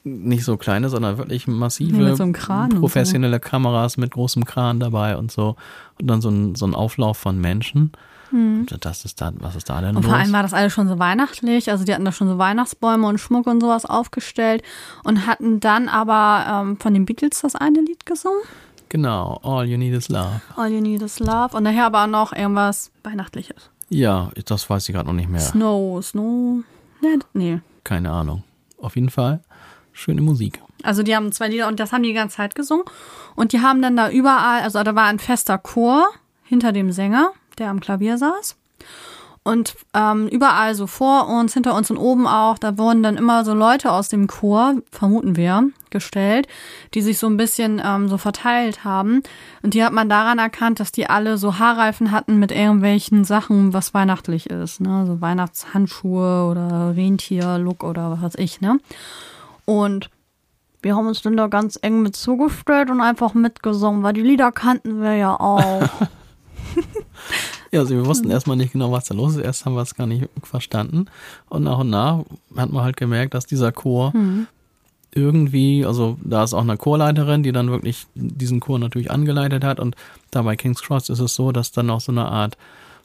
nicht so kleine, sondern wirklich massive, so und so. professionelle Kameras mit großem Kran dabei und so. Und dann so ein, so ein Auflauf von Menschen. Und Das ist da, was ist da denn. Und los? vor allem war das alles schon so weihnachtlich. Also die hatten da schon so Weihnachtsbäume und Schmuck und sowas aufgestellt und hatten dann aber ähm, von den Beatles das eine Lied gesungen. Genau, All You Need Is Love. All You Need Is Love. Und nachher aber auch noch irgendwas Weihnachtliches. Ja, das weiß ich gerade noch nicht mehr. Snow, Snow. Nee, nee. Keine Ahnung. Auf jeden Fall schöne Musik. Also die haben zwei Lieder und das haben die die ganze Zeit gesungen. Und die haben dann da überall, also da war ein fester Chor hinter dem Sänger, der am Klavier saß. Und ähm, überall so vor uns, hinter uns und oben auch, da wurden dann immer so Leute aus dem Chor, vermuten wir, gestellt, die sich so ein bisschen ähm, so verteilt haben. Und die hat man daran erkannt, dass die alle so Haarreifen hatten mit irgendwelchen Sachen, was weihnachtlich ist. Ne? So Weihnachtshandschuhe oder Rentierlook oder was weiß ich. Ne? Und wir haben uns dann da ganz eng mit zugestellt und einfach mitgesungen, weil die Lieder kannten wir ja auch. <laughs> Ja, also wir wussten erstmal nicht genau, was da los ist. Erst haben wir es gar nicht verstanden. Und nach und nach hat man halt gemerkt, dass dieser Chor irgendwie, also da ist auch eine Chorleiterin, die dann wirklich diesen Chor natürlich angeleitet hat. Und da bei King's Cross ist es so, dass dann auch so eine Art,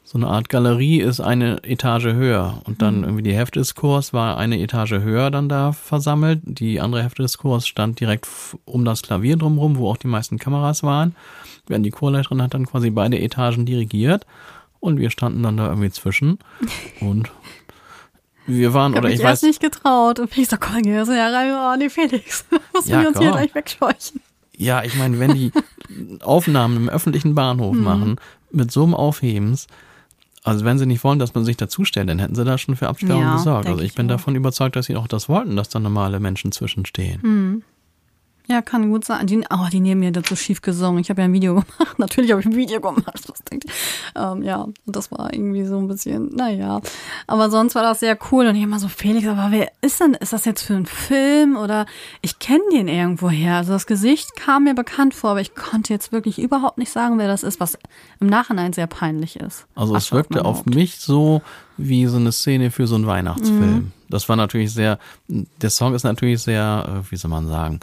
so eine Art Galerie ist eine Etage höher. Und dann irgendwie die Hälfte des Chors war eine Etage höher dann da versammelt. Die andere Hälfte des Chors stand direkt um das Klavier drumherum, wo auch die meisten Kameras waren. Während die Chorleiterin hat dann quasi beide Etagen dirigiert. Und wir standen dann da irgendwie zwischen. <laughs> Und wir waren, Ich oder mich ich erst weiß, nicht getraut. Und Felix sagt, komm, geh so ja rein. Oh, nee, Felix. <laughs> Musst Ja, wir uns hier komm. gleich wegscheuchen. Ja, ich meine, wenn die <laughs> Aufnahmen im öffentlichen Bahnhof Mhm. machen, mit so einem Aufhebens, also wenn sie nicht wollen, dass man sich dazustellt, dann hätten sie da schon für Absperrungen Ja, gesorgt. Also ich ich bin auch. davon überzeugt, dass sie auch das wollten, dass da normale Menschen zwischenstehen. Mhm. Ja, kann gut sein. Die, oh, die neben mir dazu schief gesungen. Ich habe ja ein Video <laughs> gemacht. Natürlich habe ich ein Video gemacht. Was denkt ähm, Ja, das war irgendwie so ein bisschen, naja. Aber sonst war das sehr cool. Und ich immer so, Felix, aber wer ist denn, ist das jetzt für ein Film? Oder ich kenne den irgendwoher. Also das Gesicht kam mir bekannt vor, aber ich konnte jetzt wirklich überhaupt nicht sagen, wer das ist, was im Nachhinein sehr peinlich ist. Also es wirkte auf Haupt. mich so wie so eine Szene für so einen Weihnachtsfilm. Mhm. Das war natürlich sehr, der Song ist natürlich sehr, äh, wie soll man sagen,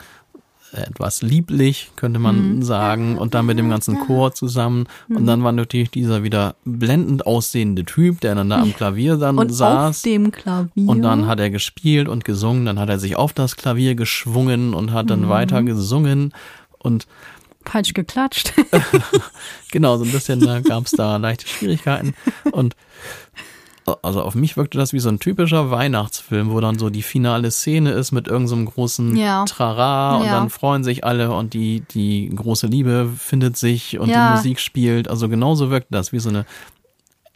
etwas lieblich, könnte man Mhm. sagen, und dann mit dem ganzen Chor zusammen. Und dann war natürlich dieser wieder blendend aussehende Typ, der dann da am Klavier dann Und auf saß. dem Klavier. Und dann hat er gespielt und gesungen, dann hat er sich auf das Klavier geschwungen und hat Mhm. dann weiter gesungen. Und falsch geklatscht. <laughs> genau, so ein bisschen da gab es da leichte Schwierigkeiten. Und also auf mich wirkte das wie so ein typischer Weihnachtsfilm, wo dann so die finale Szene ist mit irgendeinem so großen Ja. Trara und Ja. dann freuen sich alle und die, die große Liebe findet sich und Ja. die Musik spielt. Also genauso wirkt das wie so eine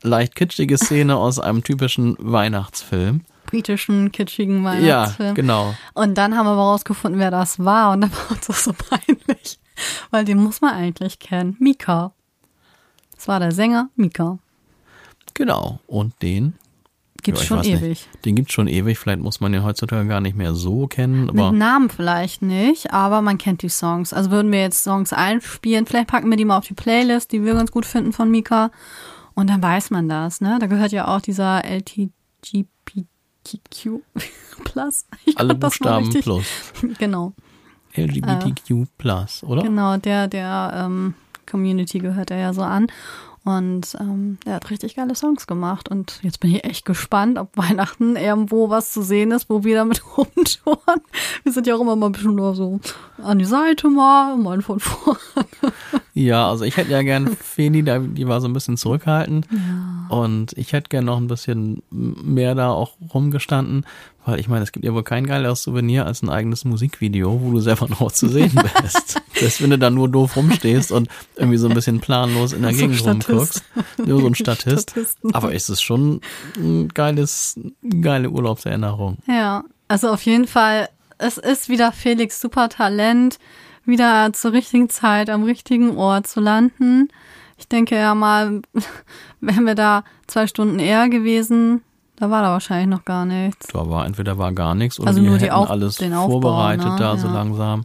leicht kitschige Szene aus einem typischen Weihnachtsfilm. Britischen, kitschigen Ja, Weihnachtsfilm. genau. Und dann haben wir aber rausgefunden, wer das war. Und da <laughs> war uns das so peinlich. Weil den muss man eigentlich kennen. Mika. Das war der Sänger Mika. Genau. Und den Gibt's Ja, ich schon weiß nicht. ewig. Den gibt's schon ewig. Vielleicht muss man den heutzutage gar nicht mehr so kennen, aber Mit Namen vielleicht nicht, aber man kennt die Songs. Also würden wir jetzt Songs einspielen, vielleicht packen wir die mal auf die Playlist, die wir ganz gut finden von Mika. Und dann weiß man das, ne? Da gehört ja auch dieser LTGBTQ <laughs> Plus. Ich alle Buchstaben plus. <laughs> Genau. LGBTQ plus, oder? Genau, der, der ähm, Community gehört er ja so an. Und ähm, er hat richtig geile Songs gemacht. Und jetzt bin ich echt gespannt, ob <laughs> Weihnachten irgendwo was zu sehen ist, wo wir damit <laughs> rumtouren. Wir sind ja auch immer mal ein bisschen nur so an die Seite mal, mal von vorne. <laughs> Ja, also ich hätte ja gern Feli, da- die war so ein bisschen zurückhaltend. Und ich hätte gern noch ein bisschen mehr da auch rumgestanden, weil ich meine, es gibt ja wohl kein geileres Souvenir als ein eigenes Musikvideo, wo du selber <laughs> noch zu sehen bist. Selbst wenn du da nur doof rumstehst und irgendwie so ein bisschen planlos in der So Gegend Statist. rumguckst. Nur so ein Statist. Statisten. Aber es ist schon ein geiles, geile Urlaubserinnerung. Ja, also auf jeden Fall, es ist wieder Felix super Talent, wieder zur richtigen Zeit am richtigen Ort zu landen. Ich denke ja mal, <laughs> wären wir da zwei Stunden eher gewesen, da war da wahrscheinlich noch gar nichts. Da war entweder war gar nichts oder Also wir nur die hätten alles Aufbau, vorbereitet ne? da so Ja. langsam.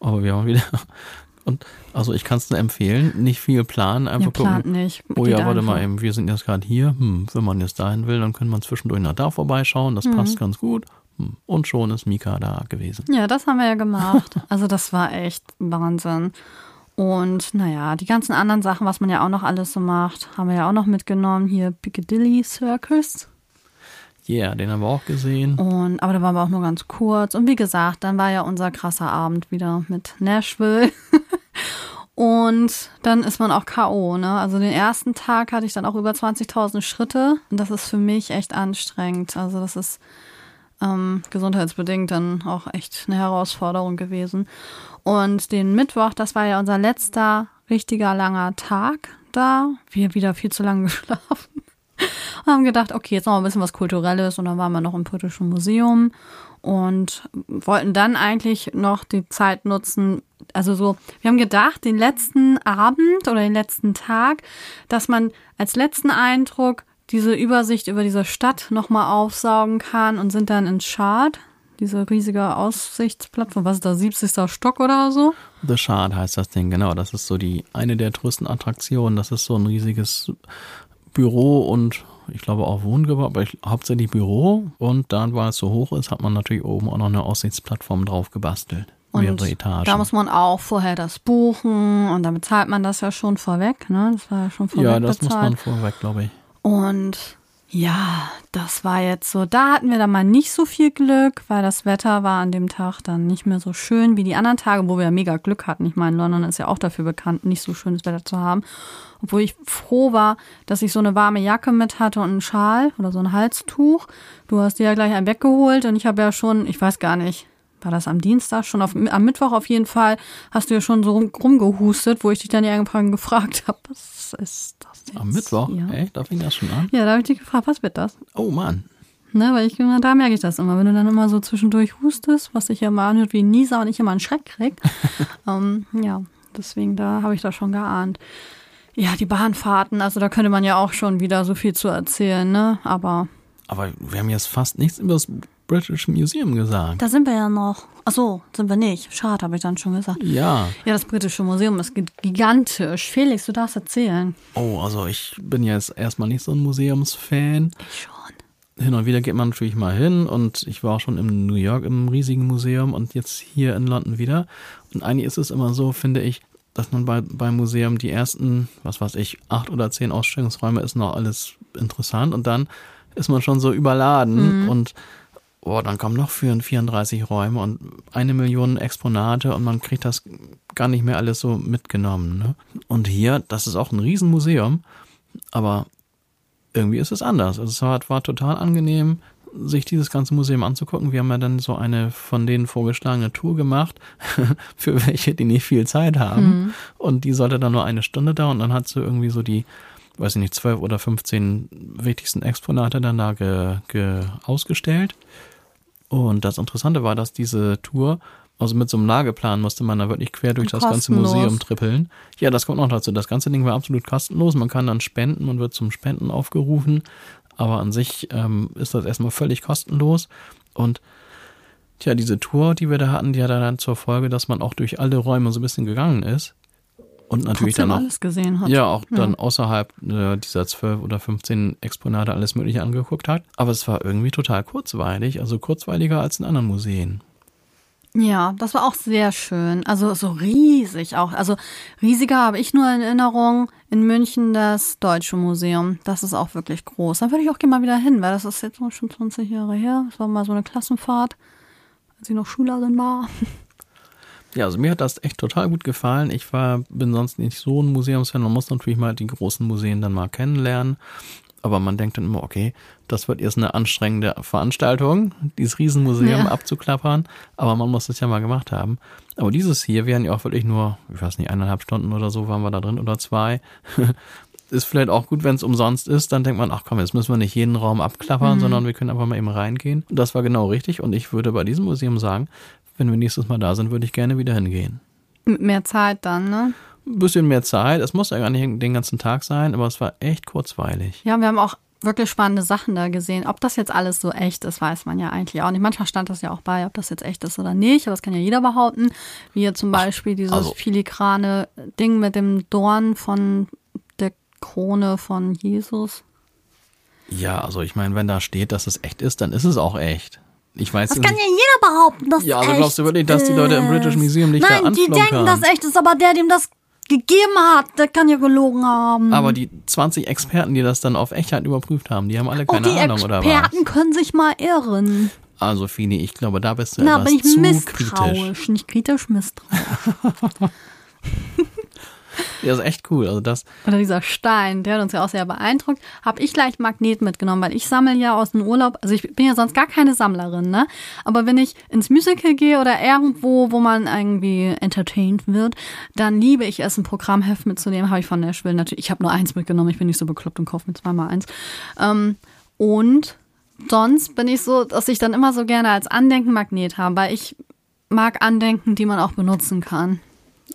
Aber wir haben wieder <laughs> und also ich kann es nur empfehlen, nicht viel planen, einfach plant gucken. nicht. Oh ja, warte mal eben, wir sind jetzt gerade hier. Hm, wenn man jetzt dahin will, dann können wir zwischendurch nach da vorbeischauen. Das Mhm. passt ganz gut. Hm, und schon ist Mika da gewesen. Ja, das haben wir ja gemacht. <laughs> Also das war echt Wahnsinn. Und naja, die ganzen anderen Sachen, was man ja auch noch alles so macht, haben wir ja auch noch mitgenommen. Hier Piccadilly Circus. Yeah, den haben wir auch gesehen. Und, aber da waren wir auch nur ganz kurz. Und wie gesagt, dann war ja unser krasser Abend wieder mit Nashville. <laughs> Und dann ist man auch K.O., ne? Also den ersten Tag hatte ich dann auch über 20.000 Schritte. Und das ist für mich echt anstrengend. Also das ist ähm, gesundheitsbedingt dann auch echt eine Herausforderung gewesen. Und den Mittwoch, das war ja unser letzter richtiger langer Tag da. Wir wieder viel zu lange <laughs> geschlafen. Und haben gedacht, okay, jetzt noch ein bisschen was Kulturelles. Und dann waren wir noch im Britischen Museum und wollten dann eigentlich noch die Zeit nutzen. Also so, wir haben gedacht, den letzten Abend oder den letzten Tag, dass man als letzten Eindruck diese Übersicht über diese Stadt nochmal aufsaugen kann und sind dann in Schad, diese riesige Aussichtsplattform, was ist da, 70. Stock oder so? The Shard heißt das Ding, genau. Das ist so die eine der größten Attraktionen. Das ist so ein riesiges Büro und ich glaube auch Wohngebäude, aber ich, hauptsächlich Büro. Und dann, weil es so hoch ist, hat man natürlich oben auch noch eine Aussichtsplattform drauf gebastelt. Und mehrere Etagen. da muss man auch vorher das buchen und dann bezahlt man das ja schon vorweg, ne? Das war ja schon vorweg ja, das bezahlt. muss man vorweg, glaube ich. Und ja, das war jetzt so. Da hatten wir dann mal nicht so viel Glück, weil das Wetter war an dem Tag dann nicht mehr so schön wie die anderen Tage, wo wir mega Glück hatten. Ich meine, London ist ja auch dafür bekannt, nicht so schönes Wetter zu haben. Obwohl ich froh war, dass ich so eine warme Jacke mit hatte und einen Schal oder so ein Halstuch. Du hast dir ja gleich einen weggeholt und ich habe ja schon, ich weiß gar nicht, war das am Dienstag schon, auf, am Mittwoch auf jeden Fall, hast du ja schon so rum, rumgehustet, wo ich dich dann irgendwann gefragt <laughs> habe, was ist jetzt? Am Mittwoch? Ja. Echt? Da fing das schon an? Ja, da habe ich dich gefragt, was wird das? Oh Mann. Ne, weil ich da merke ich das immer, wenn du dann immer so zwischendurch hustest, was sich ja mal anhört wie Nieser und ich immer einen Schreck krieg. <laughs> ähm, ja, deswegen da habe ich das schon geahnt. Ja, die Bahnfahrten, also da könnte man ja auch schon wieder so viel zu erzählen, ne? Aber Aber wir haben jetzt fast nichts über das British Museum gesagt. da sind wir ja noch. Ach so, sind wir nicht. Schade, habe ich dann schon gesagt. Ja. Ja, das britische Museum ist gi- gigantisch. Felix, du darfst erzählen. Oh, also ich bin jetzt erstmal nicht so ein Museumsfan. Ich schon. Hin und wieder geht man natürlich mal hin und ich war auch schon in New York im riesigen Museum und jetzt hier in London wieder. Und eigentlich ist es immer so, finde ich, dass man bei, beim Museum die ersten, was weiß ich, acht oder zehn Ausstellungsräume ist noch alles interessant und dann ist man schon so überladen und oh, dann kommen noch für 34 Räume und eine Million Exponate und man kriegt das gar nicht mehr alles so mitgenommen. Ne? Und hier, das ist auch ein Riesenmuseum, aber irgendwie ist es anders. Also es war, war total angenehm, sich dieses ganze Museum anzugucken. Wir haben ja dann so eine von denen vorgeschlagene Tour gemacht, <laughs> für welche, die nicht viel Zeit haben. Und die sollte dann nur eine Stunde dauern. Und dann hat sie irgendwie so die, weiß ich nicht, 12 oder 15 wichtigsten Exponate dann da ge, ge, ausgestellt. Und das Interessante war, dass diese Tour, also mit so einem Lageplan musste man da wirklich quer durch das ganze. Museum trippeln. Ja, das kommt noch dazu. Das ganze Ding war absolut kostenlos. Man kann dann spenden und wird zum Spenden aufgerufen. Aber an sich ähm, ist das erstmal völlig kostenlos. Und tja, diese Tour, die wir da hatten, die hat dann zur Folge, dass man auch durch alle Räume so ein bisschen gegangen ist. Und natürlich dann auch ja, auch dann außerhalb äh, dieser 12 oder 15 Exponate alles Mögliche angeguckt hat. Aber es war irgendwie total kurzweilig, also kurzweiliger als in anderen Museen. Ja, das war auch sehr schön. Also so riesig auch. Also riesiger habe ich nur in Erinnerung in München das Deutsche Museum. Das ist auch wirklich groß. Da würde ich auch gerne mal wieder hin, weil das ist jetzt schon 20 Jahre her. Das war mal so eine Klassenfahrt, als ich noch Schülerin war. <laughs> Ja, also mir hat das echt total gut gefallen. Ich war, bin sonst nicht so ein Museumsfan. Man muss natürlich mal die großen Museen dann mal kennenlernen. Aber man denkt dann immer, okay, das wird erst eine anstrengende Veranstaltung, dieses Riesenmuseum Ja. abzuklappern. Aber man muss es ja mal gemacht haben. Aber dieses hier wären ja auch wirklich nur, ich weiß nicht, eineinhalb Stunden oder so waren wir da drin oder zwei. <laughs> ist vielleicht auch gut, wenn es umsonst ist. Dann denkt man, ach komm, jetzt müssen wir nicht jeden Raum abklappern, sondern wir können einfach mal eben reingehen. Und das war genau richtig. Und ich würde bei diesem Museum sagen, wenn wir nächstes Mal da sind, würde ich gerne wieder hingehen. Mit mehr Zeit dann, ne? Ein bisschen mehr Zeit. Es muss ja gar nicht den ganzen Tag sein, aber es war echt kurzweilig. Ja, wir haben auch wirklich spannende Sachen da gesehen. Ob das jetzt alles so echt ist, weiß man ja eigentlich auch nicht. Manchmal stand das ja auch bei, ob das jetzt echt ist oder nicht. Aber das kann ja jeder behaupten. Wie jetzt zum Beispiel dieses also- filigrane Ding mit dem Dorn von der Krone von Jesus. Ja, also ich meine, wenn da steht, dass es echt ist, dann ist es auch echt. Ich weiß Das nicht. kann ja jeder behaupten, dass Ja, es also echt glaubst du wirklich, dass die Leute im British Museum nicht da Nein, die anflunkern? denken, dass echt ist, aber der, dem das gegeben hat, der kann ja gelogen haben. aber die 20 Experten, die das dann auf Echtheit überprüft haben, die haben alle oh, keine die Ahnung, oder was? Experten können sich mal irren. Also Fini, ich glaube, da bist du Na, etwas bin ich zu misstrauisch. kritisch. Nicht kritisch, misstrauisch. <laughs> Ja, ist echt cool. Also das, Oder dieser Stein, der hat uns ja auch sehr beeindruckt. Habe ich gleich Magnet mitgenommen, weil ich sammle ja aus dem Urlaub. Also ich bin ja sonst gar keine Sammlerin, ne? Aber wenn ich ins Musical gehe oder irgendwo, wo man irgendwie entertained wird, dann liebe ich es, ein Programmheft mitzunehmen. Habe ich von Nashville natürlich. Ich habe nur eins mitgenommen. Ich bin nicht so bekloppt und kaufe mir zweimal eins. Ähm, und sonst bin ich so, dass ich dann immer so gerne als Andenken Magnet habe, weil ich mag Andenken, die man auch benutzen kann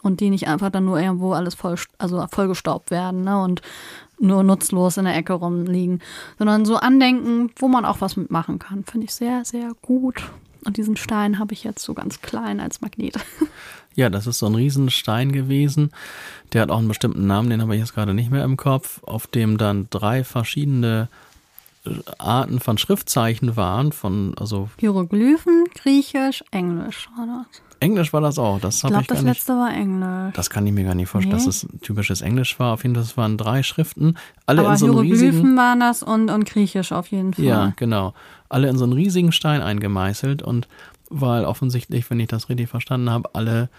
und die nicht einfach dann nur irgendwo alles voll, also vollgestaubt werden ne, und nur nutzlos in der Ecke rumliegen, sondern so Andenken, wo man auch was mitmachen kann. Finde ich sehr, sehr gut. Und diesen Stein habe ich jetzt so ganz klein als Magnet. <laughs> ja, das ist so ein Riesenstein gewesen. Der hat auch einen bestimmten Namen, den habe ich jetzt gerade nicht mehr im Kopf, auf dem dann drei verschiedene äh, Arten von Schriftzeichen waren, von, also Hieroglyphen, Griechisch, Englisch das. Englisch war das auch. Das Ich glaube, das nicht. letzte war Englisch. Das kann ich mir gar nicht vorstellen, Nee. dass es typisches Englisch war. Auf jeden Fall, es waren drei Schriften, alle Aber in so einem Hieroglyphen riesigen. waren das und, und Griechisch auf jeden Fall. Ja, genau. Alle in so einen riesigen Stein eingemeißelt und weil offensichtlich, wenn ich das richtig verstanden habe, alle,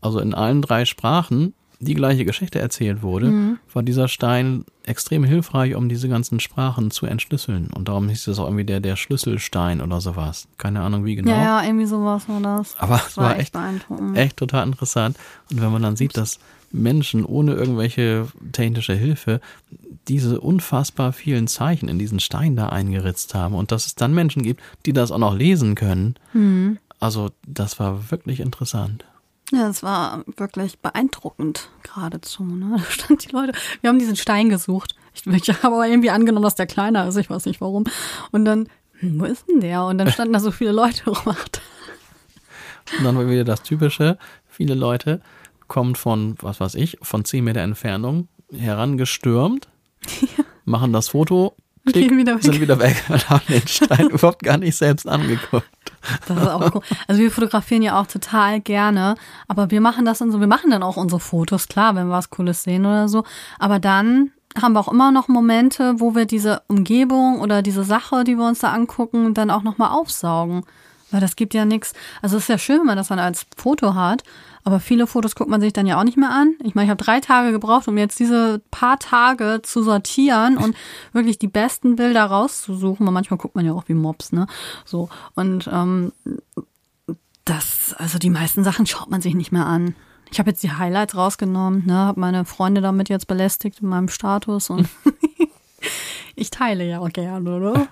also in allen drei Sprachen die gleiche Geschichte erzählt wurde, Mhm. war dieser Stein extrem hilfreich, um diese ganzen Sprachen zu entschlüsseln. Und darum hieß es auch irgendwie der, der Schlüsselstein oder sowas. Keine Ahnung wie genau. Ja, ja, irgendwie sowas war das. Aber es war echt, beeindruckend. echt total interessant. Und wenn man dann sieht, dass Menschen ohne irgendwelche technische Hilfe diese unfassbar vielen Zeichen in diesen Stein da eingeritzt haben und dass es dann Menschen gibt, die das auch noch lesen können. Mhm. Also das war wirklich interessant. Ja, es war wirklich beeindruckend geradezu. Ne? <laughs> Da stand die Leute, wir haben diesen Stein gesucht. Ich, ich habe aber irgendwie angenommen, dass der kleiner ist, ich weiß nicht warum. Und dann, hm, wo ist denn der? Und dann standen da so viele Leute rum. Und dann war wieder das Typische, viele Leute kommen von, was weiß ich, von 10 Meter Entfernung herangestürmt, <laughs> machen das Foto, klick, wieder sind wieder weg und haben den Stein <laughs> überhaupt gar nicht selbst angeguckt. Das ist auch cool. Also wir fotografieren ja auch total gerne, aber wir machen das dann so, wir machen dann auch unsere Fotos, klar, wenn wir was Cooles sehen oder so. Aber dann haben wir auch immer noch Momente, wo wir diese Umgebung oder diese Sache, die wir uns da angucken, dann auch nochmal aufsaugen. Weil das gibt ja nichts. Also es ist ja schön, wenn man das dann als Foto hat, aber viele Fotos guckt man sich dann ja auch nicht mehr an. Ich meine, ich habe drei Tage gebraucht, um jetzt diese paar Tage zu sortieren und wirklich die besten Bilder rauszusuchen. Weil manchmal guckt man ja auch wie Mobs, ne? So. Und ähm, das, also die meisten Sachen schaut man sich nicht mehr an. Ich habe jetzt die Highlights rausgenommen, ne, habe meine Freunde damit jetzt belästigt in meinem Status und <laughs> <laughs> ich teile ja auch gerne, oder?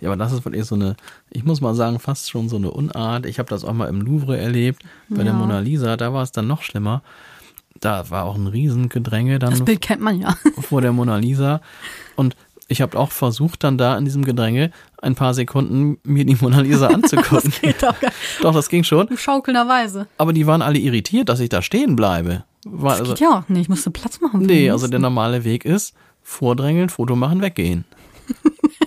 Ja, aber das ist wirklich so eine, ich muss mal sagen, fast schon so eine Unart. Ich habe das auch mal im Louvre erlebt, bei der Ja. Mona Lisa, da war es dann noch schlimmer. Da war auch ein Riesengedränge Das dann Bild kennt man ja. <laughs> vor der Mona Lisa. Und ich habe auch versucht, dann da in diesem Gedränge ein paar Sekunden mir die Mona Lisa <laughs> anzugucken. Geht auch gar Doch, das ging schon. schaukelnderweise. Aber die waren alle irritiert, dass ich da stehen bleibe. War Das also, geht ja auch nicht. Ich musste Platz machen. nee, also der normale Weg ist, vordrängeln, Foto machen, weggehen.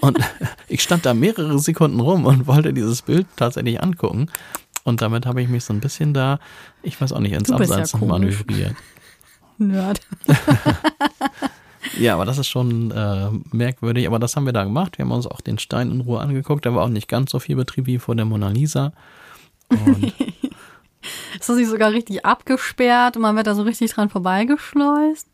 Und <laughs> ich stand da mehrere Sekunden rum und wollte dieses Bild tatsächlich angucken. Und damit habe ich mich so ein bisschen da, ich weiß auch nicht, ins ja Abseits komisch. manövriert. <laughs> Nerd. <laughs> Ja, aber das ist schon äh, merkwürdig. Aber das haben wir da gemacht. Wir haben uns auch den Stein in Ruhe angeguckt. Der war auch nicht ganz so viel Betrieb wie vor der Mona Lisa. Und Ist das nicht sogar richtig abgesperrt und man wird da so richtig dran vorbeigeschleust?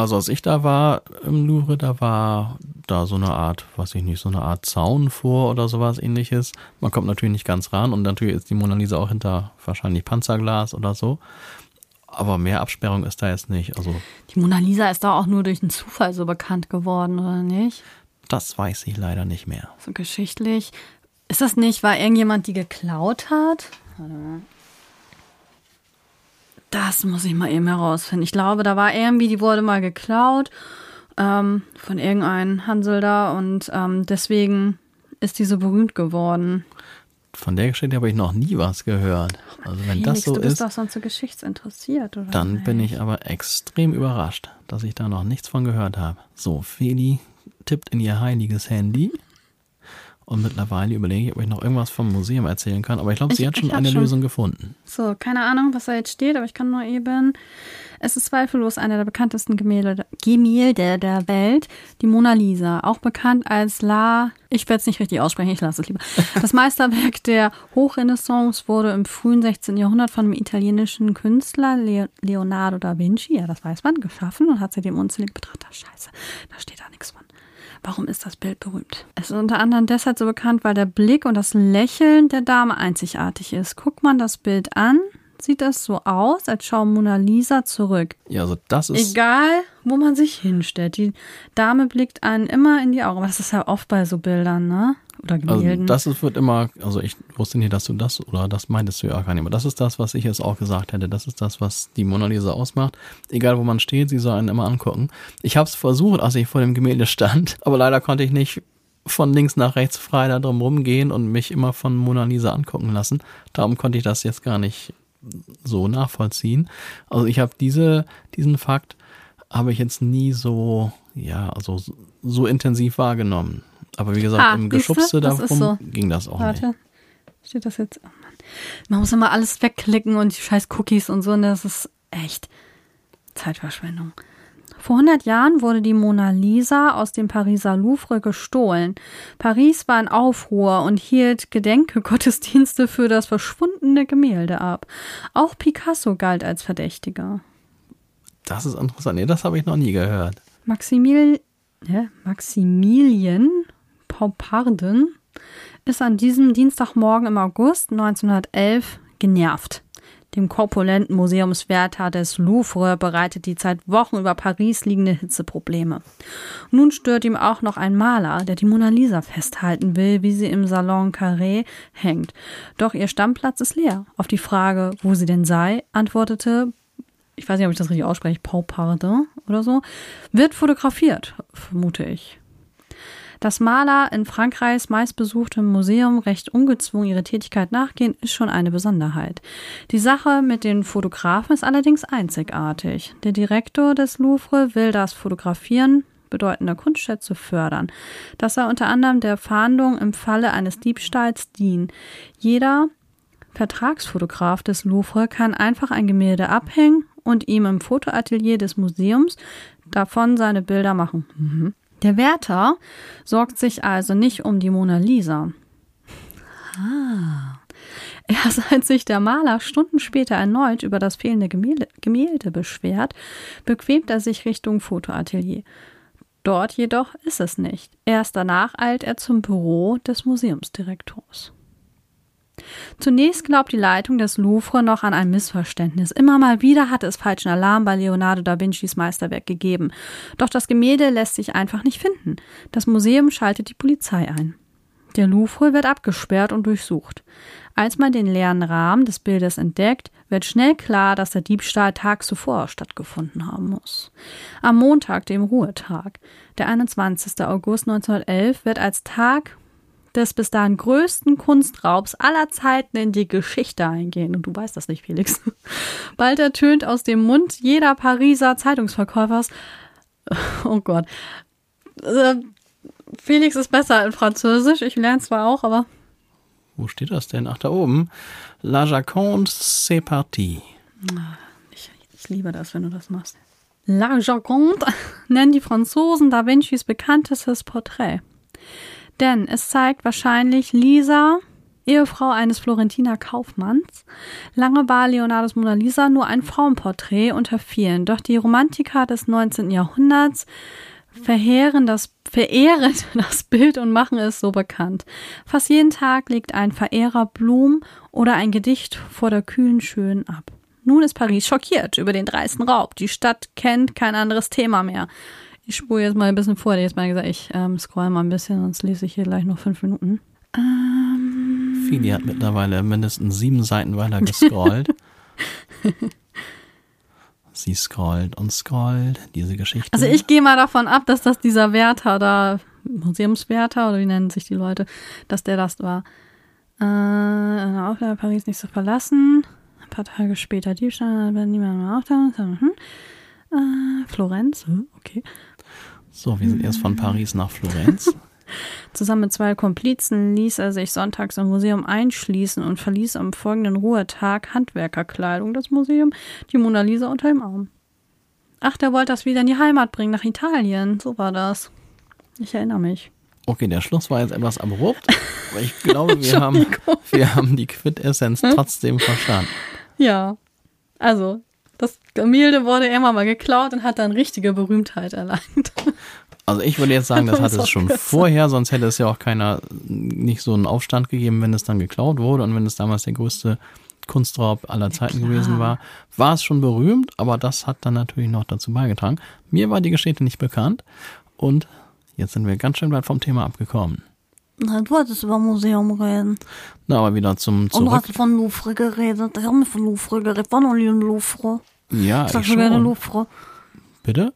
Also als ich da war im Louvre, da war da so eine Art, weiß ich nicht, so eine Art Zaun vor oder sowas ähnliches. Man kommt natürlich nicht ganz ran und natürlich ist die Mona Lisa auch hinter wahrscheinlich Panzerglas oder so. Aber mehr Absperrung ist da jetzt nicht. Also Die Mona Lisa ist da auch nur durch einen Zufall so bekannt geworden, oder nicht? das weiß ich leider nicht mehr. So geschichtlich. Ist das nicht, weil irgendjemand die geklaut hat? Warte mal. Das muss ich mal eben herausfinden. Ich glaube, da war irgendwie, die wurde mal geklaut ähm, von irgendeinem Hansel da und ähm, deswegen ist die so berühmt geworden. Von der Geschichte habe ich noch nie was gehört. Also wenn Felix, das so du bist ist, doch sonst so geschichtsinteressiert, oder? dann bin ich aber extrem überrascht, dass ich da noch nichts von gehört habe. So, Feli tippt in ihr heiliges Handy Und mittlerweile überlege ich, ob ich noch irgendwas vom Museum erzählen kann. Aber ich glaube, sie Ich- hat schon eine schon. Lösung gefunden. So, keine Ahnung, was da jetzt steht, aber ich kann nur eben. Es ist zweifellos einer der bekanntesten Gemälde, Gemälde der Welt, die Mona Lisa, auch bekannt als La. Ich werde es nicht richtig aussprechen, ich lasse es lieber. <laughs> Das Meisterwerk der Hochrenaissance wurde im frühen 16. Jahrhundert von dem italienischen Künstler Le Leonardo da Vinci, ja, das weiß man, geschaffen und hat seitdem unzählige Betrachter. Scheiße, da steht da nichts von. Warum ist das Bild berühmt? Es ist unter anderem deshalb so bekannt, weil der Blick und das Lächeln der Dame einzigartig ist. Guckt man das Bild an, sieht es so aus, als schaue Mona Lisa zurück. Ja, also das ist. Egal, wo man sich hinstellt. Die Dame blickt einen immer in die Augen. Aber das ist ja oft bei so Bildern, ne? Oder Also Gemälden. das ist, wird immer, also ich wusste nicht, dass du das oder das meintest du ja gar nicht, aber das ist das, was ich jetzt auch gesagt hätte. Das ist das, was die Mona Lisa ausmacht. Egal wo man steht, sie soll einen immer angucken. Ich habe es versucht, als ich vor dem Gemälde stand, <laughs> aber leider konnte ich nicht von links nach rechts frei da drum rumgehen und mich immer von Mona Lisa angucken lassen. Darum konnte ich das jetzt gar nicht so nachvollziehen. Also ich habe diese, diesen Fakt habe ich jetzt nie so, ja, also so, so intensiv wahrgenommen. Aber wie gesagt, Ah, im Geschubste darum so. ging das auch nicht. Warte. Steht das jetzt? Oh Mann. Man muss immer alles wegklicken und die scheiß Cookies und so. Und das ist echt Zeitverschwendung. Vor 100 Jahren wurde die Mona Lisa aus dem Pariser Louvre gestohlen. Paris war in Aufruhr und hielt Gedenkgottesdienste für das verschwundene Gemälde ab. Auch Picasso galt als Verdächtiger. Das ist interessant. Nee, das habe ich noch nie gehört. Maximil ja, Maximilien Pauparden ist an diesem Dienstagmorgen im August 1911 genervt. Dem korpulenten Museumswärter des Louvre bereitet die seit Wochen über Paris liegende Hitze Probleme. Nun stört ihm auch noch ein Maler, der die Mona Lisa festhalten will, wie sie im Salon Carré hängt. Doch ihr Stammplatz ist leer. Auf die Frage, wo sie denn sei, antwortete ich weiß nicht, ob ich das richtig ausspreche, Pauparde oder so, wird fotografiert, vermute ich. Dass Maler in Frankreichs meistbesuchtem Museum recht ungezwungen ihre Tätigkeit nachgehen, ist schon eine Besonderheit. Die Sache mit den Fotografen ist allerdings einzigartig. Der Direktor des Louvre will das Fotografieren bedeutender Kunstschätze fördern. Das soll unter anderem der Fahndung im Falle eines Diebstahls dienen. Jeder Vertragsfotograf des Louvre kann einfach ein Gemälde abhängen und ihm im Fotoatelier des Museums davon seine Bilder machen. Mhm. Der Wärter sorgt sich also nicht um die Mona Lisa. Ah. Erst als sich der Maler Stunden später erneut über das fehlende Gemälde, Gemälde beschwert, bequemt er sich Richtung Fotoatelier. Dort jedoch ist es nicht. Erst danach eilt er zum Büro des Museumsdirektors. Zunächst glaubt die Leitung des Louvre noch an ein Missverständnis. Immer mal wieder hatte es falschen Alarm bei Leonardo da Vincis Meisterwerk gegeben. Doch das Gemälde lässt sich einfach nicht finden. Das Museum schaltet die Polizei ein. Der Louvre wird abgesperrt und durchsucht. Als man den leeren Rahmen des Bildes entdeckt, wird schnell klar, dass der Diebstahl Tag zuvor stattgefunden haben muss. Am Montag, dem Ruhetag, der 21. August 1911, wird als Tag des bis dahin größten Kunstraubs aller Zeiten in die Geschichte eingehen. Und du weißt das nicht, Felix. <laughs> Bald ertönt aus dem Mund jeder Pariser Zeitungsverkäufers, <laughs> oh Gott, Äh, Felix ist besser in Französisch. Ich lerne zwar auch, aber Wo steht das denn? Ach, da oben. La Jaconde, c'est parti. ich, ich liebe das, wenn du das machst. La Joconde <laughs> nennen die Franzosen Da Vincis bekanntestes Porträt. Denn es zeigt wahrscheinlich Lisa, Ehefrau eines Florentiner Kaufmanns. Lange war Leonardos Mona Lisa nur ein Frauenporträt unter vielen, doch die Romantiker des 19. Jahrhunderts verheeren das, verehren <laughs> das Bild und machen es so bekannt. Fast jeden Tag legt ein Verehrer Blumen oder ein Gedicht vor der kühlen Schönen ab. Nun ist Paris schockiert über den dreisten Raub. Die Stadt kennt kein anderes Thema mehr. Ich spule jetzt mal ein bisschen vor. Jetzt mal gesagt, ich ähm, scroll mal ein bisschen, sonst lese ich hier gleich noch fünf Minuten. Ähm, Fili hat mittlerweile mindestens sieben Seiten weiter gescrollt. <laughs> Sie scrollt und scrollt, diese Geschichte. also ich gehe mal davon ab, dass das dieser Wärter da, Museumswärter oder wie nennen sich die Leute, dass der das war. Äh, Aufgabe Paris nicht zu verlassen. Ein paar Tage später Diebstahl, wenn niemand mehr auftaucht. Mhm. Äh, Florenz, okay. So, wir sind erst von Paris nach Florenz. <laughs> Zusammen mit zwei Komplizen ließ er sich sonntags im Museum einschließen und verließ am folgenden Ruhetag Handwerkerkleidung das Museum, die Mona Lisa unter dem Arm. Ach, der wollte das wieder in die Heimat bringen, nach Italien. So war das. Ich erinnere mich. Okay, der Schluss war jetzt etwas abrupt, <laughs> aber ich glaube, wir haben, wir haben die Quintessenz trotzdem verstanden. Ja. Also, das Gemälde wurde irgendwann mal geklaut und hat dann richtige Berühmtheit erlangt. Also ich würde jetzt sagen, das hat So es schon vorher, sonst hätte es ja auch keiner nicht so einen Aufstand gegeben, wenn es dann geklaut wurde und wenn es damals der größte Kunstraub aller Zeiten klar. gewesen war, war es schon berühmt, aber das hat dann natürlich noch dazu beigetragen. Mir war die Geschichte nicht bekannt und jetzt sind wir ganz schön weit vom Thema abgekommen. Na, du hattest über Museum reden. Na, aber wieder zum Und du zurück. hast von Louvre geredet. Ich habe nicht von Louvre geredet. War noch nie ein Louvre. Ja, Ich sag ich schon gerne. Louvre. Bitte?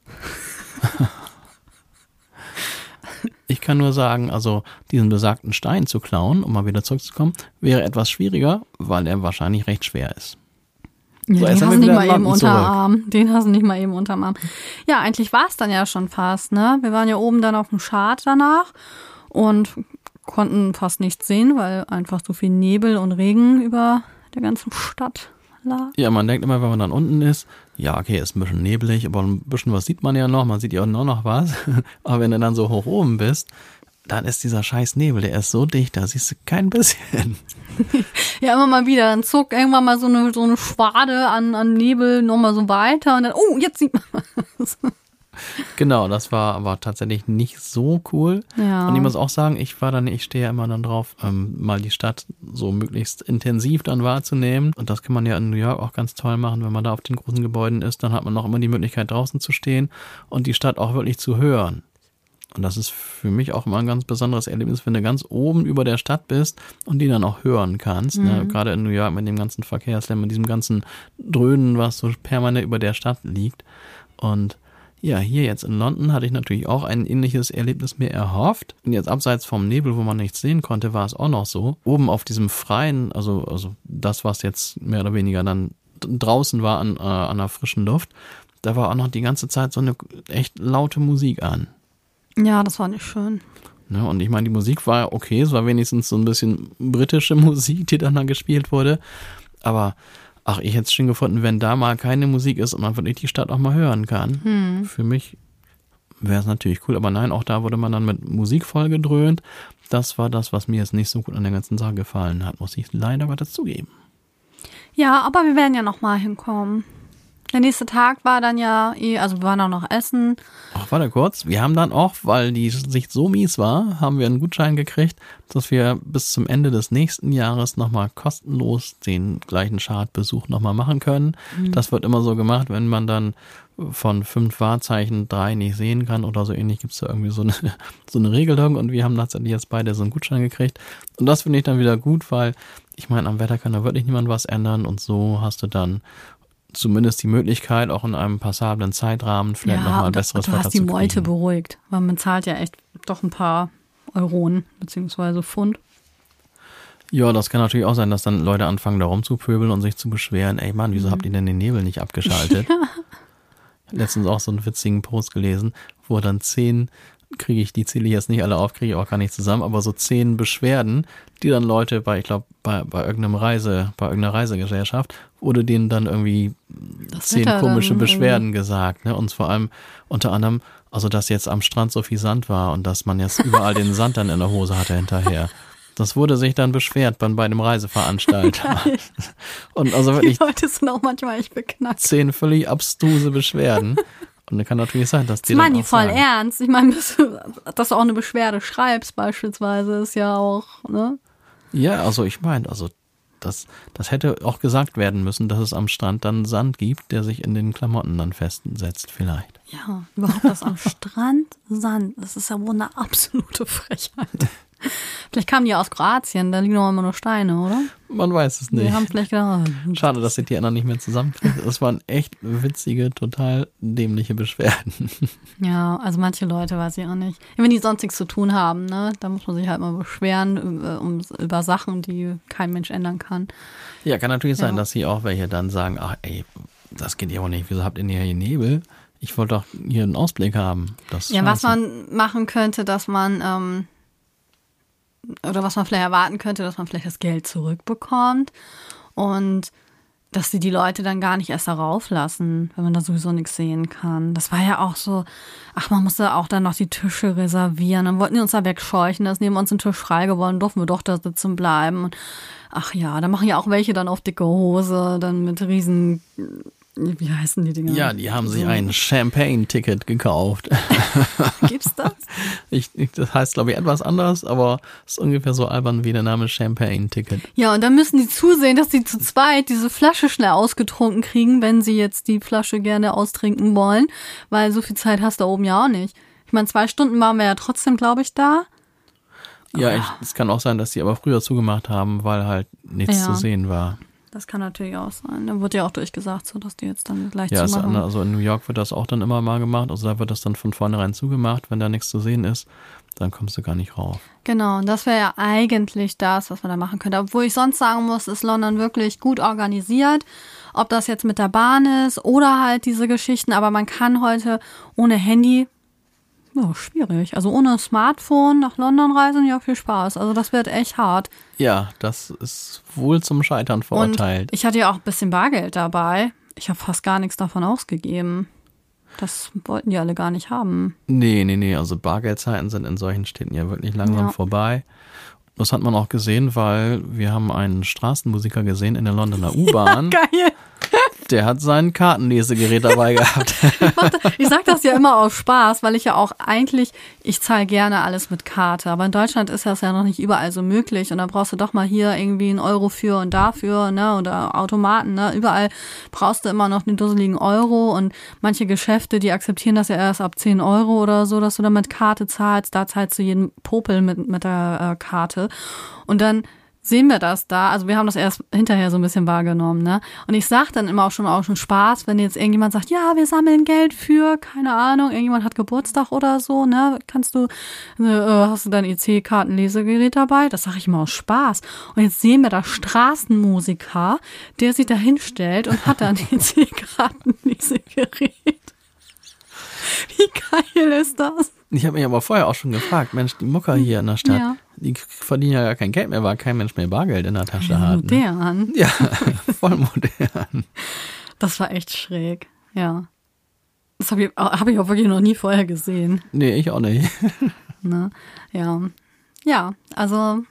Ich kann nur sagen, also diesen besagten Stein zu klauen, um mal wieder zurückzukommen, wäre etwas schwieriger, weil er wahrscheinlich recht schwer ist. Ja, So, den hast du nicht mal eben unterm zurück. Arm. Den hast du nicht mal eben unterm Arm. Ja, eigentlich war es dann ja schon fast, ne? Wir waren ja oben dann auf dem Chart danach und konnten fast nichts sehen, weil einfach so viel Nebel und Regen über der ganzen Stadt lag. Ja, man denkt immer, wenn man dann unten ist, ja, okay, ist ein bisschen neblig, aber ein bisschen was sieht man ja noch, man sieht ja auch noch was. <laughs> aber wenn du dann so hoch oben bist, dann ist dieser scheiß Nebel, der ist so dicht, da siehst du kein bisschen. <laughs> Ja, immer mal wieder. Dann zog irgendwann mal so eine, so eine Schwade an, an Nebel nochmal so weiter und dann, oh, jetzt sieht man was. <laughs> <laughs> Genau, das war aber tatsächlich nicht so cool. Ja. Und ich muss auch sagen, ich war dann, ich stehe ja immer dann drauf, ähm, mal die Stadt so möglichst intensiv dann wahrzunehmen. Und das kann man ja in New York auch ganz toll machen, wenn man da auf den großen Gebäuden ist, dann hat man noch immer die Möglichkeit draußen zu stehen und die Stadt auch wirklich zu hören. Und das ist für mich auch immer ein ganz besonderes Erlebnis, wenn du ganz oben über der Stadt bist und die dann auch hören kannst. Ne? Gerade in New York mit dem ganzen Verkehrslärm, mit diesem ganzen Dröhnen, was so permanent über der Stadt liegt. Und ja, hier jetzt in London hatte ich natürlich auch ein ähnliches Erlebnis mir erhofft. Und jetzt abseits vom Nebel, wo man nichts sehen konnte, war es auch noch so. Oben auf diesem freien, also, also das, was jetzt mehr oder weniger dann draußen war an, äh, an der frischen Luft, da war auch noch die ganze Zeit so eine echt laute Musik an. Ja, das war nicht schön. Ne? Und ich meine, die Musik war okay, es war wenigstens so ein bisschen britische <laughs> Musik, die dann da gespielt wurde. Aber ach, ich hätte es schon gefunden, wenn da mal keine Musik ist und man wirklich die Stadt auch mal hören kann. Für mich wäre es natürlich cool, aber nein, auch da wurde man dann mit Musik vollgedröhnt. Das war das, was mir jetzt nicht so gut an der ganzen Sache gefallen hat, muss ich leider aber dazugeben. Ja, aber wir werden ja noch mal hinkommen. Der nächste Tag war dann ja eh, also wir waren auch noch essen. Ach, warte kurz. Wir haben dann auch, weil die Sicht so mies war, haben wir einen Gutschein gekriegt, dass wir bis zum Ende des nächsten Jahres nochmal kostenlos den gleichen Chartbesuch nochmal machen können. Das wird immer so gemacht, wenn man dann von fünf Wahrzeichen drei nicht sehen kann oder so ähnlich, gibt's da irgendwie so eine, <laughs> so eine Regelung und wir haben tatsächlich jetzt beide so einen Gutschein gekriegt. Und das finde ich dann wieder gut, weil ich meine, am Wetter kann da wirklich niemand was ändern und so hast du dann zumindest die Möglichkeit, auch in einem passablen Zeitrahmen vielleicht ja, nochmal und besseres du Wetter hast die zu Meute kriegen. beruhigt, weil man zahlt ja echt doch ein paar Euronen beziehungsweise Pfund. Ja, das kann natürlich auch sein, dass dann Leute anfangen, da rumzupöbeln und sich zu beschweren. Ey Mann, Mhm. wieso habt ihr denn den Nebel nicht abgeschaltet? <laughs> Letztens auch so einen witzigen Post gelesen, wo dann zehn, kriege ich, die zähle ich jetzt nicht alle auf, kriege ich auch gar nicht zusammen, aber so zehn Beschwerden, die dann Leute bei, ich glaube, bei, bei irgendeinem Reise, bei irgendeiner Reisegesellschaft, wurde denen dann irgendwie Das zehn komische dann Beschwerden gesagt, ne? Und vor allem unter anderem, also dass jetzt am Strand so viel Sand war und dass man jetzt überall den Sand dann in der Hose hatte hinterher. Das wurde sich dann beschwert bei, bei einem Reiseveranstalter. <laughs> und also Die wirklich Leute sind auch manchmal echt beknackt. zehn völlig abstruse Beschwerden. Und dann kann natürlich sein, dass die Das dann meinen die voll sagen, ernst. Ich meine, dass, du- dass du auch eine Beschwerde schreibst beispielsweise ist ja auch, ne? Ja, also ich meine, also das, das hätte auch gesagt werden müssen, dass es am Strand dann Sand gibt, der sich in den Klamotten dann festsetzt vielleicht. Ja, überhaupt das am <laughs> Strand, Sand, das ist ja wohl eine absolute Frechheit. Vielleicht kamen die aus Kroatien, da liegen doch immer nur Steine, oder? Man weiß es Die nicht. haben vielleicht gedacht, oh, <laughs> Schade, dass sich die anderen nicht mehr zusammenkriegen. Das waren echt witzige, total dämliche Beschwerden. <laughs> ja, also manche Leute weiß ich auch nicht. Wenn die sonst nichts zu tun haben, ne, da muss man sich halt mal beschweren über, um, über Sachen, die kein Mensch ändern kann. Ja, kann natürlich sein, Ja. dass sie auch welche dann sagen, ach ey, das geht ja auch nicht. Wieso habt ihr hier Nebel? Ich wollte doch hier einen Ausblick haben. Das Ja, was man machen könnte, dass man ähm, oder was man vielleicht erwarten könnte, dass man vielleicht das Geld zurückbekommt und dass sie die Leute dann gar nicht erst darauf lassen, wenn man da sowieso nichts sehen kann. Das war ja auch so, ach, man musste auch dann noch die Tische reservieren. Dann wollten die uns da wegscheuchen, da ist neben uns ein Tisch frei geworden, durften wir doch da sitzen bleiben. Und ach ja, da machen ja auch welche dann auf dicke Hose, dann mit riesen, wie heißen die Dinger? Ja, die haben sich ein Champagne-Ticket gekauft. <laughs> Gibt's das? Ich, das heißt, glaube ich, etwas anders, aber ist ungefähr so albern wie der Name Champagne-Ticket. Ja, und dann müssen die zusehen, dass sie zu zweit diese Flasche schnell ausgetrunken kriegen, wenn sie jetzt die Flasche gerne austrinken wollen, weil so viel Zeit hast du da oben ja auch nicht. Ich meine, zwei Stunden waren wir ja trotzdem, glaube ich, da. Ja, ich, es kann auch sein, dass die aber früher zugemacht haben, weil halt nichts Ja. zu sehen war. Das kann natürlich auch sein. Da wurde ja auch durchgesagt, so dass die jetzt dann gleich Ja, ist, zumachen. also in New York wird das auch dann immer mal gemacht. Also da wird das dann von vornherein zugemacht. Wenn da nichts zu sehen ist, dann kommst du gar nicht rauf. Genau, und das wäre ja eigentlich das, was man da machen könnte. Obwohl ich sonst sagen muss, ist London wirklich gut organisiert. Ob das jetzt mit der Bahn ist oder halt diese Geschichten, aber man kann heute ohne Handy, ja, schwierig. Also ohne Smartphone nach London reisen, ja, viel Spaß. Also das wird echt hart. Ja, das ist wohl zum Scheitern verurteilt. Und ich hatte ja auch ein bisschen Bargeld dabei. Ich habe fast gar nichts davon ausgegeben. Das wollten die alle gar nicht haben. Nee, nee, nee. Also Bargeldzeiten sind in solchen Städten ja wirklich langsam Ja. vorbei. Das hat man auch gesehen, weil wir haben einen Straßenmusiker gesehen in der Londoner U-Bahn. <laughs> Geil. Der hat sein Kartenlesegerät dabei <laughs> gehabt. Ich sag das ja immer aus Spaß, weil ich ja auch eigentlich, ich zahle gerne alles mit Karte. Aber in Deutschland ist das ja noch nicht überall so möglich. Und da brauchst du doch mal hier irgendwie einen Euro für und dafür, ne? Oder Automaten, ne? Überall brauchst du immer noch den dusseligen Euro. Und manche Geschäfte, die akzeptieren das ja erst ab 10 Euro oder so, dass du dann mit Karte zahlst. Da zahlst du jeden Popel mit, mit der äh, Karte. Und dann sehen wir das da. Also wir haben das erst hinterher so ein bisschen wahrgenommen, ne? Und ich sag dann immer auch schon auch schon Spaß, wenn jetzt irgendjemand sagt, ja, wir sammeln Geld für, keine Ahnung, irgendjemand hat Geburtstag oder so, ne? Kannst du, äh, hast du dein EC-Kartenlesegerät dabei? Das sage ich immer aus Spaß. Und jetzt sehen wir da Straßenmusiker, der sich da hinstellt und hat dann <laughs> EC-Kartenlesegerät. Wie geil ist das? Ich habe mich aber vorher auch schon gefragt, Mensch, die Mucker hier in der Stadt, Ja. die verdienen ja gar kein Geld mehr, weil kein Mensch mehr Bargeld in der Tasche hat. Ne? Modern. <laughs> Ja, voll modern. Das war echt schräg, ja. Das habe ich, hab ich auch wirklich noch nie vorher gesehen. Nee, ich auch nicht. <laughs> Ne? Ja. Ja, also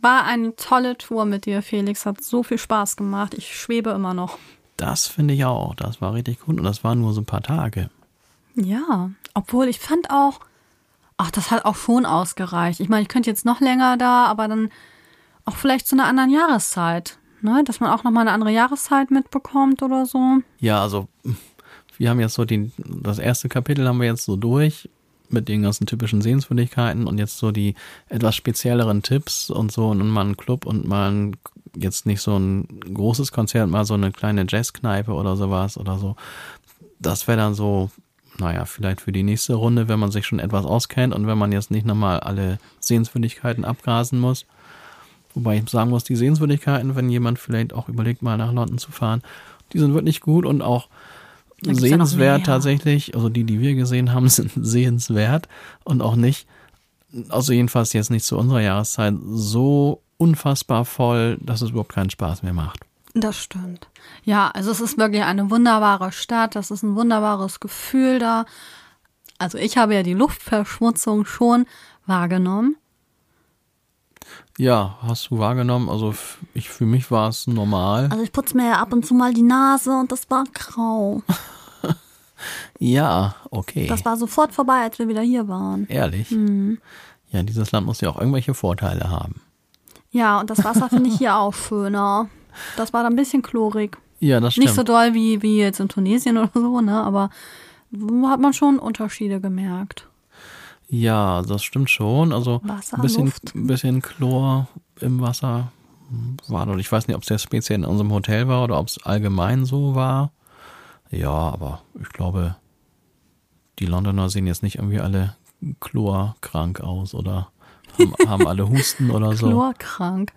war eine tolle Tour mit dir, Felix. Hat so viel Spaß gemacht. Ich schwebe immer noch. Das finde ich auch. Das war richtig gut und das waren nur so ein paar Tage. Ja, obwohl ich fand auch, ach, das hat auch schon ausgereicht. Ich meine, ich könnte jetzt noch länger da, aber dann auch vielleicht zu einer anderen Jahreszeit. Ne? Dass man auch nochmal eine andere Jahreszeit mitbekommt oder so. Ja, also wir haben jetzt so den, das erste Kapitel haben wir jetzt so durch mit den ganzen typischen Sehenswürdigkeiten und jetzt so die etwas spezielleren Tipps und so und mal einen Club und mal ein, jetzt nicht so ein großes Konzert, mal so eine kleine Jazzkneipe oder sowas oder so. Das wäre dann so, naja, vielleicht für die nächste Runde, wenn man sich schon etwas auskennt und wenn man jetzt nicht nochmal alle Sehenswürdigkeiten abgrasen muss. Wobei ich sagen muss, die Sehenswürdigkeiten, wenn jemand vielleicht auch überlegt, mal nach London zu fahren, die sind wirklich gut und auch sehenswert tatsächlich. Also die, die wir gesehen haben, <laughs> sind sehenswert und auch nicht, also jedenfalls jetzt nicht zu unserer Jahreszeit, so unfassbar voll, dass es überhaupt keinen Spaß mehr macht. Das stimmt. Ja, also es ist wirklich eine wunderbare Stadt. Das ist ein wunderbares Gefühl da. Also ich habe ja die Luftverschmutzung schon wahrgenommen. Ja, hast du wahrgenommen? Also ich, für mich war es normal. Also ich putze mir ja ab und zu mal die Nase und das war grau. <laughs> Ja, okay. Das war sofort vorbei, als wir wieder hier waren. Ehrlich. Mhm. Ja, dieses Land muss ja auch irgendwelche Vorteile haben. Ja, und das Wasser finde ich hier auch schöner. Das war da ein bisschen chlorig. Ja, das stimmt. Nicht so doll wie, wie jetzt in Tunesien oder so, ne? Aber hat man schon Unterschiede gemerkt. Ja, das stimmt schon. Also Wasser, ein bisschen, bisschen Chlor im Wasser war dort. Ich weiß nicht, ob es jetzt speziell in unserem Hotel war oder ob es allgemein so war. Ja, aber ich glaube, die Londoner sehen jetzt nicht irgendwie alle chlorkrank aus oder haben, haben alle Husten oder so. <laughs> Chlorkrank.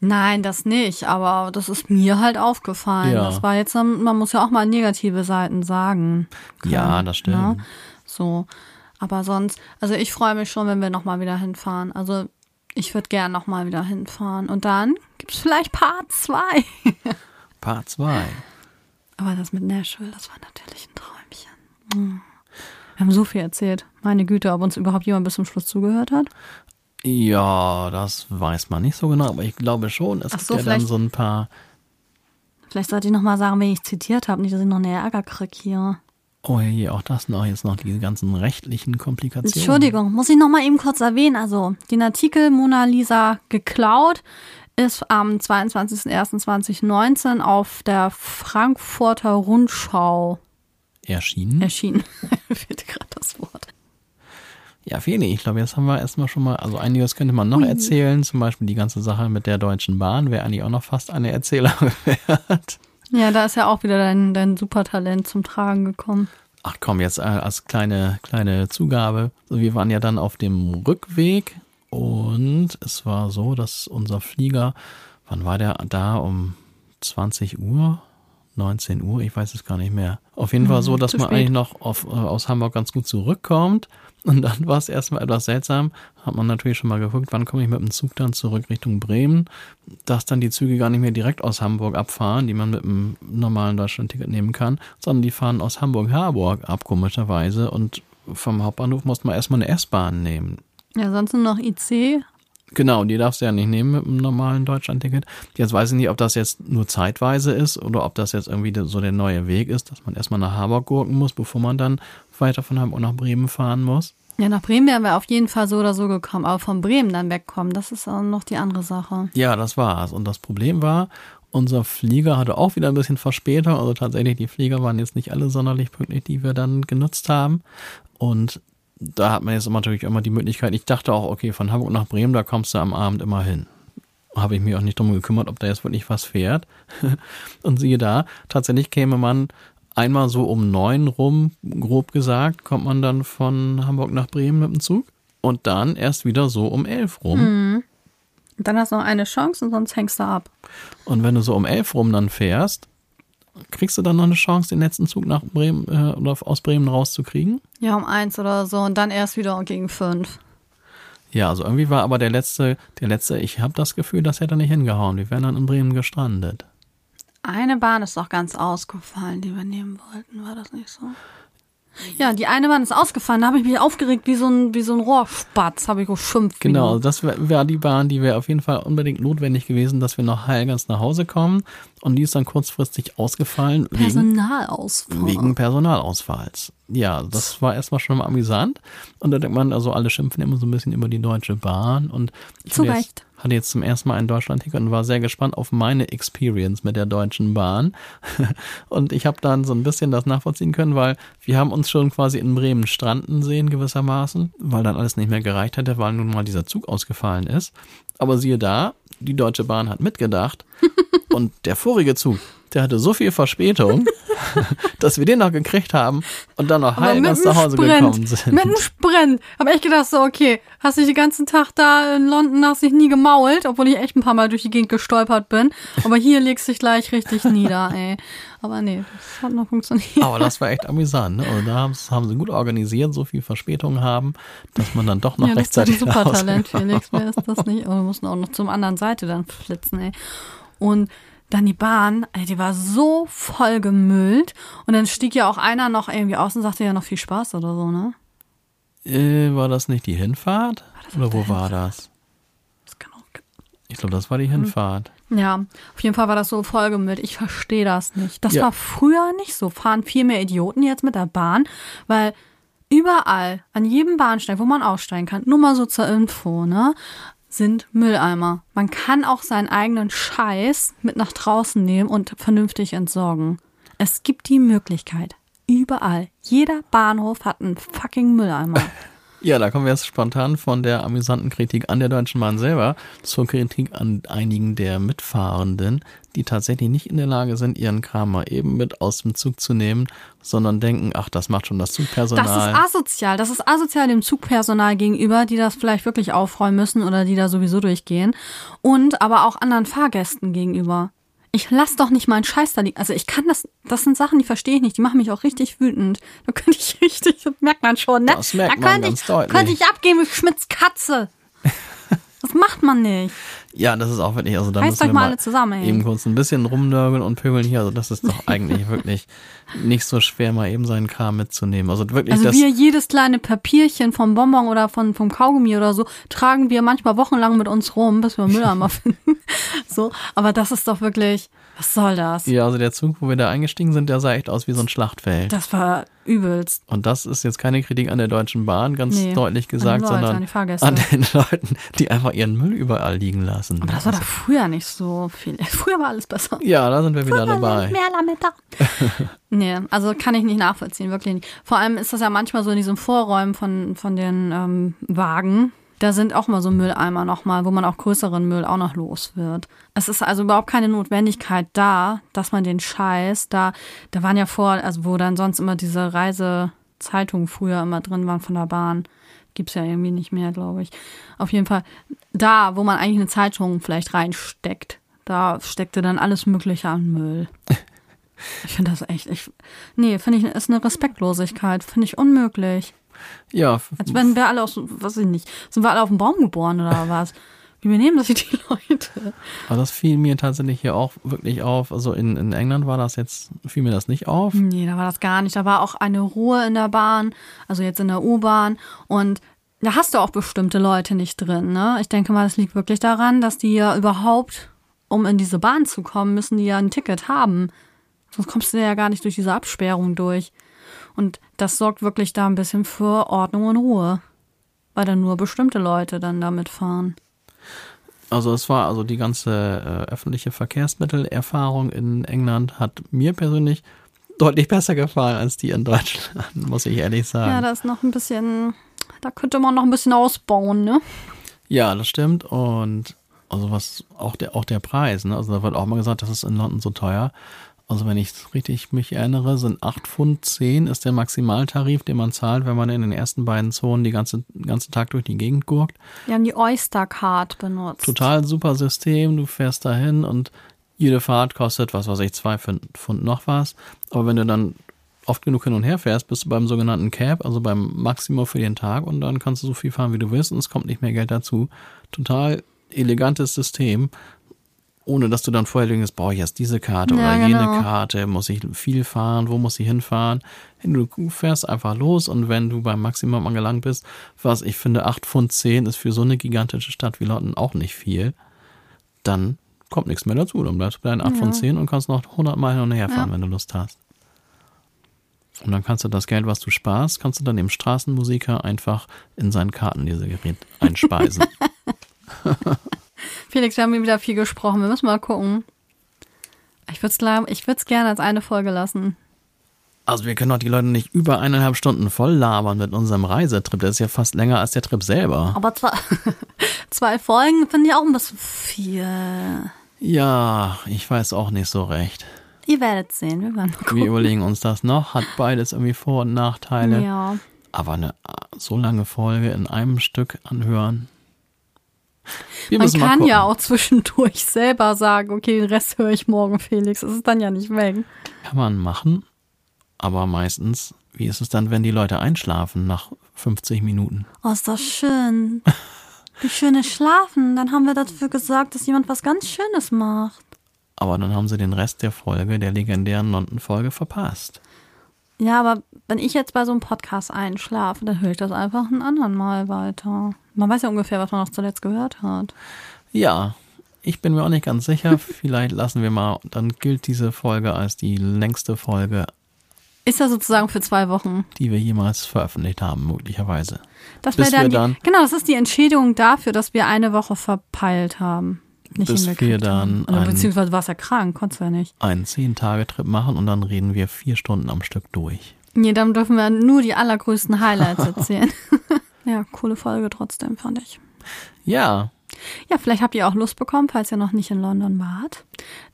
Nein, das nicht, aber das ist mir halt aufgefallen. Ja. Das war jetzt, man muss ja auch mal negative Seiten sagen. können, Ja, das stimmt. Ne? So. Aber sonst, also ich freue mich schon, wenn wir nochmal wieder hinfahren. Also Ich würde gern nochmal wieder hinfahren. Und dann gibt's vielleicht Part 2. <laughs> Part 2. Aber das mit Nashville, das war natürlich ein Träumchen. Hm. Wir haben so viel erzählt. Meine Güte, ob uns überhaupt jemand bis zum Schluss zugehört hat. Ja, das weiß man nicht so genau, aber ich glaube schon. Es Ach gibt so, ja dann so ein paar. Vielleicht sollte ich nochmal sagen, wen ich zitiert habe. Nicht, dass ich noch eine Ärger krieg hier. Oh je, auch das noch, jetzt noch die ganzen rechtlichen Komplikationen. Entschuldigung, muss ich noch mal eben kurz erwähnen. Also, den Artikel Mona Lisa geklaut ist am 22.01.2019 auf der Frankfurter Rundschau Erschienen. erschienen. <laughs> Mir fehlte gerade das Wort. Ja, Feli, ich glaube, jetzt haben wir erstmal schon mal, also einiges könnte man noch erzählen, zum Beispiel die ganze Sache mit der Deutschen Bahn, wäre eigentlich auch noch fast eine Erzählung <laughs> wert. Ja, da ist ja auch wieder dein, dein Supertalent zum Tragen gekommen. Ach komm, jetzt äh, als kleine, kleine Zugabe. So, wir waren ja dann auf dem Rückweg und es war so, dass unser Flieger, wann war der da? Um 20 Uhr? 19 Uhr? Ich weiß es gar nicht mehr. Auf jeden Fall so, dass zu man eigentlich noch auf, äh, aus Hamburg ganz gut zurückkommt. Und dann war es erstmal etwas seltsam. Hat man natürlich schon mal geguckt, wann komme ich mit dem Zug dann zurück Richtung Bremen, dass dann die Züge gar nicht mehr direkt aus Hamburg abfahren, die man mit einem normalen Deutschlandticket nehmen kann, sondern die fahren aus Hamburg-Harburg ab, komischerweise. Und vom Hauptbahnhof musste man erstmal eine S-Bahn nehmen. Ja, sonst nur noch IC. Genau, die darfst du ja nicht nehmen mit einem normalen Deutschlandticket. Jetzt weiß ich nicht, ob das jetzt nur zeitweise ist oder ob das jetzt irgendwie so der neue Weg ist, dass man erstmal nach Harburg gurken muss, bevor man dann weiter von Hamburg nach Bremen fahren muss. Ja, nach Bremen wären wir auf jeden Fall so oder so gekommen. Aber von Bremen dann wegkommen, das ist auch noch die andere Sache. Ja, das war's. Und das Problem war, unser Flieger hatte auch wieder ein bisschen Verspätung. Also tatsächlich, die Flieger waren jetzt nicht alle sonderlich pünktlich, die wir dann genutzt haben. Und da hat man jetzt natürlich immer die Möglichkeit, ich dachte auch, okay, von Hamburg nach Bremen, da kommst du am Abend immer hin. Habe ich mich auch nicht drum gekümmert, ob da jetzt wirklich was fährt. <laughs> Und siehe da, tatsächlich käme man einmal so um neun rum, grob gesagt, kommt man dann von Hamburg nach Bremen mit dem Zug. Und dann erst wieder so um elf rum. Und dann hast du noch eine Chance und sonst hängst du ab. Und wenn du so um elf rum dann fährst, kriegst du dann noch eine Chance, den letzten Zug nach Bremen äh, oder aus Bremen rauszukriegen? Ja, um eins oder so und dann erst wieder gegen fünf. Ja, also irgendwie war aber der letzte, der letzte, ich habe das Gefühl, das hätte nicht hingehauen. Wir wären dann in Bremen gestrandet. Eine Bahn ist doch ganz ausgefallen, die wir nehmen wollten. War das nicht so? Ja, die eine Bahn ist ausgefallen. Da habe ich mich aufgeregt wie so ein, wie so ein Rohrspatz. Habe ich geschimpft. Genau, das wäre wär die Bahn, die wäre auf jeden Fall unbedingt notwendig gewesen, dass wir noch heil ganz nach Hause kommen. Und die ist dann kurzfristig ausgefallen wegen, Personalausfall. wegen Personalausfalls. Ja, das war erstmal schon mal amüsant. Und da denkt man, also alle schimpfen immer so ein bisschen über die Deutsche Bahn. Und ich hatte. Jetzt, hatte jetzt zum ersten Mal ein Deutschland-Ticket und war sehr gespannt auf meine Experience mit der Deutschen Bahn. <laughs> Und ich habe dann so ein bisschen das nachvollziehen können, weil wir haben uns schon quasi in Bremen stranden sehen gewissermaßen, weil dann alles nicht mehr gereicht hatte, weil nun mal dieser Zug ausgefallen ist. Aber siehe da, die Deutsche Bahn hat mitgedacht <laughs> und der vorige Zug, der hatte so viel Verspätung, <laughs> dass wir den noch gekriegt haben und dann noch heil nach Hause Sprint. gekommen sind. Mit einem Sprint. Hab echt gedacht, so, okay, hast dich den ganzen Tag da in London, hast dich nie gemault, obwohl ich echt ein paar Mal durch die Gegend gestolpert bin. Aber hier legst du dich gleich richtig <laughs> nieder, ey. Aber nee, das hat noch funktioniert. Aber das war echt amüsant. Ne? Also da haben, sie gut organisiert, so viel Verspätung haben, dass man dann doch noch ja, das ist ein rechtzeitig super Talent, <laughs> Felix. Wer ist das nicht? Aber wir mussten auch noch zum anderen Seite dann flitzen, ey. Und dann die Bahn, ey, die war so voll gemüllt. Und dann stieg ja auch einer noch irgendwie aus und sagte ja noch viel Spaß oder so, ne? Äh, war das nicht die Hinfahrt? Oder wo der war das? Das kann auch Ich glaube, das war die Hinfahrt. Ja, auf jeden Fall war das so vollgemüllt. Ich verstehe das nicht. Das Ja. war früher nicht so. Fahren viel mehr Idioten jetzt mit der Bahn, weil überall, an jedem Bahnsteig, wo man aussteigen kann, nur mal so zur Info, ne, sind Mülleimer. Man kann auch seinen eigenen Scheiß mit nach draußen nehmen und vernünftig entsorgen. Es gibt die Möglichkeit. Überall. Jeder Bahnhof hat einen fucking Mülleimer. <laughs> Ja, da kommen wir jetzt spontan von der amüsanten Kritik an der Deutschen Bahn selber zur Kritik an einigen der Mitfahrenden, die tatsächlich nicht in der Lage sind, ihren Kram mal eben mit aus dem Zug zu nehmen, sondern denken, ach, das macht schon das Zugpersonal. Das ist asozial. Das ist asozial dem Zugpersonal gegenüber, die das vielleicht wirklich aufräumen müssen oder die da sowieso durchgehen. Und aber auch anderen Fahrgästen gegenüber. Ich lass doch nicht meinen Scheiß da liegen. Also ich kann das, das sind Sachen, die verstehe ich nicht. Die machen mich auch richtig wütend. Da könnte ich <laughs> richtig, das merkt man schon, ne? Das merkt da man könnte ganz ich, deutlich. Könnte ich abgehen wie Schmitz Katze. <laughs> Das macht man nicht. Ja, das ist auch wirklich, also da Heißt müssen wir mal alle zusammen, ey. eben kurz ein bisschen rumnörgeln und pöbeln hier. Also das ist doch <laughs> eigentlich wirklich nicht so schwer, mal eben seinen Kram mitzunehmen. Also wirklich, Also wir jedes kleine Papierchen vom Bonbon oder von, vom Kaugummi oder so tragen wir manchmal wochenlang mit uns rum, bis wir Mülleimer <laughs> finden. So, aber das ist doch wirklich, was soll das? ja, also der Zug, wo wir da eingestiegen sind, der sah echt aus wie so ein Schlachtfeld. Das war übelst. Und das ist jetzt keine Kritik an der Deutschen Bahn, ganz Nee, deutlich an gesagt, Leute, sondern an die Fahrgäste. an den <laughs> Leuten, die einfach ihren Müll überall liegen lassen. Aber das war doch früher nicht so viel. <laughs> Früher war alles besser. ja, da sind wir wieder dabei. Mehr Lametta. <laughs> nee, also kann ich nicht nachvollziehen, wirklich nicht. Vor allem ist das ja manchmal so in diesen Vorräumen von, von den ähm, Wagen. Da sind auch mal so Mülleimer nochmal, wo man auch größeren Müll auch noch los wird. Es ist also überhaupt keine Notwendigkeit da, dass man den Scheiß da, da waren ja vor, also wo dann sonst immer diese Reisezeitungen früher immer drin waren von der Bahn. Gibt's ja irgendwie nicht mehr, glaube ich. Auf jeden Fall da, wo man eigentlich eine Zeitung vielleicht reinsteckt, da steckte dann alles Mögliche an Müll. <laughs> Ich finde das echt, ich, nee, finde ich, ist eine Respektlosigkeit, finde ich unmöglich. Ja, Als wenn wir alle aus, was weiß ich nicht, sind wir alle auf dem Baum geboren oder <laughs> was? Wie benehmen sich die Leute? aber das fiel mir tatsächlich hier auch wirklich auf. Also in, in England war das jetzt, fiel mir das nicht auf. Nee, da war das gar nicht. Da war auch eine Ruhe in der Bahn, also jetzt in der U-Bahn. Und da hast du auch bestimmte Leute nicht drin. Ne? Ich denke mal, das liegt wirklich daran, dass die ja überhaupt, um in diese Bahn zu kommen, müssen die ja ein Ticket haben. Sonst kommst du ja gar nicht durch diese Absperrung durch. Und das sorgt wirklich da ein bisschen für Ordnung und Ruhe. Weil dann nur bestimmte Leute dann damit fahren. Also es war also die ganze äh, öffentliche Verkehrsmittelerfahrung in England hat mir persönlich deutlich besser gefallen als die in Deutschland, <laughs> muss ich ehrlich sagen. Ja, da ist noch ein bisschen, da könnte man noch ein bisschen ausbauen, ne? Ja, das stimmt. Und also was auch der auch der Preis, ne? Also da wird auch mal gesagt, das ist in London so teuer. Also wenn ich richtig mich erinnere, sind 8 Pfund 10 ist der Maximaltarif, den man zahlt, wenn man in den ersten beiden Zonen die ganze, den ganzen Tag durch die Gegend gurkt. Wir haben die Oyster Card benutzt. Total super System, du fährst dahin und jede Fahrt kostet, was weiß ich, zwei Pfund Pfund noch was. Aber wenn du dann oft genug hin und her fährst, bist du beim sogenannten Cap, also beim Maximum für den Tag und dann kannst du so viel fahren, wie du willst und es kommt nicht mehr Geld dazu. Total elegantes System, ohne dass du dann vorher denkst, brauche ich jetzt diese Karte Ja, oder jene genau. Karte, muss ich viel fahren, wo muss ich hinfahren? Du fährst einfach los und wenn du beim Maximum angelangt bist, was ich finde, 8 Pfund 10 ist für so eine gigantische Stadt wie London auch nicht viel, dann kommt nichts mehr dazu. Dann bleibst du bei deinen 8 von 10 und kannst noch 100 Mal hin und her fahren, Ja. wenn du Lust hast. Und dann kannst du das Geld, was du sparst, kannst du dann dem Straßenmusiker einfach in sein Kartenlesegerät einspeisen. <laughs> Felix, wir haben wieder viel gesprochen. Wir müssen mal gucken. Ich würde es ich würd's gerne als eine Folge lassen. also wir können doch die Leute nicht über eineinhalb Stunden voll labern mit unserem Reisetrip. Das ist ja fast länger als der Trip selber. Aber zwei, <laughs> zwei Folgen finde ich auch ein bisschen viel. Ja, ich weiß auch nicht so recht. Ihr werdet sehen. Wir werden mal Wir gucken. überlegen uns das noch. Hat beides irgendwie Vor- und Nachteile. Ja. Aber eine so lange Folge in einem Stück anhören. Wir Man kann ja auch zwischendurch selber sagen, okay, den Rest höre ich morgen, Felix. Das ist dann ja nicht weg. Kann man machen, aber meistens, wie ist es dann, wenn die Leute einschlafen nach 50 Minuten? Oh, ist das schön. Wie schönes Schlafen. Dann haben wir dafür gesorgt, dass jemand was ganz Schönes macht. Aber dann haben sie den Rest der Folge, der legendären London-Folge, verpasst. Ja, aber wenn ich jetzt bei so einem Podcast einschlafe, dann höre ich das einfach ein anderen Mal weiter. Man weiß ja ungefähr, was man noch zuletzt gehört hat. Ja, ich bin mir auch nicht ganz sicher. <laughs> Vielleicht lassen wir mal, dann gilt diese Folge als die längste Folge, Ist das sozusagen für zwei Wochen? die wir jemals veröffentlicht haben, möglicherweise. Das wäre dann, dann- genau, das ist die Entschädigung dafür, dass wir eine Woche verpeilt haben. Nicht Bis wir dann. Oder ein- beziehungsweise warst ja krank, konntest du ja nicht. Einen 10-Tage-Trip machen und dann reden wir vier Stunden am Stück durch. Nee, dann dürfen wir nur die allergrößten Highlights erzählen. <laughs> ja, coole Folge trotzdem, fand ich. Ja, Ja, vielleicht habt ihr auch Lust bekommen, falls ihr noch nicht in London wart,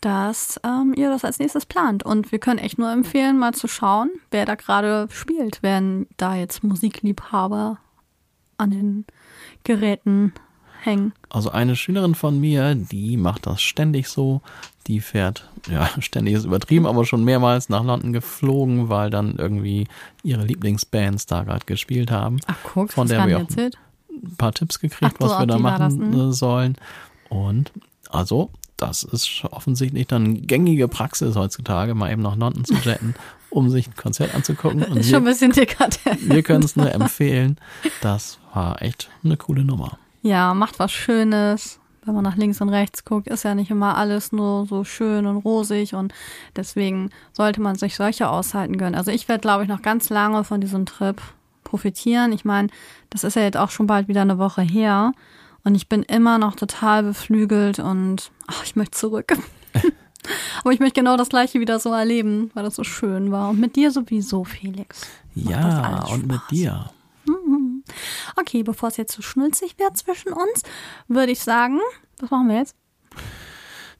dass ähm, ihr das als nächstes plant. Und wir können echt nur empfehlen, mal zu schauen, wer da gerade spielt, wenn da jetzt Musikliebhaber an den Geräten hängen. Also eine Schülerin von mir, die macht das ständig so. Die fährt, ja, <laughs> ständig ist übertrieben, aber schon mehrmals nach London geflogen, weil dann irgendwie ihre Lieblingsbands da gerade gespielt haben. Ach, guck, Von das der wir auch- erzählt. ein paar Tipps gekriegt, Ach so, was wir da das, machen hm. äh, sollen. Und also, das ist offensichtlich dann gängige Praxis heutzutage, mal eben nach London zu jetten, <laughs> um sich ein Konzert anzugucken. Und Ist schon ein bisschen dekadent. wir können es nur empfehlen. Das war echt eine coole Nummer. Ja, macht was Schönes. Wenn man nach links und rechts guckt, ist ja nicht immer alles nur so schön und rosig und deswegen sollte man sich solche Aushalten gönnen. Also ich werde, glaube ich, noch ganz lange von diesem Trip profitieren. Ich meine, das ist ja jetzt auch schon bald wieder eine Woche her und ich bin immer noch total beflügelt und ach, ich möchte zurück. <laughs> Aber ich möchte genau das gleiche wieder so erleben, weil das so schön war. Und mit dir sowieso, Felix. Macht Ja, und mit dir. Okay, bevor es jetzt zu schnulzig wird zwischen uns, würde ich sagen, was machen wir jetzt?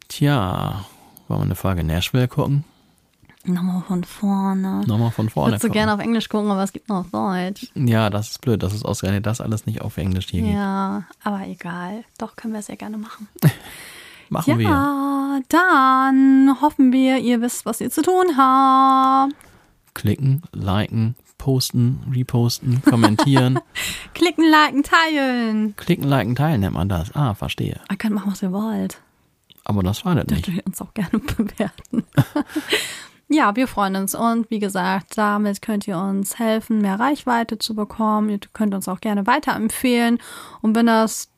Tja, wollen wir eine Folge Nashville gucken? Nochmal von vorne. Nochmal von Ich vorne würde so gucken. gerne auf Englisch gucken, aber es gibt noch auf Deutsch. Ja, das ist blöd, dass es ausgerechnet das alles nicht auf Englisch hier gibt. Ja, aber egal. Doch, können wir sehr gerne machen. <laughs> Machen wir. Ja, dann hoffen wir, ihr wisst, was ihr zu tun habt. Klicken, liken, posten, reposten, kommentieren. <laughs> Klicken, liken, teilen. Klicken, liken, teilen nennt man das. Ah, verstehe. Ihr könnt machen, was ihr wollt. Aber das schadet Dürft nicht. ihr uns auch gerne <laughs> bewerten. <laughs> ja, wir freuen uns. Und wie gesagt, damit könnt ihr uns helfen, mehr Reichweite zu bekommen. Ihr könnt uns auch gerne weiterempfehlen. Und wenn das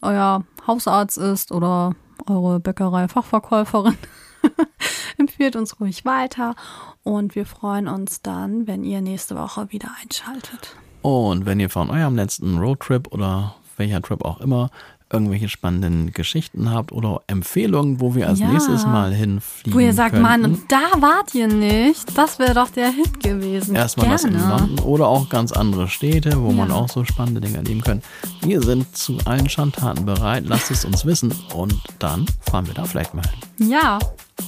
euer Hausarzt ist oder eure Bäckerei-Fachverkäuferin, <laughs> empfiehlt uns ruhig weiter. Und wir freuen uns dann, wenn ihr nächste Woche wieder einschaltet. Und wenn ihr von eurem letzten Roadtrip oder welcher Trip auch immer irgendwelche spannenden Geschichten habt oder Empfehlungen, wo wir als Ja. nächstes Mal hinfliegen Wo ihr sagt, könnten. Mann, da wart ihr nicht. Das wäre doch der Hit gewesen. Erstmal das in Gerne. London oder auch ganz andere Städte, wo man Ja. auch so spannende Dinge erleben kann. Wir sind zu allen Schandtaten bereit. Lasst es uns wissen und dann fahren wir da vielleicht mal hin. Ja.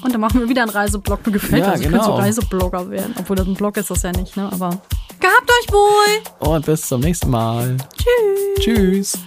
Und dann machen wir wieder einen Reiseblog. Mir gefällt Ja, das. Ich könnte so genau. Reiseblogger werden. Obwohl das ein Blog ist das ja nicht, ne? Aber gehabt euch wohl. Und bis zum nächsten Mal. Tschüss. Tschüss.